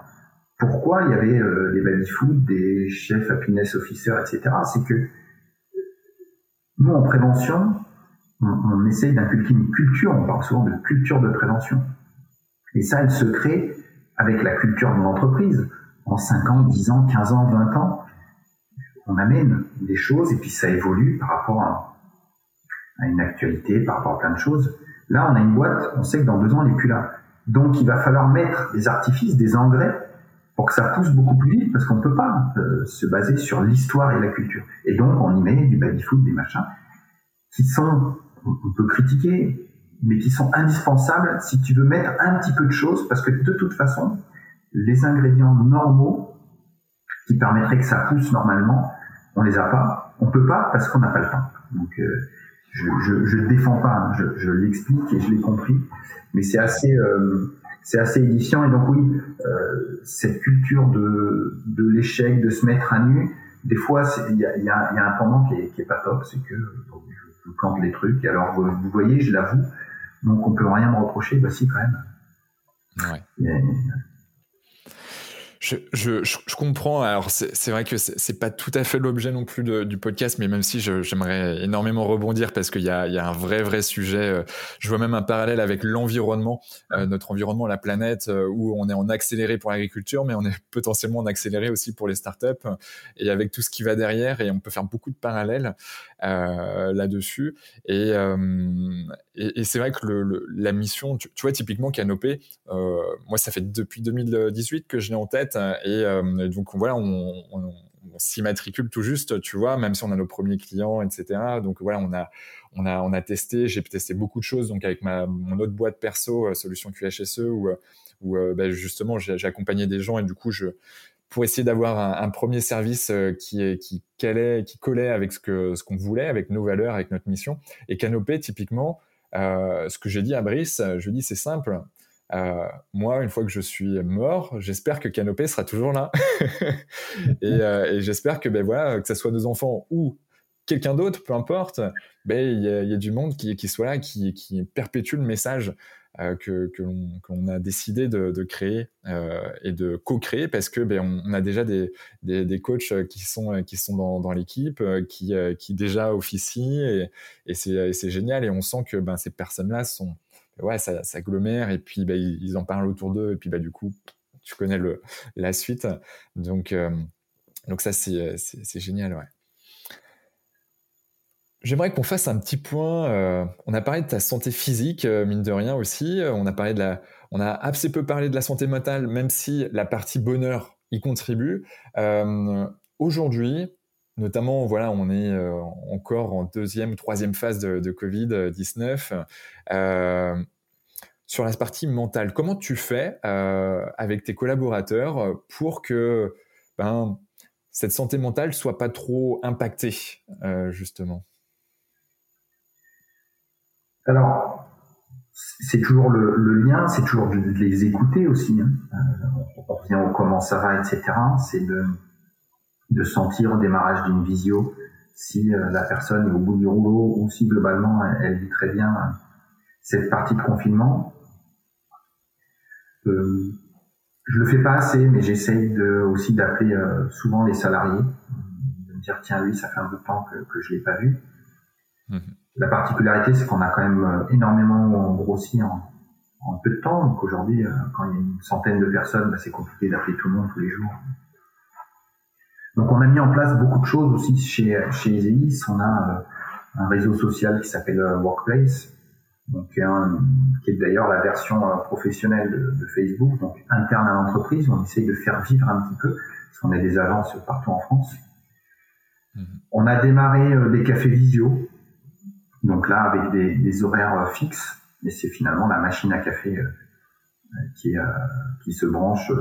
pourquoi il y avait euh, des baby food, des chefs happiness officers, etc. C'est que nous, en prévention, on, on essaye d'inculquer une culture, on parle souvent de culture de prévention. Et ça, elle se crée avec la culture de l'entreprise. En 5 ans, 10 ans, 15 ans, 20 ans, on amène des choses et puis ça évolue par rapport à, à une actualité, par rapport à plein de choses. Là, on a une boîte, on sait que dans deux ans, elle n'est plus là. Donc, il va falloir mettre des artifices, des engrais pour que ça pousse beaucoup plus vite, parce qu'on ne peut pas euh, se baser sur l'histoire et la culture. Et donc, on y met du baby-foot, des machins, qui sont, on peut critiquer, mais qui sont indispensables si tu veux mettre un petit peu de choses, parce que de toute façon, les ingrédients normaux qui permettraient que ça pousse normalement, on les a pas. On peut pas parce qu'on n'a pas le temps. Donc, euh, je, ne défends pas, hein. je, l'explique et je l'ai compris, mais c'est assez, euh, c'est assez édifiant. Et donc oui, euh, cette culture de, de l'échec, de se mettre à nu, des fois, il y a, y, a, y a, un pendant qui est, qui est pas top, c'est que je, plante les trucs. Et alors, vous, voyez, je l'avoue, donc on peut rien me reprocher. Bah si, quand même. Ouais. Je, comprends. Alors, c'est vrai que c'est pas tout à fait l'objet non plus du podcast, mais même si j'aimerais énormément rebondir parce qu'il y a, un vrai, vrai sujet. Euh, je vois même un parallèle avec l'environnement, euh, notre environnement, la planète, euh, où on est en accéléré pour l'agriculture, mais on est potentiellement en accéléré aussi pour les startups et avec tout ce qui va derrière. Et on peut faire beaucoup de parallèles là-dessus. Et, c'est vrai que la mission, tu, vois, typiquement Canopé, moi, ça fait depuis 2018 que je l'ai en tête euh, et, donc voilà, on, s'y matricule tout juste, tu vois, même si on a nos premiers clients, etc. Donc voilà, on a, on a, on a testé, j'ai testé beaucoup de choses, donc avec ma, mon autre boîte perso, euh, Solution QHSE, où, où euh, bah, justement j'ai accompagné des gens et du coup, je, pour essayer d'avoir un, premier service qui, qui, calait, qui collait avec ce qu'on ce qu'on voulait, avec nos valeurs, avec notre mission. Et Canopé, typiquement, ce que j'ai dit à Brice, je lui dis c'est simple, euh, moi, une fois que je suis mort, j'espère que Canopé sera toujours là. Euh, et, j'espère que, ben voilà, que ce soit nos enfants ou quelqu'un d'autre, peu importe, ben il y, y, a du monde qui, soit là, qui, perpétue le message euh, que, l'on a décidé de, créer et de co-créer parce que ben, on, a déjà des, des, coachs qui sont, qui sont dans, dans l'équipe, qui, qui déjà officient et, et c'est génial et on sent que ben, ces personnes-là sont ouais, ça, ça glomère et puis bah, ils, en parlent autour d'eux et puis bah, du coup, tu connais le, la suite. Donc, euh, donc ça, c'est génial, ouais. J'aimerais qu'on fasse un petit point. on a parlé de ta santé physique, mine de rien aussi. On a parlé de la, on a assez peu parlé de la santé mentale, même si la partie bonheur y contribue. Aujourd'hui, notamment, voilà, on est encore en deuxième, troisième phase de, de Covid-19 sur la partie mentale, comment tu fais euh, avec tes collaborateurs pour que ben, cette santé mentale soit pas trop impactée, euh, justement? Alors, c'est toujours le, lien, c'est toujours de, les écouter aussi. Hein. Euh, on revient au comment ça va, etc. C'est de, de sentir au démarrage d'une visio si la personne est au bout du rouleau ou si globalement elle, elle vit très bien cette partie de confinement euh, je le fais pas assez, mais j'essaye de, aussi d'appeler euh, souvent les salariés, de me dire tiens lui ça fait un bout de temps que, que je l'ai pas vu. Mhm. La particularité c'est qu'on a quand même euh, énormément grossi en, en peu de temps. Donc aujourd'hui, quand il y a une centaine de personnes, bah, c'est compliqué d'appeler tout le monde tous les jours. Donc on a mis en place beaucoup de choses aussi chez chez. On a un réseau social qui s'appelle Workplace, donc qui est d'ailleurs la version euh, professionnelle de, Facebook, donc interne à l'entreprise. On essaye de faire vivre un petit peu, parce qu'on a des agences partout en France. Mhm. On a démarré euh, des cafés visio, donc là avec des, des horaires euh, fixes, mais c'est finalement la machine à café qui, qui se branche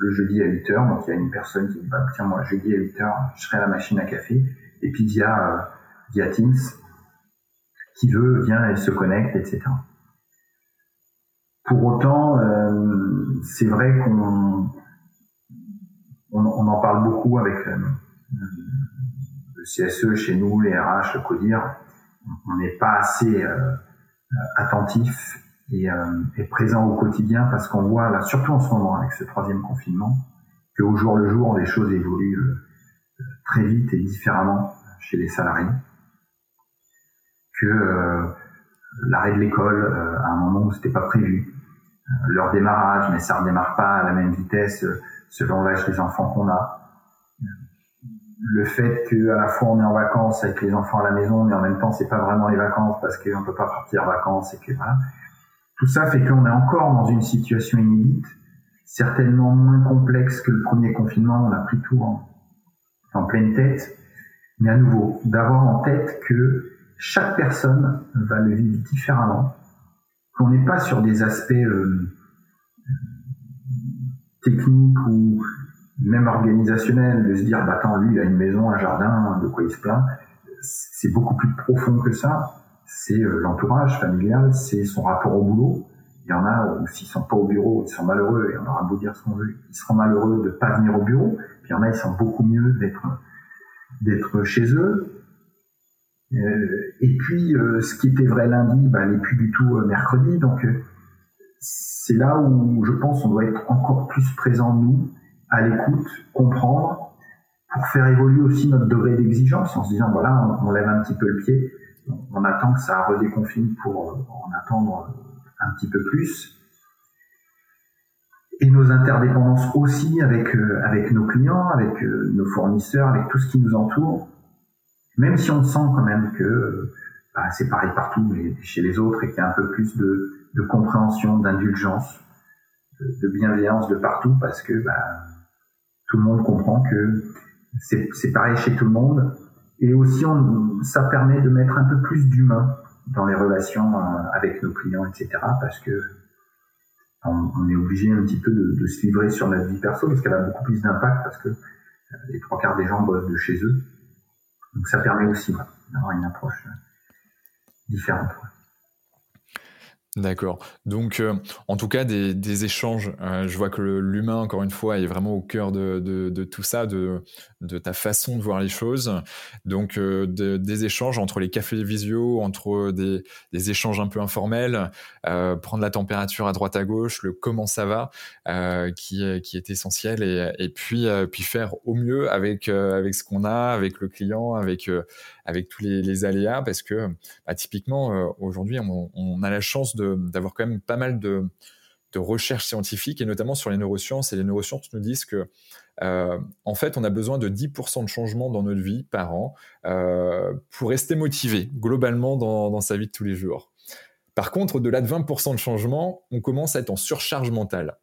le jeudi à 8 heures. Donc il y a une personne qui dit bah, tiens moi jeudi à 8 heures je serai à la machine à café, et puis via via Teams qui veut vient et se connecte, etc. Pour autant, euh, c'est vrai qu'on on, en parle beaucoup avec euh, le CSE chez nous, les RH, le CODIR. On n'est pas assez euh, attentif et, et, présent au quotidien parce qu'on voit, là, surtout en ce moment avec ce troisième confinement, qu'au jour le jour, les choses évoluent très vite et différemment chez les salariés que euh, l'arrêt de l'école euh, à un moment où c'était pas prévu, euh, leur démarrage, mais ça redémarre pas à la même vitesse selon l'âge des enfants qu'on a. Le fait que à la fois on est en vacances avec les enfants à la maison, mais en même temps c'est pas vraiment les vacances parce qu'on peut pas partir en vacances et que voilà. Tout ça fait qu'on est encore dans une situation inédite, certainement moins complexe que le premier confinement. On a pris tout en, pleine tête, mais à nouveau d'avoir en tête que chaque personne va le vivre différemment, qu'on n'est pas sur des aspects euh, techniques ou même organisationnels, de se dire, bah attends, lui, il a une maison, un jardin, de quoi il se plaint. C'est beaucoup plus profond que ça. C'est euh, l'entourage familial, c'est son rapport au boulot. Il y en a où s'ils sont pas au bureau, ils sont malheureux, et on aura beau dire ce qu'on veut, ils seront malheureux de pas venir au bureau. Puis il y en a, ils sont beaucoup mieux d'être d'être chez eux. Euh, et puis, euh, ce qui était vrai lundi, bah, n'est plus du tout euh, mercredi. Donc, c'est là où je pense on doit être encore plus présent, nous, à l'écoute, comprendre, pour faire évoluer aussi notre degré d'exigence en se disant, voilà, on, lève un petit peu le pied, on attend que ça redéconfine pour en attendre un petit peu plus. Et nos interdépendances aussi avec, avec nos clients, avec nos fournisseurs, avec tout ce qui nous entoure, même si on sent quand même que bah, c'est pareil partout et chez les autres et qu'il y a un peu plus de, de compréhension, d'indulgence, de, bienveillance de partout parce que bah, tout le monde comprend que c'est pareil chez tout le monde et aussi on, ça permet de mettre un peu plus d'humain dans les relations euh, avec nos clients, etc. Parce que on, est obligé un petit peu de, de, se livrer sur notre vie perso parce qu'elle a beaucoup plus d'impact parce que euh, les trois quarts des gens bossent de chez eux. Donc ça permet aussi d'avoir une approche euh, différente. D'accord. Donc, euh, en tout cas, des, échanges. Euh, je vois que l'humain, encore une fois, est vraiment au cœur de, tout ça, de, ta façon de voir les choses. Donc, euh, des échanges entre les cafés visio, entre des, échanges un peu informels, prendre la température à droite à gauche, le comment ça va, qui, qui est essentiel, et, et puis, puis faire au mieux avec, avec ce qu'on a, avec le client, avec, avec tous les, aléas, parce que bah, typiquement, aujourd'hui, on, a la chance d'avoir quand même pas mal de, recherche scientifique et notamment sur les neurosciences. Et les neurosciences nous disent que en fait, on a besoin de 10% de changement dans notre vie par an pour rester motivé globalement dans, dans, sa vie de tous les jours. Par contre, au-delà de 20% de changement, on commence à être en surcharge mentale.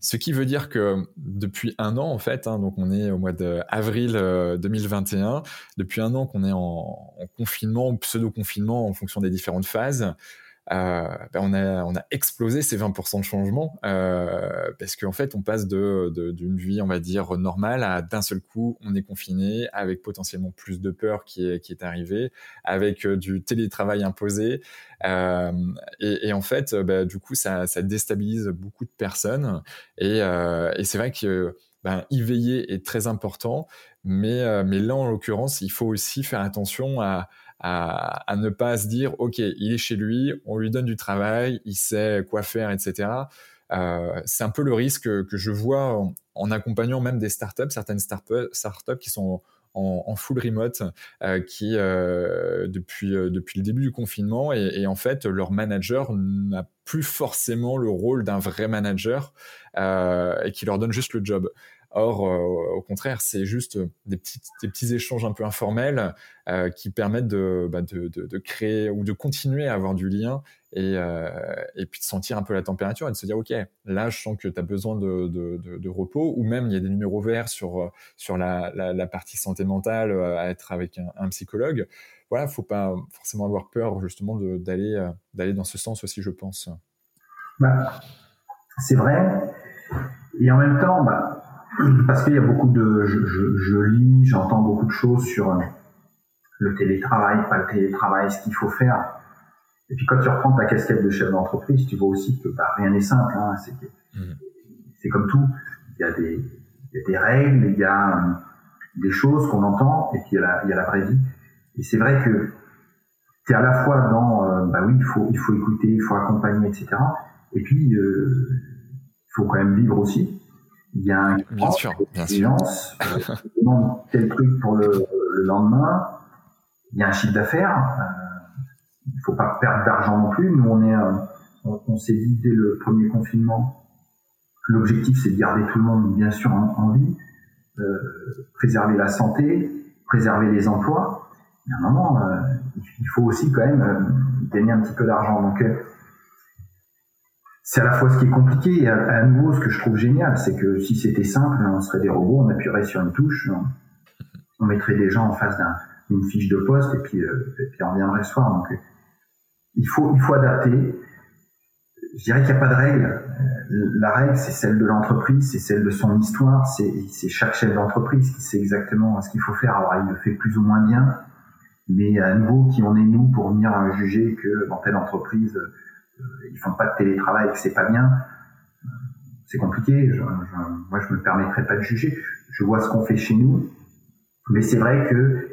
Ce qui veut dire que depuis un an, en fait, hein, donc on est au mois d'avril 2021, euh, depuis un an qu'on est en, en confinement, pseudo-confinement en fonction des différentes phases, ben on, a, on a explosé ces 20% de changement euh, parce qu'en fait, on passe de, d'une vie, on va dire, normale à d'un seul coup, on est confiné avec potentiellement plus de peur qui est, qui est arrivé, avec euh, du télétravail imposé. Euh, et, et, en fait, ben, du coup, ça, ça déstabilise beaucoup de personnes. Et, euh, et c'est vrai que ben, y veiller est très important, mais, euh, mais là, en l'occurrence, il faut aussi faire attention à à, ne pas se dire, OK, il est chez lui, on lui donne du travail, il sait quoi faire, etc. Euh, c'est un peu le risque que je vois en, accompagnant même des startups, certaines startups, qui sont en, full remote, euh, qui euh, depuis depuis le début du confinement et, en fait leur manager n'a plus forcément le rôle d'un vrai manager et qui leur donne juste le job. Or, euh, au contraire, c'est juste des petits, des petits échanges un peu informels euh, qui permettent de, bah, de, créer ou de continuer à avoir du lien et, euh, puis de sentir un peu la température et de se dire, OK, là, je sens que tu as besoin de, repos, ou même il y a des numéros verts sur, sur la, partie santé mentale, à être avec un, psychologue. Voilà, faut pas forcément avoir peur justement d'aller d'aller dans ce sens aussi, je pense. Bah, c'est vrai. Et en même temps, bah, parce qu'il y a beaucoup de, je, je, je lis, j'entends beaucoup de choses sur euh, le télétravail, pas le télétravail, ce qu'il faut faire. Et puis quand tu reprends ta casquette de chef d'entreprise, tu vois aussi que bah, rien n'est simple. Hein, mmh. c'est comme tout. Il y, a des, il y a des règles, il y a euh, des choses qu'on entend, et puis il y, a la, il y a la vraie vie. Et c'est vrai que tu es à la fois dans, euh, bah oui, il faut, il faut écouter, il faut accompagner, etc. Et puis, il faut quand même vivre aussi il y a un bien sûr, bien silence, euh, demande tel truc pour le, le, lendemain, il y a un chiffre d'affaires, euh, il faut pas perdre d'argent non plus. Nous, on est, euh, on, on s'est dit dès le premier confinement, l'objectif c'est de garder tout le monde bien sûr en, en vie, euh, préserver la santé, préserver les emplois. Et à un moment, euh, il faut aussi quand même euh, gagner un petit peu d'argent. Donc c'est à la fois ce qui est compliqué et à, nouveau ce que je trouve génial, c'est que si c'était simple, on serait des robots, on appuierait sur une touche, on, mettrait des gens en face d'une fiche de poste et puis, euh, puis on reviendrait le soir. Donc euh, il faut il faut adapter. Je dirais qu'il n'y a pas de règle. Euh, la règle, c'est celle de l'entreprise, c'est celle de son histoire, c'est chaque chef d'entreprise qui sait exactement ce qu'il faut faire. Alors il le fait plus ou moins bien, mais à nouveau, qui on est nous pour venir juger que dans telle entreprise ils font pas de télétravail c'est pas bien, euh, c'est compliqué. Je, je, moi, je me permettrai pas de juger. Je vois ce qu'on fait chez nous, mais c'est vrai que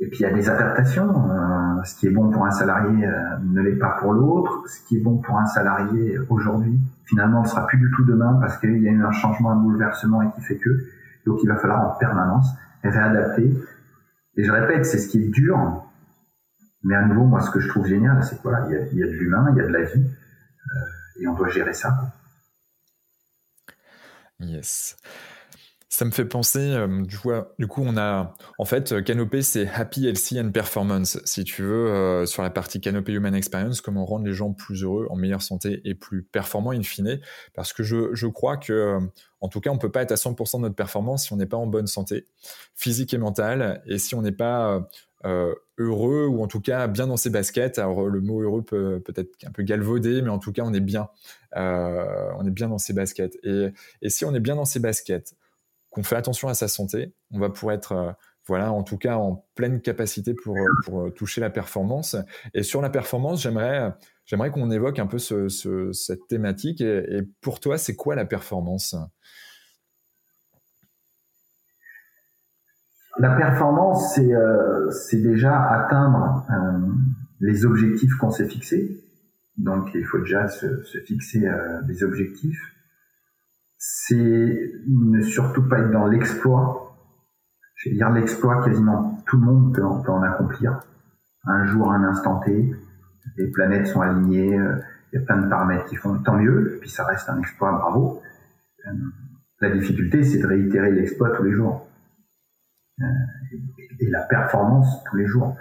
et puis il y a des adaptations. Euh, ce qui est bon pour un salarié euh, ne l'est pas pour l'autre. Ce qui est bon pour un salarié aujourd'hui, finalement, ne sera plus du tout demain parce qu'il y a eu un changement, un bouleversement et qui fait que. Donc il va falloir en permanence réadapter. Et je répète, c'est ce qui est dur, mais à nouveau, moi, ce que je trouve génial, c'est quoi il, il y a, de l'humain, il y a de la vie, euh, et on doit gérer ça. Yes. Ça me fait penser, euh, du, coup, on a, en fait, Canopé, c'est Happy, Healthy and Performance, si tu veux, euh, sur la partie Canopé Human Experience, comment rendre les gens plus heureux, en meilleure santé et plus performants in fine, parce que je, crois que, euh, en tout cas, on peut pas être à 100% de notre performance si on n'est pas en bonne santé, physique et mentale, et si on n'est pas euh, heureux ou en tout cas bien dans ses baskets. Alors le mot heureux peut peut-être un peu galvaudé, mais en tout cas on est bien, euh, on est bien dans ses baskets. Et, si on est bien dans ses baskets, qu'on fait attention à sa santé, on va pouvoir être euh, voilà, en tout cas en pleine capacité pour, toucher la performance. Et sur la performance, j'aimerais j'aimerais qu'on évoque un peu ce, ce, cette thématique. Et pour toi, c'est quoi la performance? La performance, c'est euh, déjà atteindre euh, les objectifs qu'on s'est fixés. Donc, il faut déjà se, se fixer euh, des objectifs. C'est ne surtout pas être dans l'exploit. Je vais dire l'exploit, quasiment tout le monde peut, peut, en accomplir. Un jour, un instant T, les planètes sont alignées, il y a plein de paramètres qui font tant mieux, puis ça reste un exploit, bravo. Euh, la difficulté, c'est de réitérer l'exploit tous les jours. Euh, et, la performance tous les jours.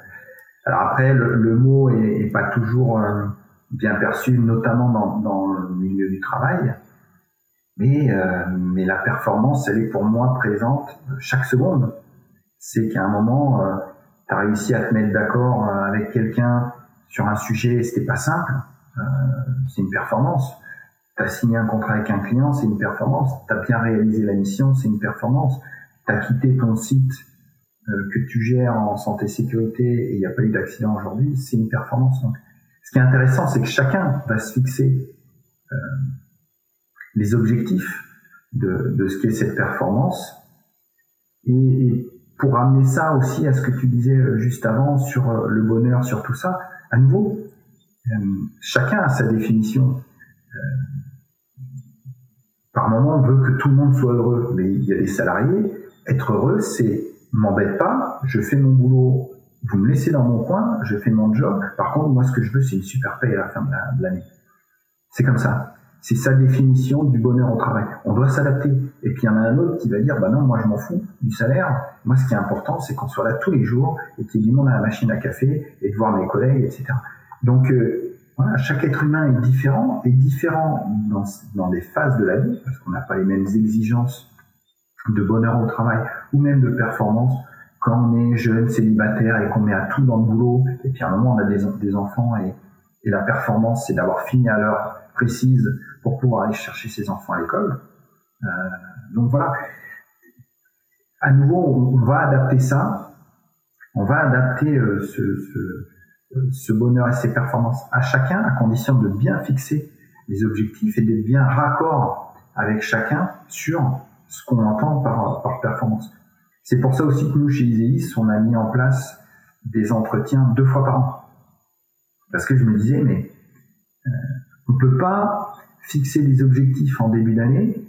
Alors après, le, mot est, pas toujours euh, bien perçu, notamment dans, le milieu du travail. Mais, mais la performance, elle est pour moi présente chaque seconde. C'est qu'à un moment, tu as réussi à te mettre d'accord avec quelqu'un sur un sujet et c'était pas simple euh, c'est une performance. Tu as signé un contrat avec un client, c'est une performance. Tu as bien réalisé la mission, c'est une performance. As quitté ton site euh, que tu gères en santé sécurité et il n'y a pas eu d'accident aujourd'hui, c'est une performance. Ce qui est intéressant, c'est que chacun va se fixer euh, les objectifs de, ce qu'est cette performance. Et, pour amener ça aussi à ce que tu disais juste avant sur le bonheur, sur tout ça, à nouveau, euh, chacun a sa définition. Euh, par moment, on veut que tout le monde soit heureux, mais il y a des salariés. Être heureux, c'est m'embête pas, je fais mon boulot, vous me laissez dans mon coin, je fais mon job. Par contre, moi, ce que je veux, c'est une super paye à la fin de l'année. C'est comme ça. C'est sa définition du bonheur au travail. On doit s'adapter. Et puis il y en a un autre qui va dire, bah non, moi je m'en fous du salaire. Moi, ce qui est important, c'est qu'on soit là tous les jours et qu'il y ait du monde à la machine à café et de voir mes collègues, etc. Donc euh, voilà, chaque être humain est différent, est différent dans, dans des phases de la vie, parce qu'on n'a pas les mêmes exigences de bonheur au travail ou même de performance. Quand on est jeune, célibataire et qu'on met à tout dans le boulot, et puis à un moment on a des, des enfants et, et la performance c'est d'avoir fini à l'heure précise pour pouvoir aller chercher ses enfants à l'école. Euh, donc voilà, à nouveau on, va adapter ça, on va adapter euh, ce, ce ce bonheur et ses performances à chacun, à condition de bien fixer les objectifs et d'être bien raccord avec chacun sur ce qu'on entend par, par performance. C'est pour ça aussi que nous, chez Iséis, on a mis en place des entretiens deux fois par an. Parce que je me disais, mais euh, on ne peut pas fixer des objectifs en début d'année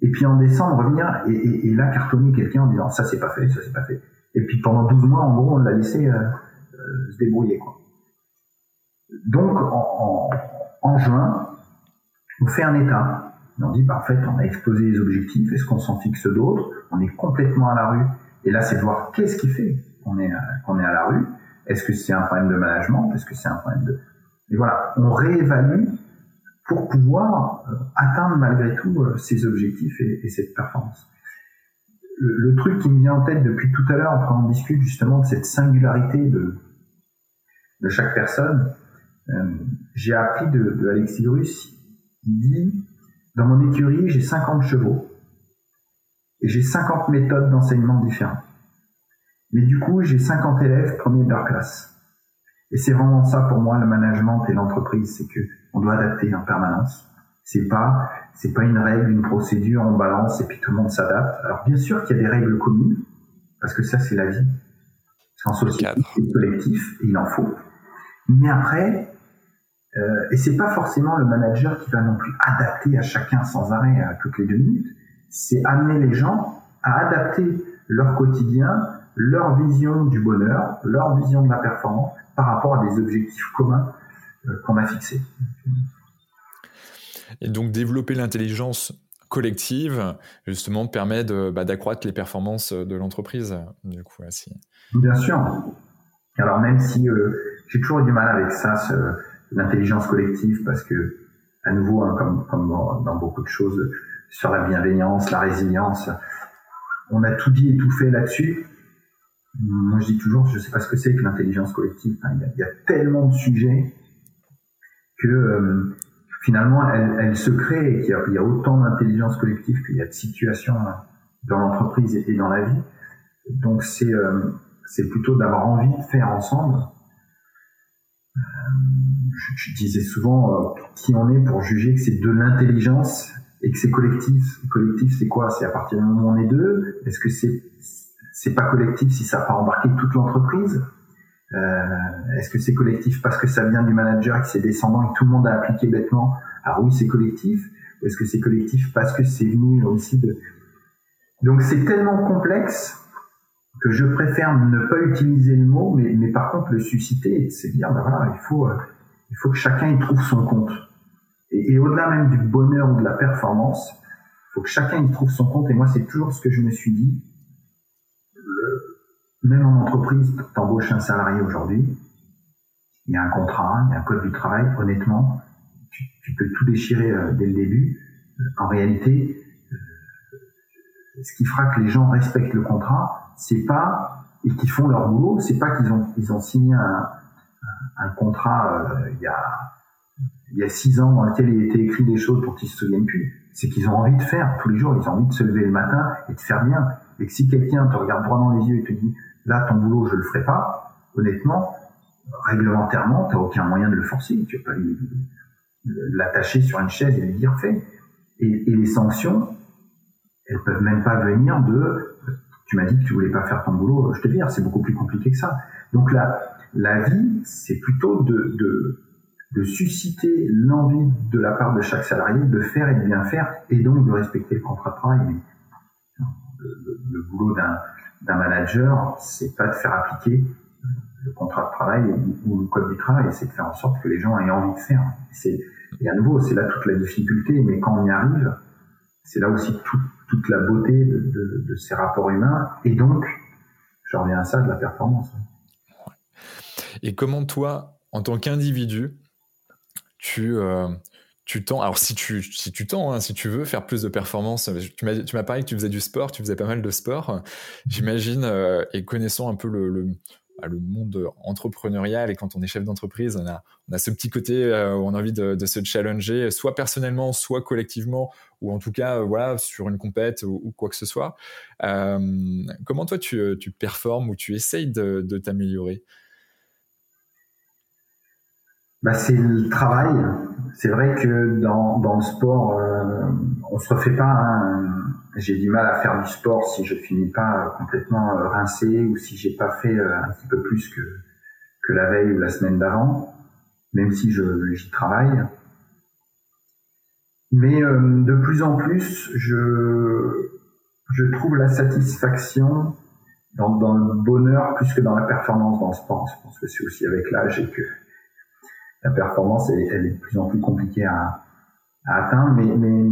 et puis en décembre revenir et, et, et là cartonner quelqu'un en disant ça c'est pas fait, ça c'est pas fait. Et puis pendant 12 mois, en gros, on l'a laissé euh, euh, se débrouiller. Quoi. Donc, en, juin, on fait un état. On dit, bah, en fait, on a exposé les objectifs, est-ce qu'on s'en fixe d'autres? On est complètement à la rue. Et là, c'est de voir qu'est-ce qui fait qu'on est, est à la rue. Est-ce que c'est un problème de management? Est-ce que c'est un problème de... Et voilà, on réévalue pour pouvoir euh, atteindre malgré tout euh, ces objectifs et, cette performance. Le, truc qui me vient en tête depuis tout à l'heure, quand on discute justement de cette singularité de, de chaque personne, euh, j'ai appris de, de Alexis Russe, il dit, dans mon écurie, j'ai 50 chevaux et j'ai 50 méthodes d'enseignement différentes. Mais du coup, j'ai 50 élèves premiers de leur classe. Et c'est vraiment ça pour moi le management et l'entreprise, c'est que on doit adapter en permanence. C'est pas c'est pas une règle, une procédure, on balance et puis tout le monde s'adapte. Alors bien sûr qu'il y a des règles communes parce que ça c'est la vie. En société, c'est collectif et il en faut. Mais après, euh, et c'est pas forcément le manager qui va non plus adapter à chacun sans arrêt à toutes les deux minutes. C'est amener les gens à adapter leur quotidien, leur vision du bonheur, leur vision de la performance par rapport à des objectifs communs euh, qu'on a fixés. Et donc développer l'intelligence collective, justement, permet bah, d'accroître les performances de l'entreprise. Du coup, Bien sûr. Alors même si euh, j'ai toujours eu du mal avec ça, ce, l'intelligence collective parce que à nouveau hein, comme, dans beaucoup de choses sur la bienveillance, la résilience, on a tout dit et tout fait là-dessus. Moi je dis toujours, je sais pas ce que c'est que l'intelligence collective. il, y a, tellement de sujets que euh, finalement elle, se crée et qu'il y, a autant d'intelligence collective qu'il y a de situations dans l'entreprise et dans la vie. Donc c'est euh, c'est plutôt d'avoir envie de faire ensemble euh, je, disais souvent euh, qui on est pour juger que c'est de l'intelligence et que c'est collectif. Collectif, c'est quoi? C'est à partir du moment où on est deux? Est-ce que c'est c'est pas collectif si ça n'a pas embarqué toute l'entreprise? Euh, Est-ce que c'est collectif parce que ça vient du manager et que c'est descendant et que tout le monde a appliqué bêtement? Ah oui, c'est collectif. Ou est-ce que c'est collectif parce que c'est venu aussi de... Donc c'est tellement complexe que je préfère ne pas utiliser le mot, mais, mais par contre le susciter, c'est dire, ben voilà, il faut, euh, il faut que chacun y trouve son compte. Et, au-delà même du bonheur ou de la performance, faut que chacun y trouve son compte. Et moi, c'est toujours ce que je me suis dit. même en entreprise, t'embauches un salarié aujourd'hui, il y a un contrat, il y a un code du travail. Honnêtement, tu, peux tout déchirer euh, dès le début. Euh, en réalité, ce qui fera que les gens respectent le contrat, c'est pas et qu'ils font leur boulot, c'est pas qu'ils ont ils ont signé un, un contrat euh, il y a il y a six ans dans lequel il était écrit des choses pour qu'ils se souviennent plus. C'est qu'ils ont envie de faire tous les jours, ils ont envie de se lever le matin et de faire bien. Et que si quelqu'un te regarde droit dans les yeux et te dit là ton boulot je le ferai pas, honnêtement, réglementairement, tu n'as aucun moyen de le forcer. Tu vas pas l'attacher sur une chaise et lui dire fais. Et, et, les sanctions, elles peuvent même pas venir de tu m'as dit que tu voulais pas faire ton boulot, je te dire, c'est beaucoup plus compliqué que ça. Donc la, la vie, c'est plutôt de, de, susciter l'envie de la part de chaque salarié de faire et de bien faire, et donc de respecter le contrat de travail. le, boulot d'un manager, c'est pas de faire appliquer le contrat de travail ou, le code du travail, c'est de faire en sorte que les gens aient envie de faire. Et à nouveau, c'est là toute la difficulté, mais quand on y arrive, c'est là aussi toute la beauté de, ces rapports humains, et donc, je reviens à ça, de la performance. Et comment toi, en tant qu'individu, tu, euh, tu tends, alors si tu, si tu tends, hein, si tu veux faire plus de performance, tu m'as, parlé que tu faisais du sport, tu faisais pas mal de sport, j'imagine, euh, et connaissant un peu le, le monde entrepreneurial et quand on est chef d'entreprise, on a, ce petit côté euh, où on a envie de, se challenger, soit personnellement, soit collectivement, ou en tout cas, euh, voilà, sur une compète ou, quoi que ce soit. Euh, comment toi, tu, performes ou tu essayes de, t'améliorer? Bah, c'est le travail. C'est vrai que dans, le sport, euh, on se refait pas. J'ai du mal à faire du sport si je finis pas complètement euh, rincé ou si j'ai pas fait euh, un petit peu plus que, que la veille ou la semaine d'avant, même si je j'y travaille. Mais euh, de plus en plus, je, je trouve la satisfaction dans, dans le bonheur plus que dans la performance dans le sport. Je pense que c'est aussi avec l'âge et que la performance, elle, elle, est de plus en plus compliquée à, à atteindre, mais, mais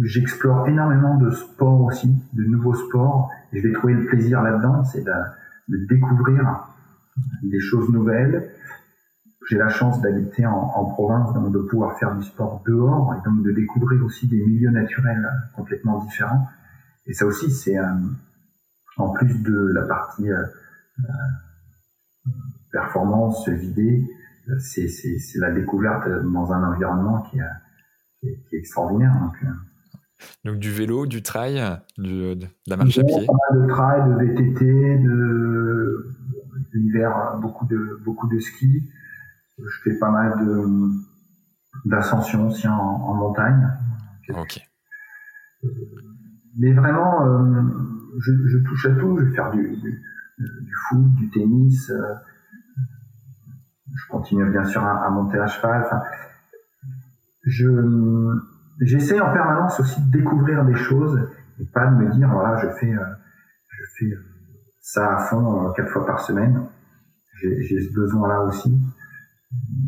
j'explore énormément de sports aussi, de nouveaux sports, je vais trouver le plaisir là-dedans, c'est de, de, découvrir des choses nouvelles. J'ai la chance d'habiter en, en, province, donc de pouvoir faire du sport dehors, et donc de découvrir aussi des milieux naturels complètement différents. Et ça aussi, c'est euh, en plus de la partie euh, euh performance, vider, c'est la découverte dans un environnement qui, qui, est, qui est, extraordinaire. Donc, euh. Donc, du vélo, du trail, du, de la marche à pied De trail, de VTT, de l'hiver, beaucoup de, beaucoup de ski. Je fais pas mal de d'ascension aussi en, en, montagne. Ok. Mais vraiment, euh, je, je, touche à tout. Je vais faire du, du, du foot, du tennis, euh, je continue bien sûr à, monter à cheval. Enfin, je j'essaie en permanence aussi de découvrir des choses et pas de me dire voilà je fais euh, je fais ça à fond euh, quatre fois par semaine. J'ai ce besoin là aussi,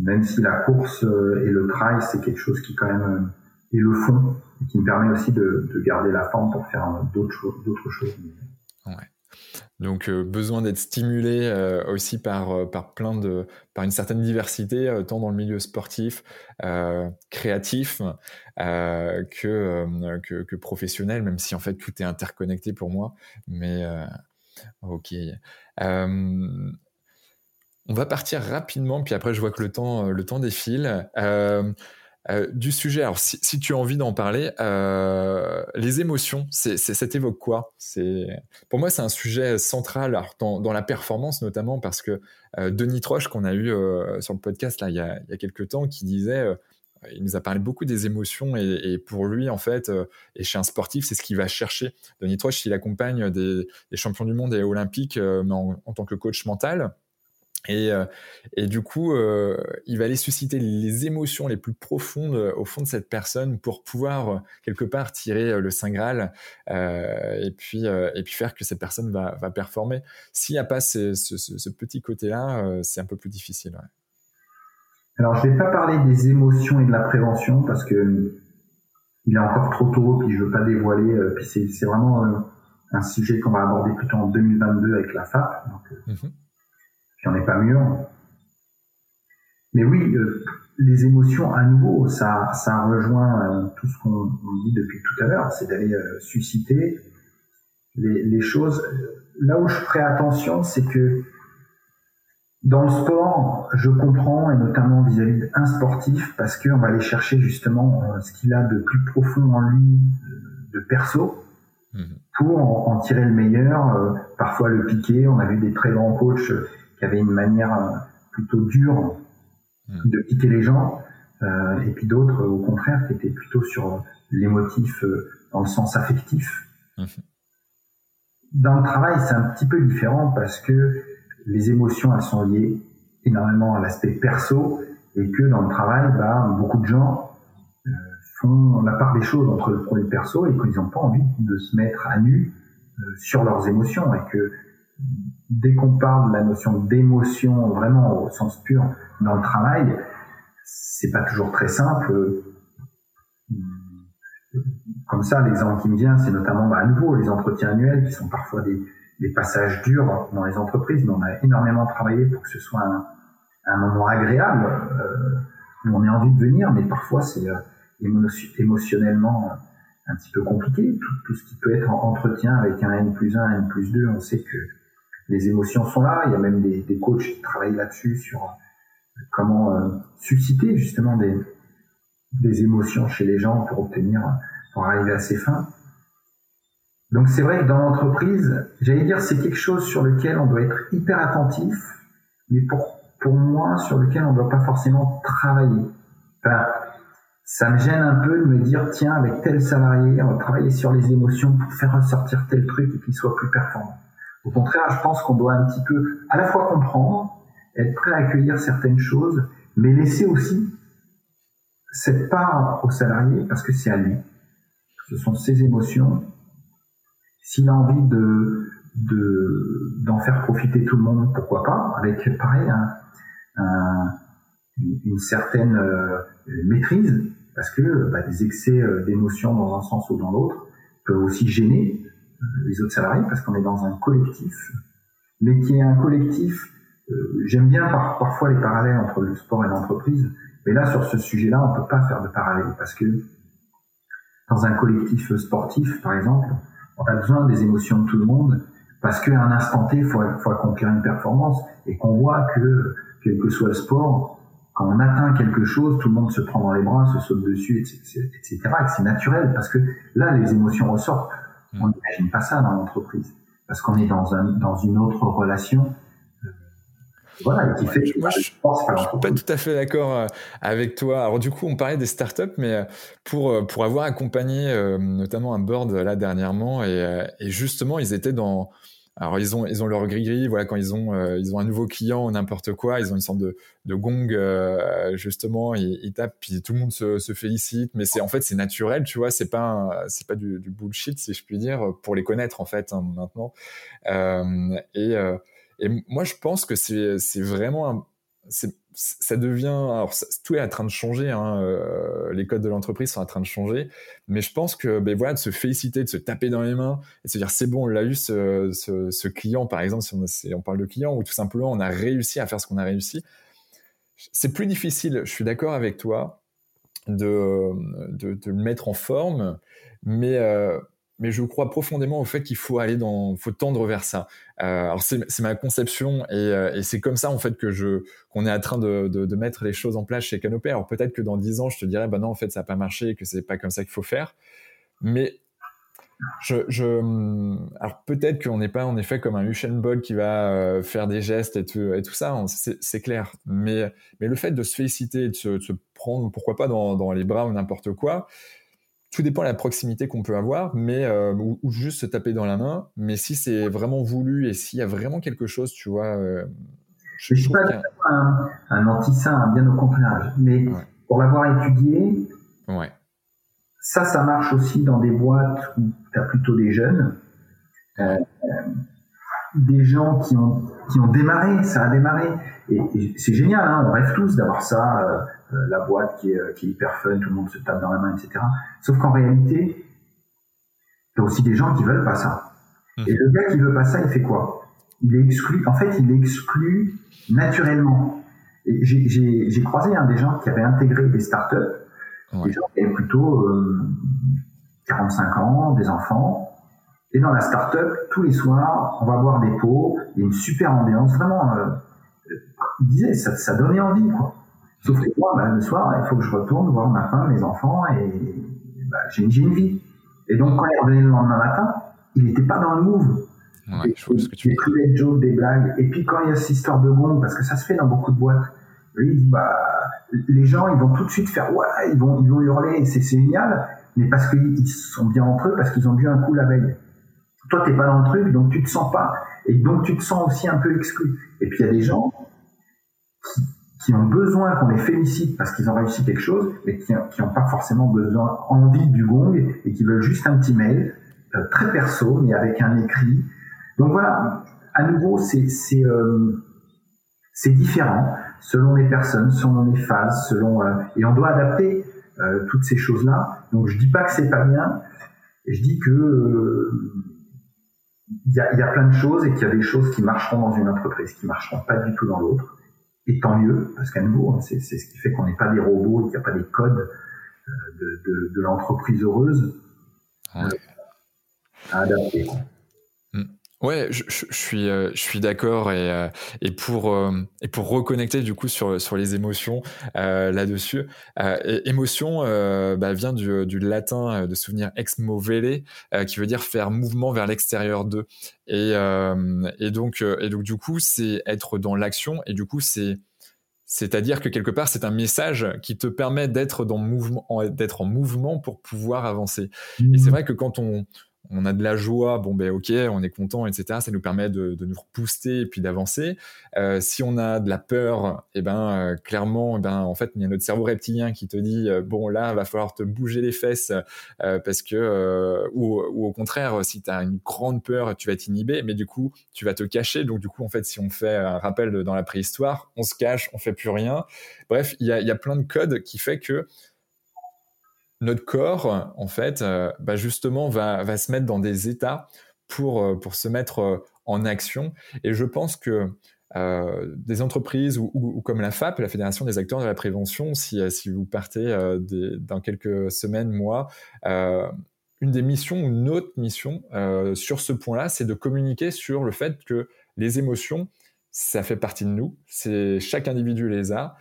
même si la course euh, et le trail c'est quelque chose qui quand même est le fond et qui me permet aussi de, de garder la forme pour faire d'autres choses d'autres choses. Ouais. Donc euh, besoin d'être stimulé euh, aussi par, euh, par plein de par une certaine diversité tant dans le milieu sportif, créatif que, que, que professionnel, même si en fait tout est interconnecté pour moi. Mais ok. on va partir rapidement, puis après je vois que le temps le temps défile. Euh, du sujet, alors si, tu as envie d'en parler, euh, les émotions, c'est, ça t'évoque quoi? C'est, Pour moi, c'est un sujet central dans, la performance notamment parce que euh, Denis Troche, qu'on a eu sur le podcast là, il, y a, il y a quelques temps, qui disait, il nous a parlé beaucoup des émotions et, pour lui, en fait, et chez un sportif, c'est ce qu'il va chercher. Denis Troche, il accompagne des, champions du monde et olympiques en, en tant que coach mental. Et, euh, et, du coup, euh, il va aller susciter les émotions les plus profondes euh, au fond de cette personne pour pouvoir quelque part tirer le saint graal et puis et puis faire que cette personne va, va performer. S'il n'y a pas ce, ce, ce petit côté-là, c'est un peu plus difficile. Alors, je vais pas parler des émotions et de la prévention parce que il est encore trop tôt, puis je veux pas dévoiler. Puis c'est vraiment un sujet qu'on va aborder plutôt en 2022 avec la FAP. Donc, mhm. Puis on n'est pas mieux. Mais oui, les émotions, à nouveau, ça, ça rejoint tout ce qu'on dit depuis tout à l'heure, c'est d'aller susciter les, les, choses. Là où je ferai attention, c'est que dans le sport, je comprends, et notamment vis-à-vis d'un sportif, parce qu'on va aller chercher justement euh, ce qu'il a de plus profond en lui, de perso, mhm. pour en, tirer le meilleur, euh, parfois le piquer. On a vu des très grands coachs qui avaient une manière euh, plutôt dure mhm. de piquer les gens, et puis d'autres, au contraire, qui étaient plutôt sur l'émotif dans le sens affectif. Mhm. Dans le travail, c'est un petit peu différent parce que les émotions, elles sont liées énormément à l'aspect perso et que dans le travail, bah, beaucoup de gens euh, font la part des choses entre le pro et le perso et qu'ils n'ont pas envie de se mettre à nu euh, sur leurs émotions et que dès qu'on parle de la notion d'émotion vraiment au sens pur dans le travail, c'est pas toujours très simple. Comme ça, l'exemple qui me vient, c'est notamment bah, à nouveau les entretiens annuels qui sont parfois des, passages durs dans les entreprises, mais on a énormément travaillé pour que ce soit un, moment agréable euh, où on ait envie de venir, mais parfois c'est euh, émotionnellement un petit peu compliqué. Tout, ce qui peut être en entretien avec un N plus 1, N plus 2, on sait que les émotions sont là. Il y a même des, des coachs qui travaillent là-dessus sur euh, comment euh, susciter justement des, des émotions chez les gens pour obtenir, pour arriver à ses fins. Donc c'est vrai que dans l'entreprise, j'allais dire c'est quelque chose sur lequel on doit être hyper attentif, mais pour, pour moi sur lequel on ne doit pas forcément travailler. Enfin, ça me gêne un peu de me dire tiens avec tel salarié on va travailler sur les émotions pour faire ressortir tel truc et qu'il soit plus performant. Au contraire, je pense qu'on doit un petit peu à la fois comprendre, être prêt à accueillir certaines choses, mais laisser aussi cette part au salarié parce que c'est à lui. Ce sont ses émotions s'il a envie de d'en faire profiter tout le monde, pourquoi pas, avec pareil un, une certaine euh, maîtrise, parce que bah, des excès euh, d'émotions dans un sens ou dans l'autre peuvent aussi gêner les autres salariés, parce qu'on est dans un collectif, mais qui est un collectif. J'aime bien parfois les parallèles entre le sport et l'entreprise, mais là sur ce sujet-là, on peut pas faire de parallèle, parce que dans un collectif sportif, par exemple, on a besoin des émotions de tout le monde parce qu'à un instant T, il faut, faut, accomplir une performance et qu'on voit que, quel que soit le sport, quand on atteint quelque chose, tout le monde se prend dans les bras, se saute dessus, etc. etc. et c'est naturel parce que là, les émotions ressortent. Mm. On n'imagine pas ça dans l'entreprise parce qu'on est dans, un, dans une autre relation voilà, qui fait Moi, je, suis pas tout à fait d'accord euh, avec toi. Alors du coup, on parlait des startups, mais euh, pour euh, pour avoir accompagné notamment un board là dernièrement et, et justement, ils étaient dans alors ils ont ils ont leur gris gris voilà quand ils ont ils ont un nouveau client ou n'importe quoi ils ont une sorte de, de gong justement ils, ils, tapent puis tout le monde se, se félicite. Mais c'est en fait c'est naturel tu vois c'est pas c'est pas du, du, bullshit si je puis dire pour les connaître en fait hein, maintenant. Et et moi, je pense que c'est vraiment un, ça devient alors tout est en train de changer hein, euh, les codes de l'entreprise sont en train de changer mais je pense que ben voilà de se féliciter de se taper dans les mains et de se dire c'est bon on l'a eu ce, client par exemple si on, parle de client ou tout simplement on a réussi à faire ce qu'on a réussi c'est plus difficile je suis d'accord avec toi de, le mettre en forme mais euh, mais je crois profondément au fait qu'il faut aller dans, faut tendre vers ça. Euh, alors c'est ma conception et, euh, et c'est comme ça en fait que je qu'on est en train de, mettre les choses en place chez Canopé. Alors peut-être que dans dix ans je te dirais bah non en fait ça n'a pas marché et que c'est pas comme ça qu'il faut faire. Mais je, alors peut-être qu'on n'est pas en effet comme un Usain Bolt qui va euh, faire des gestes et tout, et tout ça, hein, c'est clair. Mais mais le fait de se féliciter, de se, de se prendre pourquoi pas dans les bras ou n'importe quoi tout dépend de la proximité qu'on peut avoir, mais euh, ou, juste se taper dans la main. Mais si c'est vraiment voulu et s'il y a vraiment quelque chose, tu vois. Euh, je ne suis pas un, un anti-saint, bien au contraire. Mais pour l'avoir étudié, ouais. ça, ça marche aussi dans des boîtes où tu as plutôt des jeunes. Euh, des gens qui ont qui ont démarré, ça a démarré. Et, c'est génial, hein, on rêve tous d'avoir ça, la boîte qui est, qui est hyper fun, tout le monde se tape dans la main, etc. Sauf qu'en réalité, il y a aussi des gens qui veulent pas ça. Mmh. Et le gars qui veut pas ça, il fait quoi? Il est exclu. En fait, il est exclu naturellement. J'ai croisé hein, des gens qui avaient intégré des startups, des gens qui avaient plutôt euh, 45 ans, des enfants, et dans la start-up, tous les soirs, on va boire des pots, il y a une super ambiance, vraiment, euh, il disait, ça, ça donnait envie, quoi. Sauf que moi, bah, le soir, il faut que je retourne voir ma femme, mes enfants, et bah, j'ai une vie. Et donc, quand il revenait le lendemain matin, il n'était pas dans le move. Ouais, je vois ce que tu veux des jokes, des blagues. Et puis, quand il y a cette histoire de gong, parce que ça se fait dans beaucoup de boîtes, lui, il dit, bah, les gens, ils vont tout de suite faire, ouais, ils vont, ils vont hurler, c'est génial, mais parce qu'ils sont bien entre eux, parce qu'ils ont bu un coup la veille toi t'es pas dans le truc, donc tu te sens pas, et donc tu te sens aussi un peu exclu. Et puis il y a des gens qui, ont besoin qu'on les félicite parce qu'ils ont réussi quelque chose, mais qui n'ont pas forcément besoin, envie du gong, et qui veulent juste un petit mail euh, très perso, mais avec un écrit. Donc voilà, à nouveau c'est euh, différent selon les personnes, selon les phases, selon euh, et on doit adapter toutes ces choses là. Donc je dis pas que c'est pas bien, je dis que il y, a, y a, plein de choses et qu'il y a des choses qui marcheront dans une entreprise, qui marcheront pas du tout dans l'autre. Et tant mieux, parce qu'à nouveau, hein, c'est ce qui fait qu'on n'est pas des robots et qu'il n'y a pas des codes euh, de, de, de l'entreprise heureuse euh, à adapter. Ouais, je, je, suis, euh, je suis d'accord et, euh, et pour euh, et pour reconnecter du coup sur sur les émotions là-dessus. émotion bah, vient du, du latin de souvenir ex movere qui veut dire faire mouvement vers l'extérieur d'eux. Et et donc et donc du coup c'est être dans l'action et du coup c'est c'est-à-dire que quelque part, c'est un message qui te permet d'être dans mouvement, d'être en mouvement pour pouvoir avancer. Et c'est mmh. vrai que quand on, on a de la joie, bon ben ok, on est content, etc. Ça nous permet de, nous booster et puis d'avancer. Euh, si on a de la peur, et eh ben euh, clairement, eh ben en fait il y a notre cerveau reptilien qui te dit euh, bon là va falloir te bouger les fesses parce que ou, au contraire si tu as une grande peur tu vas t'inhiber, mais du coup tu vas te cacher. Donc du coup en fait si on fait un rappel dans la préhistoire, on se cache, on fait plus rien. Bref, il y a, y a plein de codes qui fait que notre corps, en fait, euh, bah, justement, va, se mettre dans des états pour, euh, se mettre euh, en action. Et je pense que des entreprises ou, comme la FAP, la Fédération des acteurs de la prévention, si, si vous partez dans quelques semaines, mois, une des missions ou une autre mission sur ce point-là, c'est de communiquer sur le fait que les émotions, ça fait partie de nous, c'est chaque individu les a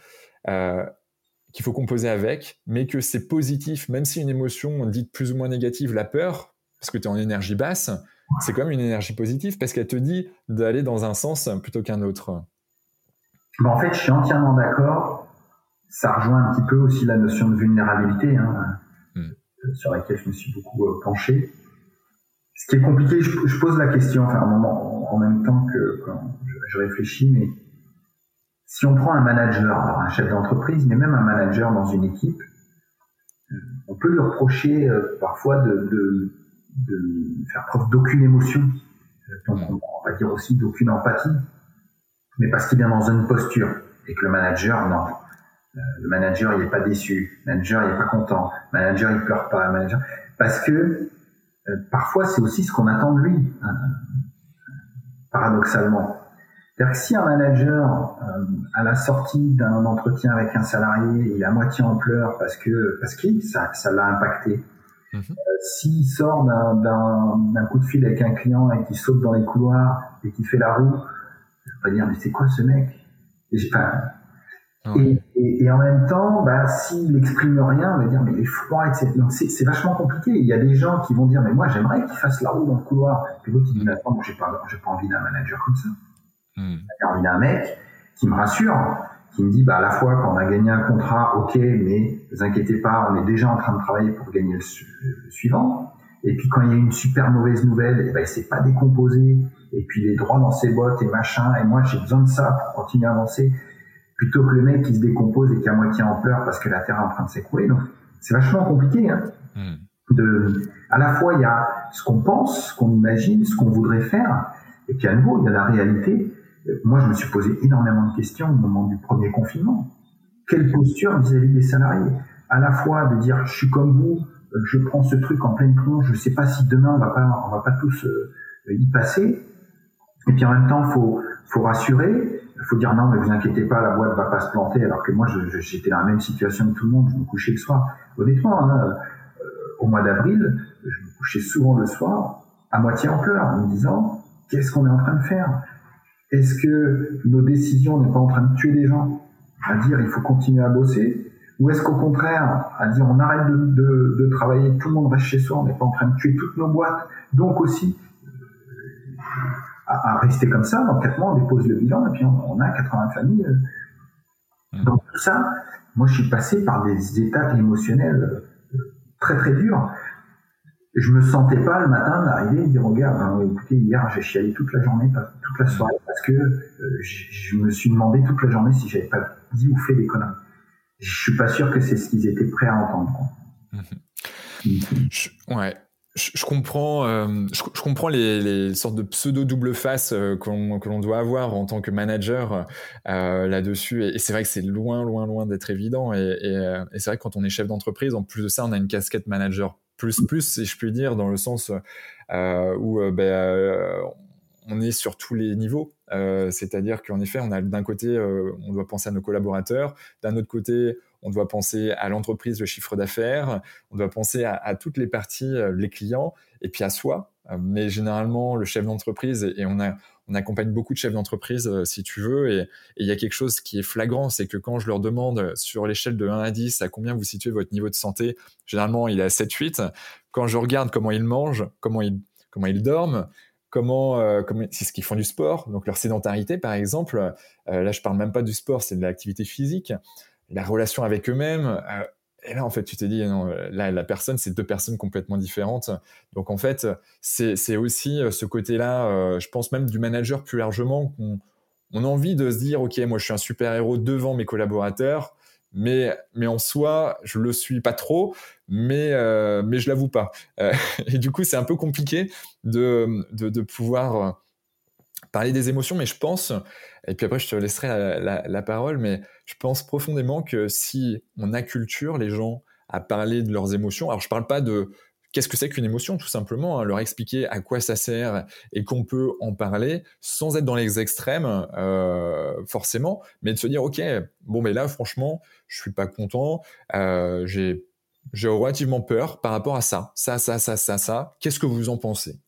qu'il faut composer avec, mais que c'est positif, même si une émotion dite plus ou moins négative, la peur, parce que tu es en énergie basse, c'est quand même une énergie positive parce qu'elle te dit d'aller dans un sens plutôt qu'un autre. en fait, je suis entièrement d'accord. Ça rejoint un petit peu aussi la notion de vulnérabilité, hein, hmm. sur laquelle je me suis beaucoup euh, penché. Ce qui est compliqué, je, pose la question, enfin, en même temps que quand je réfléchis, mais si on prend un manager, alors un chef d'entreprise, mais même un manager dans une équipe, euh, on peut lui reprocher euh, parfois de, faire preuve d'aucune émotion, euh, on va dire aussi d'aucune empathie, mais parce qu'il est dans une posture et que le manager, non. Le manager, il n'est pas déçu. Le manager, il n'est pas content. Le manager, il pleure pas. Le manager... Parce que parfois, c'est aussi ce qu'on attend de lui, hein, paradoxalement. C'est-à-dire que si un manager, euh, à la sortie d'un entretien avec un salarié, il est à moitié en pleurs parce que parce que ça ça l'a impacté. Mhm. Euh, s'il sort d'un coup de fil avec un client et qu'il saute dans les couloirs et qu'il fait la roue, je vais pas dire mais c'est quoi ce mec? Et, ah et, et, en même temps, bah, s'il exprime rien, on va dire mais il est froid, etc. Donc c'est vachement compliqué. Il y a des gens qui vont dire mais moi j'aimerais qu'il fasse la roue dans le couloir. Puis l'autre il dit mais attends, j'ai pas j'ai pas envie d'un manager comme ça. Hmm. Il y a un mec qui me rassure, qui me dit bah à la fois quand on a gagné un contrat, ok, mais ne vous inquiétez pas, on est déjà en train de travailler pour gagner le, suivant. Et puis quand il y a une super mauvaise nouvelle, et eh ben il s'est pas décomposé, et puis les droits dans ses bottes et machin, et moi j'ai besoin de ça pour continuer à avancer, plutôt que le mec qui se décompose et qui à moitié en pleurs parce que la terre est en train de s'écrouler. Donc c'est vachement compliqué. Hein, hmm. de, à la fois il y a ce qu'on pense, ce qu'on imagine, ce qu'on voudrait faire, Et puis à nouveau, il y a la réalité. Moi, je me suis posé énormément de questions au moment du premier confinement. Quelle posture vis-à-vis des salariés? À la fois de dire, je suis comme vous, je prends ce truc en pleine tronche, je ne sais pas si demain on va pas, on va pas tous euh, y passer. Et puis en même temps, faut, faut rassurer. Il faut dire non, mais vous inquiétez pas, la boîte va pas se planter. Alors que moi, j'étais dans la même situation que tout le monde. Je me couchais le soir. Honnêtement, hein, euh, au mois d'avril, je me couchais souvent le soir à moitié en pleurs, en me disant qu'est-ce qu'on est en train de faire? Est-ce que nos décisions n'est pas en train de tuer les gens À dire il faut continuer à bosser ou est-ce qu'au contraire, à dire on arrête de, travailler, tout le monde reste chez soi, on n'est pas en train de tuer toutes nos boîtes, donc aussi à, rester comme ça, dans quatre mois on dépose le bilan et puis on, a 80 familles. Euh. Donc tout ça, moi je suis passé par des états émotionnels euh, très très durs. Je me sentais pas le matin d'arriver et dire regarde, hein, écoutez hier j'ai chialé toute la journée, toute la soirée parce que euh, je, me suis demandé toute la journée si j'avais pas dit ou fait des conneries je suis pas sûr que c'est ce qu'ils étaient prêts à entendre. Je, ouais. Comprends, euh, je, comprends les, sortes de pseudo double face euh, que l'on doit avoir en tant que manager euh, là-dessus, et, c'est vrai que c'est loin, loin, loin d'être évident. Et, c'est vrai que quand on est chef d'entreprise, en plus de ça, on a une casquette manager plus plus, si je puis dire, dans le sens où ben, on est sur tous les niveaux. Euh, c'est-à-dire qu'en effet, on a d'un côté, euh, on doit penser à nos collaborateurs, d'un autre côté, on doit penser à l'entreprise, le chiffre d'affaires, on doit penser à, toutes les parties, euh, les clients, et puis à soi. mais généralement, le chef d'entreprise, et, on, a, on accompagne beaucoup de chefs d'entreprise, si tu veux, et il y a quelque chose qui est flagrant, c'est que quand je leur demande sur l'échelle de 1 à 10 à combien vous situez votre niveau de santé, généralement il est à 7-8. Quand je regarde comment ils mangent, comment ils, comment ils dorment, comment, euh, c'est ce qu'ils font du sport, donc leur sédentarité par exemple. Euh, là, je parle même pas du sport, c'est de l'activité physique, la relation avec eux-mêmes. Euh, et là, en fait, tu t'es dit, non, là, la personne, c'est deux personnes complètement différentes. Donc, en fait, c'est aussi ce côté-là, je pense même du manager plus largement, qu'on on a envie de se dire, OK, moi, je suis un super-héros devant mes collaborateurs, mais, mais en soi, je le suis pas trop, mais, euh, mais je l'avoue pas. Euh, et du coup, c'est un peu compliqué de, de, pouvoir euh, parler des émotions, mais je pense, et puis après, je te laisserai la, parole, mais je pense profondément que si on acculture les gens à parler de leurs émotions, alors je parle pas de qu'est-ce que c'est qu'une émotion, tout simplement, hein, leur expliquer à quoi ça sert et qu'on peut en parler sans être dans les extrêmes, euh, forcément, mais de se dire, ok, bon, mais là, franchement, je suis pas content, euh, j'ai relativement peur par rapport à ça, ça, ça, ça, ça, ça. Qu'est-ce que vous en pensez?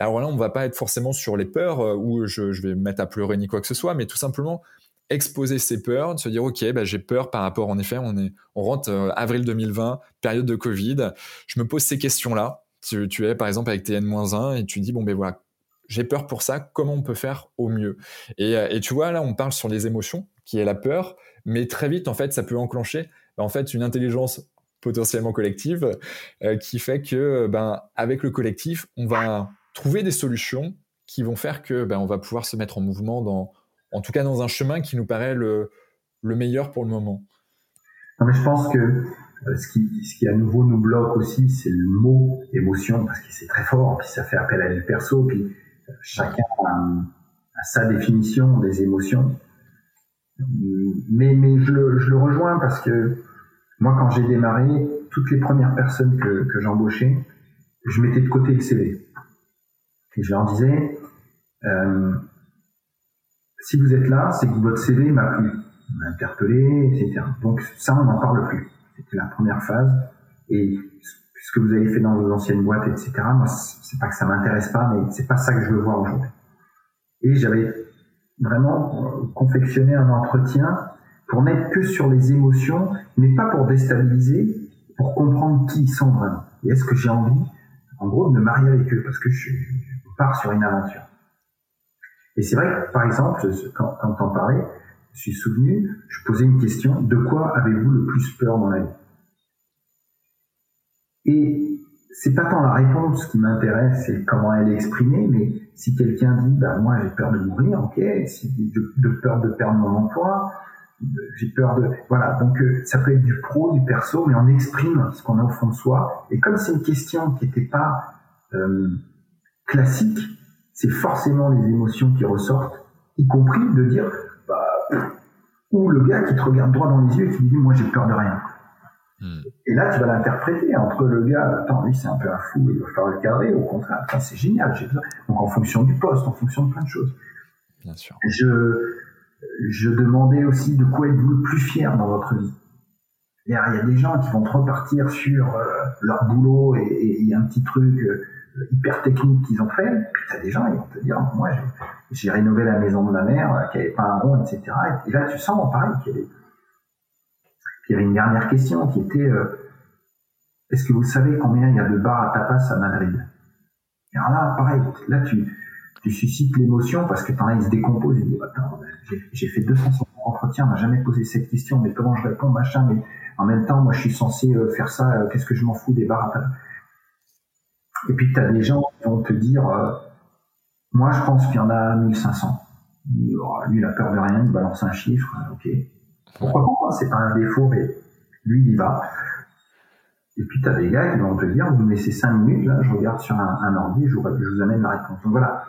Alors là, on va pas être forcément sur les peurs euh, où je, vais me mettre à pleurer ni quoi que ce soit, mais tout simplement exposer ses peurs, de se dire ok, bah, j'ai peur par rapport en effet, on est, on rentre euh, avril 2020, période de Covid. Je me pose ces questions-là. Tu, tu, es par exemple avec tes N-1 et tu dis bon ben voilà, j'ai peur pour ça. Comment on peut faire au mieux? Et, euh, et, tu vois là, on parle sur les émotions, qui est la peur, mais très vite en fait, ça peut enclencher bah, en fait une intelligence potentiellement collective qui fait que ben avec le collectif, on va trouver des solutions qui vont faire que ben on va pouvoir se mettre en mouvement dans en tout cas dans un chemin qui nous paraît le, le meilleur pour le moment. Non, mais je pense que euh, ce qui, ce qui à nouveau nous bloque aussi, c'est le mot émotion, parce que c'est très fort, puis ça fait appel à du perso, puis euh, chacun a, sa définition des émotions. Mais, mais je, le, je le rejoins parce que moi, quand j'ai démarré, toutes les premières personnes que, que j'embauchais, je mettais de côté le CV. Et je leur disais, euh, si vous êtes là, c'est que votre CV m'a plu, m'a interpellé, etc. Donc ça, on n'en parle plus. C'était la première phase. Et ce que vous avez fait dans vos anciennes boîtes, etc. Moi, c'est pas que ça m'intéresse pas, mais c'est pas ça que je veux voir aujourd'hui. Et j'avais vraiment confectionné un entretien pour n'être que sur les émotions, mais pas pour déstabiliser, pour comprendre qui ils sont vraiment. Et est-ce que j'ai envie, en gros, de me marier avec eux, parce que je, je pars sur une aventure. Et c'est vrai que, par exemple, quand, quand t'en parlais, je suis souvenu, je posais une question, de quoi avez-vous le plus peur dans la vie? Et c'est pas tant la réponse qui m'intéresse, c'est comment elle est exprimée, mais si quelqu'un dit, bah, moi j'ai peur de mourir, ok, si de, peur de perdre mon emploi, j'ai peur de, voilà, donc euh, ça peut être du pro, du perso, mais on exprime ce qu'on a au fond de soi. Et comme c'est une question qui n'était pas euh, classique, c'est forcément les émotions qui ressortent, y compris de dire, bah, ou le gars qui te regarde droit dans les yeux et qui dit, moi j'ai peur de rien. Hmm. Et là, tu vas l'interpréter entre le gars, attends, lui c'est un peu un fou, il va falloir le cadrer, au contraire, c'est génial. Donc en fonction du poste, en fonction de plein de choses. Bien sûr. Je, je demandais aussi de quoi êtes-vous le plus fier dans votre vie. Il y, a, des gens qui vont repartir sur euh, leur boulot et, et, un petit truc euh, hyper technique qu'ils ont fait. Puis tu as des gens qui vont te dire, moi j'ai rénové la maison de ma mère euh, qui avait pas un rond, etc. Et là tu sens pareil qu'il y, avait une dernière question qui était, est-ce que vous savez combien il y a de bars à tapas à Madrid? Alors là, pareil, là tu, tu suscites l'émotion parce que as, il se décompose. Il dit, attends, j'ai fait 250 entretiens, on n'a jamais posé cette question, mais comment je réponds, machin, mais en même temps, moi, je suis censé euh, faire ça, euh, qu'est-ce que je m'en fous des barres Et puis, tu as des gens qui vont te dire, euh, moi, je pense qu'il y en a 1500. Lui, il a peur de rien, il balance un chiffre, ok. Pourquoi pas, c'est pas un défaut, mais lui, il y va. Et puis, tu as des gars qui vont te dire, vous me laissez 5 minutes, là, je regarde sur un, ordi, je vous, amène la réponse. Donc voilà,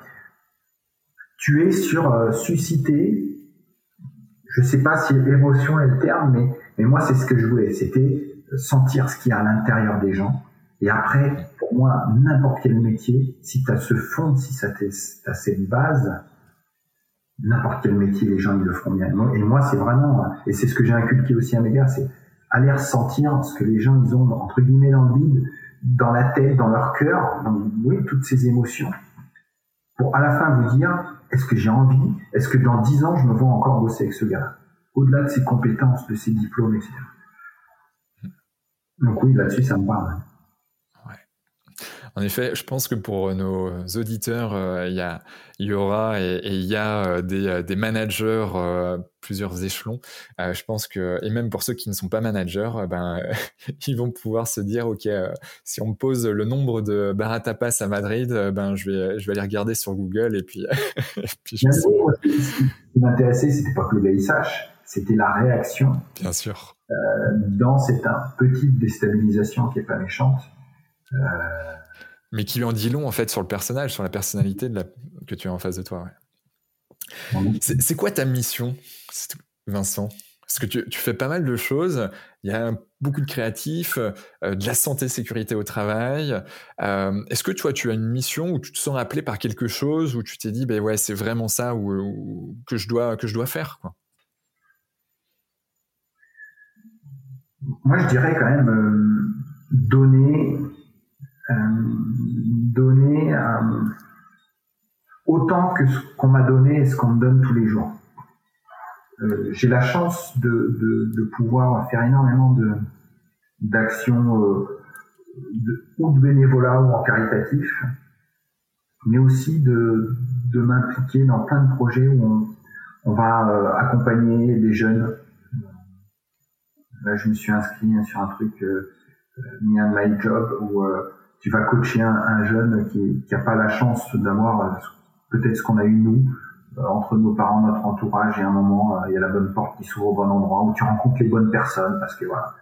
tu es sur susciter je sais pas si l'émotion est le terme, mais, mais moi, c'est ce que je voulais. C'était sentir ce qu'il y a à l'intérieur des gens. Et après, pour moi, n'importe quel métier, si tu as ce fond, si tu as cette base, n'importe quel métier, les gens, ils le feront bien. Et moi, c'est vraiment, et c'est ce que j'ai inculqué aussi à mes gars, c'est aller ressentir ce que les gens, ils ont, entre guillemets, dans le vide, dans la tête, dans leur cœur, oui, toutes ces émotions, pour à la fin vous dire, est-ce que j'ai envie? Est-ce que dans dix ans, je me vois encore bosser avec ce gars Au-delà de ses compétences, de ses diplômes, etc. Donc oui, là-dessus, ça me parle. En effet, je pense que pour nos auditeurs, euh, il y, y aura et il y a euh, des, euh, des, managers, plusieurs échelons. je pense que, et même pour ceux qui ne sont pas managers, ben, ils vont pouvoir se dire, OK, si on me pose le nombre de baratapas à Madrid, ben, je vais, je vais aller regarder sur Google et puis, puis je Ce qui m'intéressait, c'était pas que le sache, c'était la réaction. Bien sûr. dans cette petite déstabilisation qui est pas méchante. Euh, mais qui lui en dit long en fait sur le personnage, sur la personnalité de la... que tu as en face de toi. C'est quoi ta mission, Vincent? Parce que tu, tu, fais pas mal de choses. Il y a beaucoup de créatifs, euh, de la santé, sécurité au travail. Euh, est-ce que toi, tu as une mission où tu te sens appelé par quelque chose, où tu t'es dit, ben ouais, c'est vraiment ça où, que je dois que je dois faire, quoi? Moi, je dirais quand même euh, donner donner euh, autant que ce qu'on m'a donné et ce qu'on me donne tous les jours. Euh, j'ai la chance de, de, pouvoir faire énormément de d'actions ou de bénévolat ou en caritatif, mais aussi de, de m'impliquer dans plein de projets où on, on va accompagner des jeunes. Là, je me suis inscrit sur un truc euh, My Job où tu vas coacher un, jeune qui n'a pas la chance d'avoir euh, peut-être ce qu'on a eu nous, euh, entre nos parents, notre entourage, et à un moment, euh, il y a la bonne porte qui s'ouvre au bon endroit, où tu rencontres les bonnes personnes, parce que voilà.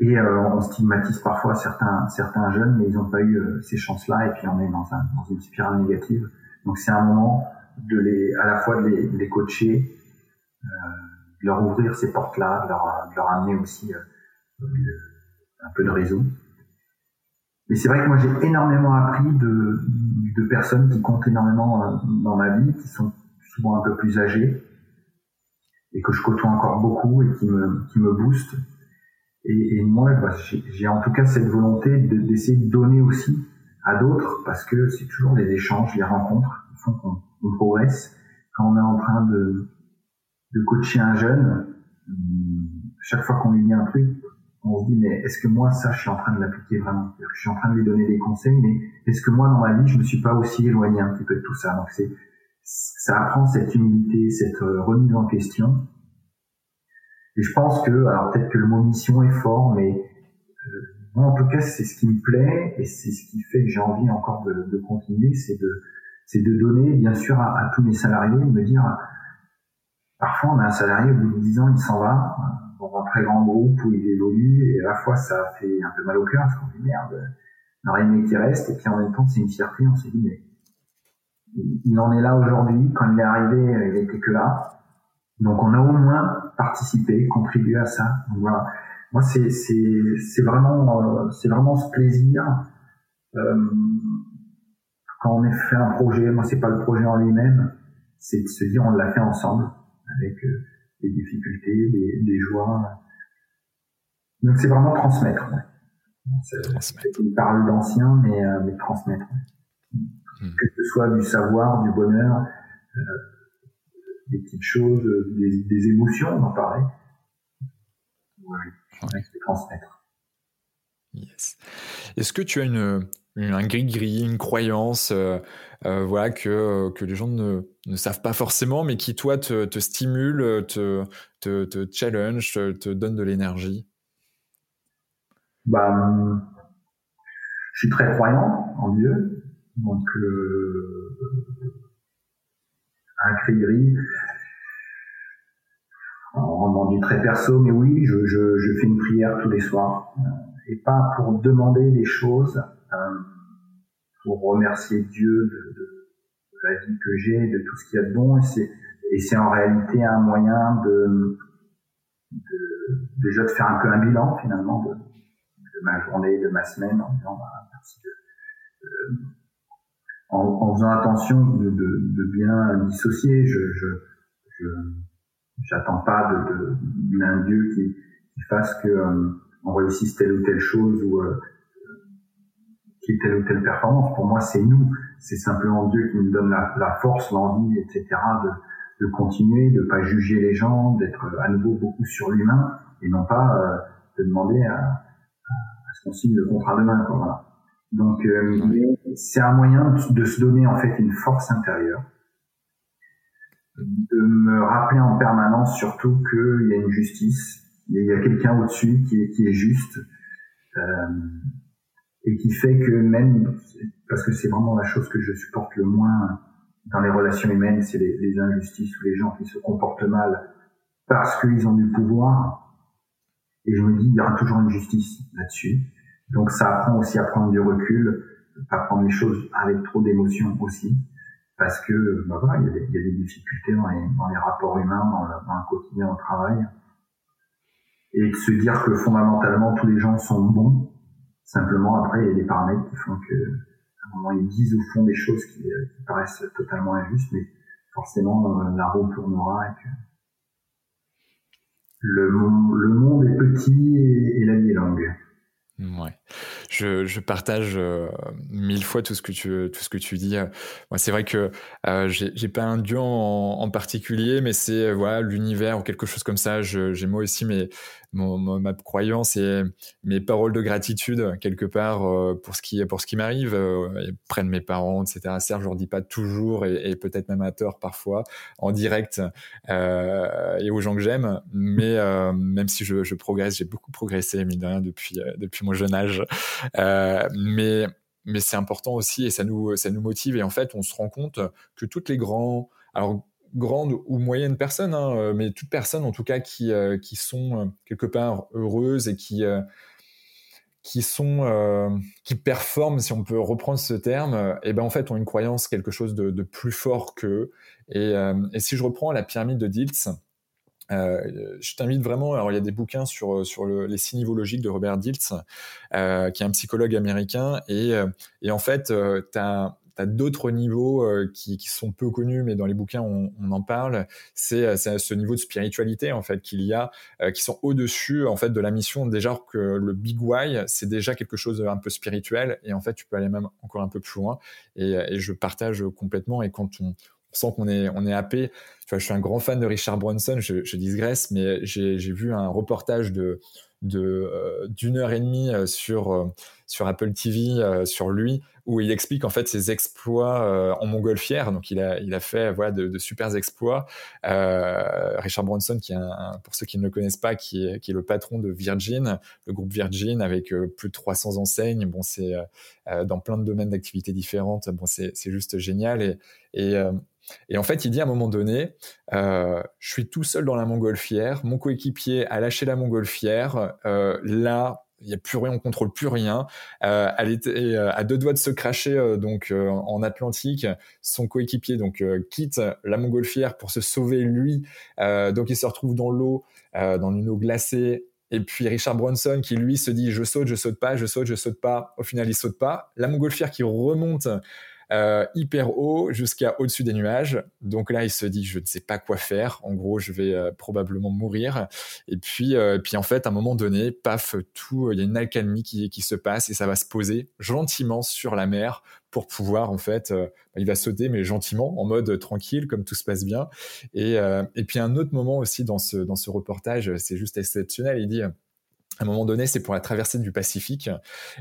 Et on stigmatise parfois certains, certains jeunes, mais ils n'ont pas eu ces chances-là, et puis on est dans, un, dans une spirale négative. Donc c'est un moment de les, à la fois de les, de les coacher, de leur ouvrir ces portes-là, de de leur amener aussi un peu de réseau. Mais c'est vrai que moi j'ai énormément appris de, de personnes qui comptent énormément euh, dans ma vie, qui sont souvent un peu plus âgées et que je côtoie encore beaucoup et qui me, qui me boostent. Et, et moi, bah, j'ai en tout cas cette volonté d'essayer de, donner aussi à d'autres parce que c'est toujours les échanges, les rencontres qui font qu'on progresse. Quand on est en train de, de coacher un jeune, chaque fois qu'on lui dit un truc, on se dit mais est-ce que moi ça je suis en train de l'appliquer vraiment? Je suis en train de lui donner des conseils, mais est-ce que moi dans ma vie je me suis pas aussi éloigné un petit peu de tout ça? Donc c'est ça apprend cette humilité, cette euh, remise en question. Et je pense que alors peut-être que le mot mission est fort, mais euh, moi en tout cas c'est ce qui me plaît et c'est ce qui fait que j'ai envie encore de, continuer, c'est de c'est de donner bien sûr à, à tous mes salariés, de me dire parfois on a un salarié au bout de 10 ans il s'en va dans un très grand groupe où il évolue et à la fois ça fait un peu mal au cœur parce qu'on dit merde, on aurait aimé qu'il reste et puis en même temps c'est une fierté, on s'est dit mais il en est là aujourd'hui. Quand il est arrivé, il était que là. Donc on a au moins participé, contribué à ça. Donc voilà. Moi c'est c'est vraiment euh, c'est vraiment ce plaisir euh, quand on fait un projet. Moi c'est pas le projet en lui-même, c'est de se dire on l'a fait ensemble avec euh, des difficultés, des, des joies. Donc c'est vraiment transmettre. C'est une parole d'ancien, mais, euh, mais transmettre. Hmm. Que ce soit du savoir, du bonheur, euh, des petites choses, des, des, émotions, on en parlait. Oui, c'est transmettre. Yes. Est-ce que tu as une, un gris-gris, une croyance euh, euh, voilà, que, que les gens ne, ne, savent pas forcément, mais qui, toi, te, te stimule, te, te, challenge, te, donne de l'énergie. Bah, Je suis très croyant en Dieu, donc euh, un gris-gris, en rendu très perso, mais oui, je, je, fais une prière tous les soirs, et pas pour demander des choses, euh, pour remercier Dieu de, la vie que j'ai, de tout ce qu'il y a de bon, et c'est, en réalité un moyen de, déjà de faire un peu un bilan finalement de, ma journée, de ma semaine, en disant bah, merci de, en, en, faisant attention de, de, bien dissocier, je, je, j'attends pas d'un Dieu qui, qui fasse que euh, on réussisse telle ou telle chose ou euh, qui telle ou telle performance. Pour moi, c'est nous. C'est simplement Dieu qui nous donne la, force, l'envie, etc. de, continuer, de pas juger les gens, d'être à nouveau beaucoup sur l'humain et non pas euh, de demander à, ce qu'on signe le contrat demain. Quoi. Donc, euh, c'est un moyen de se donner en fait une force intérieure de me rappeler en permanence surtout qu'il y a une justice, il y a quelqu'un au-dessus qui est juste, euh, et qui fait que même, parce que c'est vraiment la chose que je supporte le moins dans les relations humaines, c'est les, injustices ou les gens qui se comportent mal parce qu'ils ont du pouvoir. Et je me dis, il y aura toujours une justice là-dessus. Donc ça apprend aussi à prendre du recul, à prendre les choses avec trop d'émotion aussi parce que bah voilà, il y, a des, difficultés dans les, dans les rapports humains, dans le, dans le, quotidien au travail, et de se dire que fondamentalement tous les gens sont bons. Simplement après, il y a des paramètres qui font que à un moment ils disent au fond des choses qui, euh, paraissent totalement injustes, mais forcément euh, la roue tournera et que le, monde est petit et, la vie est longue. Ouais je, partage euh, mille fois tout ce que tu, tout ce que tu dis. C'est vrai que euh, j'ai pas un dieu en, particulier, mais c'est voilà l'univers ou quelque chose comme ça. J'ai moi aussi mes, mon, ma croyance et mes paroles de gratitude quelque part euh, pour ce qui pour ce qui m'arrive euh, près de mes parents etc certes je leur dis pas toujours et, et peut-être même à tort parfois en direct euh, et aux gens que j'aime mais euh, même si je, je progresse j'ai beaucoup progressé mine de rien depuis euh, depuis mon jeune âge. Mais mais c'est important aussi et ça nous ça nous motive et en fait on se rend compte que toutes les grands alors grande ou moyenne personne, hein, euh, mais toute personne en tout cas qui, euh, qui sont euh, quelque part heureuses et qui, qui sont qui performent, si on peut reprendre ce terme, et ben en fait ont une croyance quelque chose de, plus fort qu'eux. Et, et, si je reprends la pyramide de Diltz, je t'invite vraiment. Alors, il y a des bouquins sur sur le, les signes niveaux logiques de Robert Diltz, qui est un psychologue américain, et, et en fait, tu as d'autres niveaux euh, qui, sont peu connus, mais dans les bouquins on, en parle. C'est euh, ce niveau de spiritualité en fait qu'il y a, euh, qui sont au-dessus en fait de la mission. Déjà que le big why, c'est déjà quelque chose un peu spirituel, et en fait tu peux aller même encore un peu plus loin. Et, je partage complètement. Et quand on, sent qu'on est on est happé. Tu vois, je suis un grand fan de Richard Bronson, je, je digresse, mais j'ai vu un reportage de d'une heure et demie sur sur Apple TV sur lui où il explique en fait ses exploits euh, en montgolfière. Donc il a, il a fait voilà, de, de super exploits. Euh, Richard Branson, qui est un, pour ceux qui ne le connaissent pas, qui est, qui est le patron de Virgin, le groupe Virgin avec euh, plus de 300 enseignes. Bon, c'est dans plein de domaines d'activités différentes. Bon, c'est juste génial. Et, et, et, en fait, il dit à un moment donné, je suis tout seul dans la montgolfière. Mon coéquipier a lâché la montgolfière. là, il n'y a plus rien, on contrôle plus rien. Euh, elle était à deux doigts de se cracher donc en Atlantique. Son coéquipier donc quitte la montgolfière pour se sauver lui. donc il se retrouve dans l'eau, dans une eau glacée. Et puis Richard Bronson qui lui se dit je saute, je saute pas, je saute, je saute pas. Au final il saute pas. La montgolfière qui remonte euh, hyper haut jusqu'à au-dessus des nuages. Donc là, il se dit, je ne sais pas quoi faire. En gros, je vais euh, probablement mourir. Et puis, euh, puis en fait, à un moment donné, paf, tout, il y a une alcalmie qui, qui se passe et ça va se poser gentiment sur la mer pour pouvoir en fait, il va sauter mais gentiment, en mode tranquille, comme tout se passe bien. Et, et puis un autre moment aussi dans ce dans ce reportage, c'est juste exceptionnel. Il dit à un moment donné, c'est pour la traversée du Pacifique,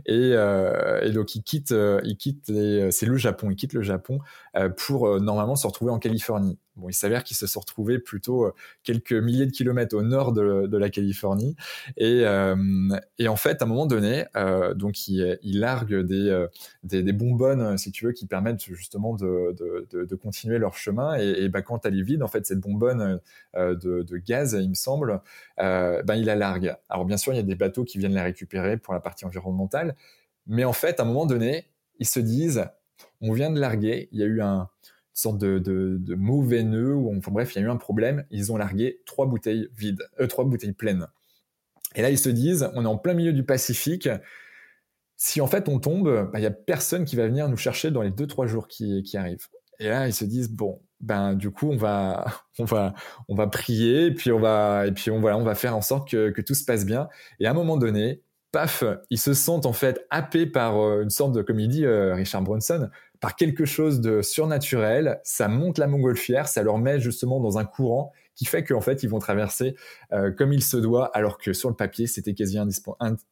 et, euh, donc il quitte, euh, il quitte, c'est le Japon, il quitte le Japon euh, pour euh, normalement se retrouver en Californie. Bon, il s'avère qu'ils se sont retrouvés plutôt euh, quelques milliers de kilomètres au nord de, la Californie. Et, euh, et, en fait, à un moment donné, euh, donc il, largue des, des, bonbonnes, si tu veux, qui permettent justement de, continuer leur chemin. Et, bah, quand elle est vide, en fait, cette bonbonne de, gaz, il me semble, ben, il la largue. Alors bien sûr, il y a des bateaux qui viennent la récupérer pour la partie environnementale. Mais en fait, à un moment donné, ils se disent, on vient de larguer, il y a eu un, sorte de, de, de mauvais nœud, ou enfin bref, il y a eu un problème, ils ont largué trois bouteilles vides, euh, trois bouteilles pleines. Et là, ils se disent, on est en plein milieu du Pacifique, si en fait on tombe, bah, il y a personne qui va venir nous chercher dans les deux trois jours qui, qui arrivent. Et là, ils se disent bon, ben du coup on va on va on va prier et puis on va et puis on voilà on va faire en sorte que, que tout se passe bien. Et à un moment donné, paf, ils se sentent en fait happés par euh, une sorte de, comme il dit euh, Richard Bronson, par quelque chose de surnaturel. Ça monte la montgolfière, ça leur met justement dans un courant qui fait qu'en fait ils vont traverser euh, comme il se doit, alors que sur le papier c'était quasi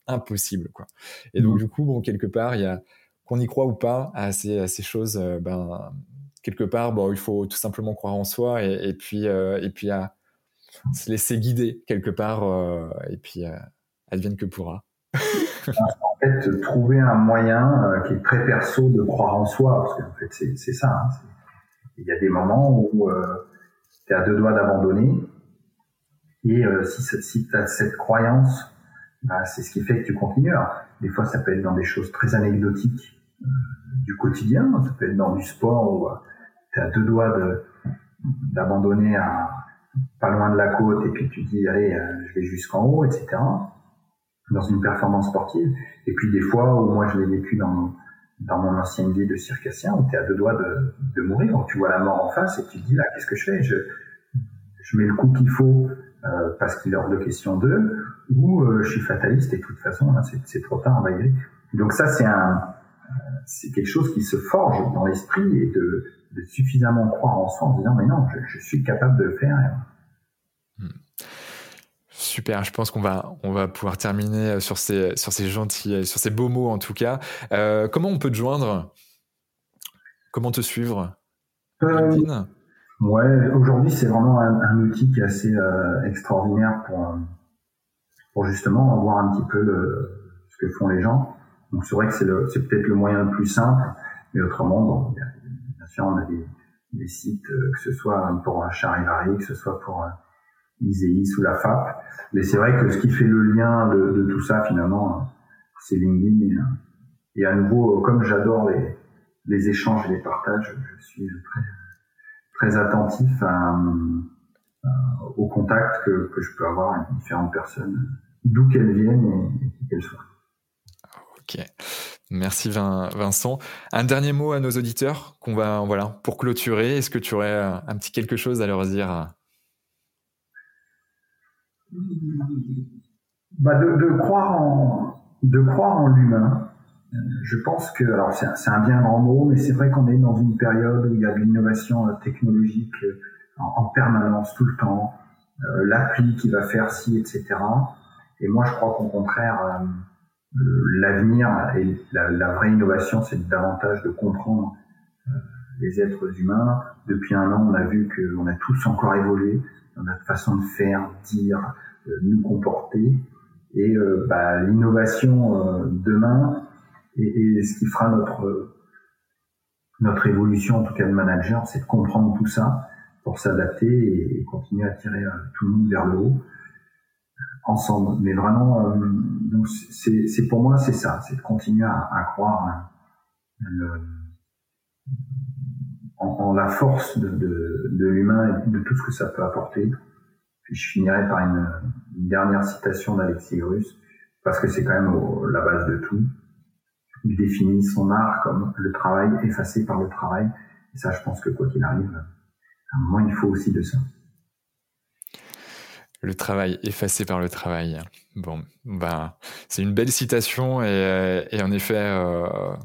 impossible quoi. Et donc mmh. du coup bon quelque part il y a qu'on y croit ou pas à ces, à ces choses, ben quelque part bon il faut tout simplement croire en soi et, et puis et puis à se laisser guider quelque part et puis advienne que pourra trouver un moyen euh, qui est très perso de croire en soi, parce qu'en fait, c'est ça. Hein, il y a des moments où euh, tu es à deux doigts d'abandonner, et euh, si, si tu as cette croyance, bah, c'est ce qui fait que tu continues. des fois, ça peut être dans des choses très anecdotiques du quotidien, ça peut être dans du sport où tu es à deux doigts d'abandonner pas loin de la côte, et puis tu dis, allez, je vais jusqu'en haut, etc dans une performance sportive. Et puis des fois où moi je l'ai vécu dans, dans mon ancienne vie de circassien, où tu es à deux doigts de, de mourir, où tu vois la mort en face et tu te dis là, qu'est-ce que je fais? Je, je mets le coup qu'il faut euh, parce qu'il est hors de question d'eux, ou euh, je suis fataliste et de toute façon, c'est trop tard, on va y aller. Donc ça, c'est un, c'est quelque chose qui se forge dans l'esprit et de, de, suffisamment croire en soi en disant mais non, je suis capable de le faire. Super, je pense qu'on va on va pouvoir terminer sur ces sur ces gentils sur ces beaux mots en tout cas. Euh, comment on peut te joindre? Comment te suivre? Euh, Ouais, aujourd'hui c'est vraiment un, outil qui est assez euh, extraordinaire pour pour justement voir un petit peu le, ce que font les gens. Donc c'est vrai que c'est c'est peut-être le moyen le plus simple, mais autrement bon, bien sûr on a des, des sites que ce soit pour Charivari, que ce soit pour ISEI ou la FAP. Mais c'est vrai que ce qui fait le lien de, tout ça, finalement, c'est LinkedIn. Et, et, à nouveau, comme j'adore les, échanges et les partages, je suis très, attentif à, au contact que, que, je peux avoir avec différentes personnes, d'où qu'elles viennent et, et qui qu'elles soient. Ok. Merci Vincent. Un dernier mot à nos auditeurs qu'on va voilà pour clôturer. Est-ce que tu aurais un petit quelque chose à leur dire bah de, croire en de croire en l'humain. Je pense que alors c'est un, bien grand mot, mais c'est vrai qu'on est dans une période où il y a de l'innovation euh, technologique euh, en, permanence tout le temps, euh, l'appli qui va faire ci, etc. Et moi, je crois qu'au contraire, euh, l'avenir et la, vraie innovation, c'est davantage de comprendre les êtres humains. Depuis un an, on a vu qu'on a tous encore évolué notre façon de faire, dire, euh, nous comporter. Et euh, bah, l'innovation euh, demain et, ce qui fera notre notre évolution, en tout cas de manager, c'est de comprendre tout ça pour s'adapter et, continuer à tirer tout le monde vers le haut. ensemble. Mais vraiment, c'est pour moi c'est ça, c'est de continuer à, croire le, en, la force de, l'humain et de tout ce que ça peut apporter. Puis je finirai par une, dernière citation d'Alexis Grus, parce que c'est quand même la base de tout. Il définit son art comme le travail effacé par le travail. Et ça, je pense que quoi qu'il arrive, à un moment, il faut aussi de ça. Le travail effacé par le travail. Bon, ben, c'est une belle citation et, et en effet, euh,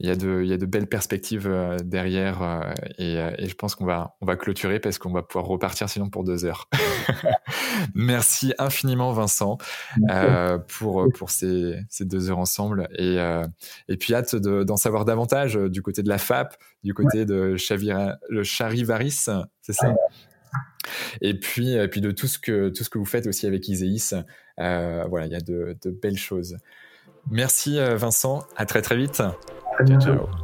il y a de, il y a de belles perspectives euh, derrière euh, et, euh, et, je pense qu'on va, on va clôturer parce qu'on va pouvoir repartir sinon pour deux heures. Merci infiniment Vincent euh, pour, pour ces, ces, deux heures ensemble et, euh, et puis hâte d'en savoir davantage du côté de la FAP, du côté ouais. de Chavira, le Charivaris, c'est ça? Ouais. Et puis, et puis de tout ce que tout ce que vous faites aussi avec Iséis, euh, voilà, il y a de, de belles choses. Merci Vincent, à très très vite. Bientôt. Ciao.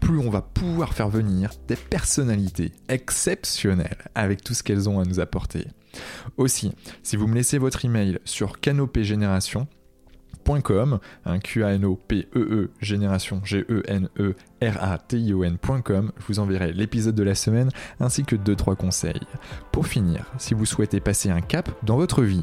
plus on va pouvoir faire venir des personnalités exceptionnelles avec tout ce qu'elles ont à nous apporter. Aussi, si vous me laissez votre email sur canopégénération, .com, un q a n o p e e génération g e n e r a t i o n.com, je vous enverrai l'épisode de la semaine ainsi que 2 3 conseils. Pour finir, si vous souhaitez passer un cap dans votre vie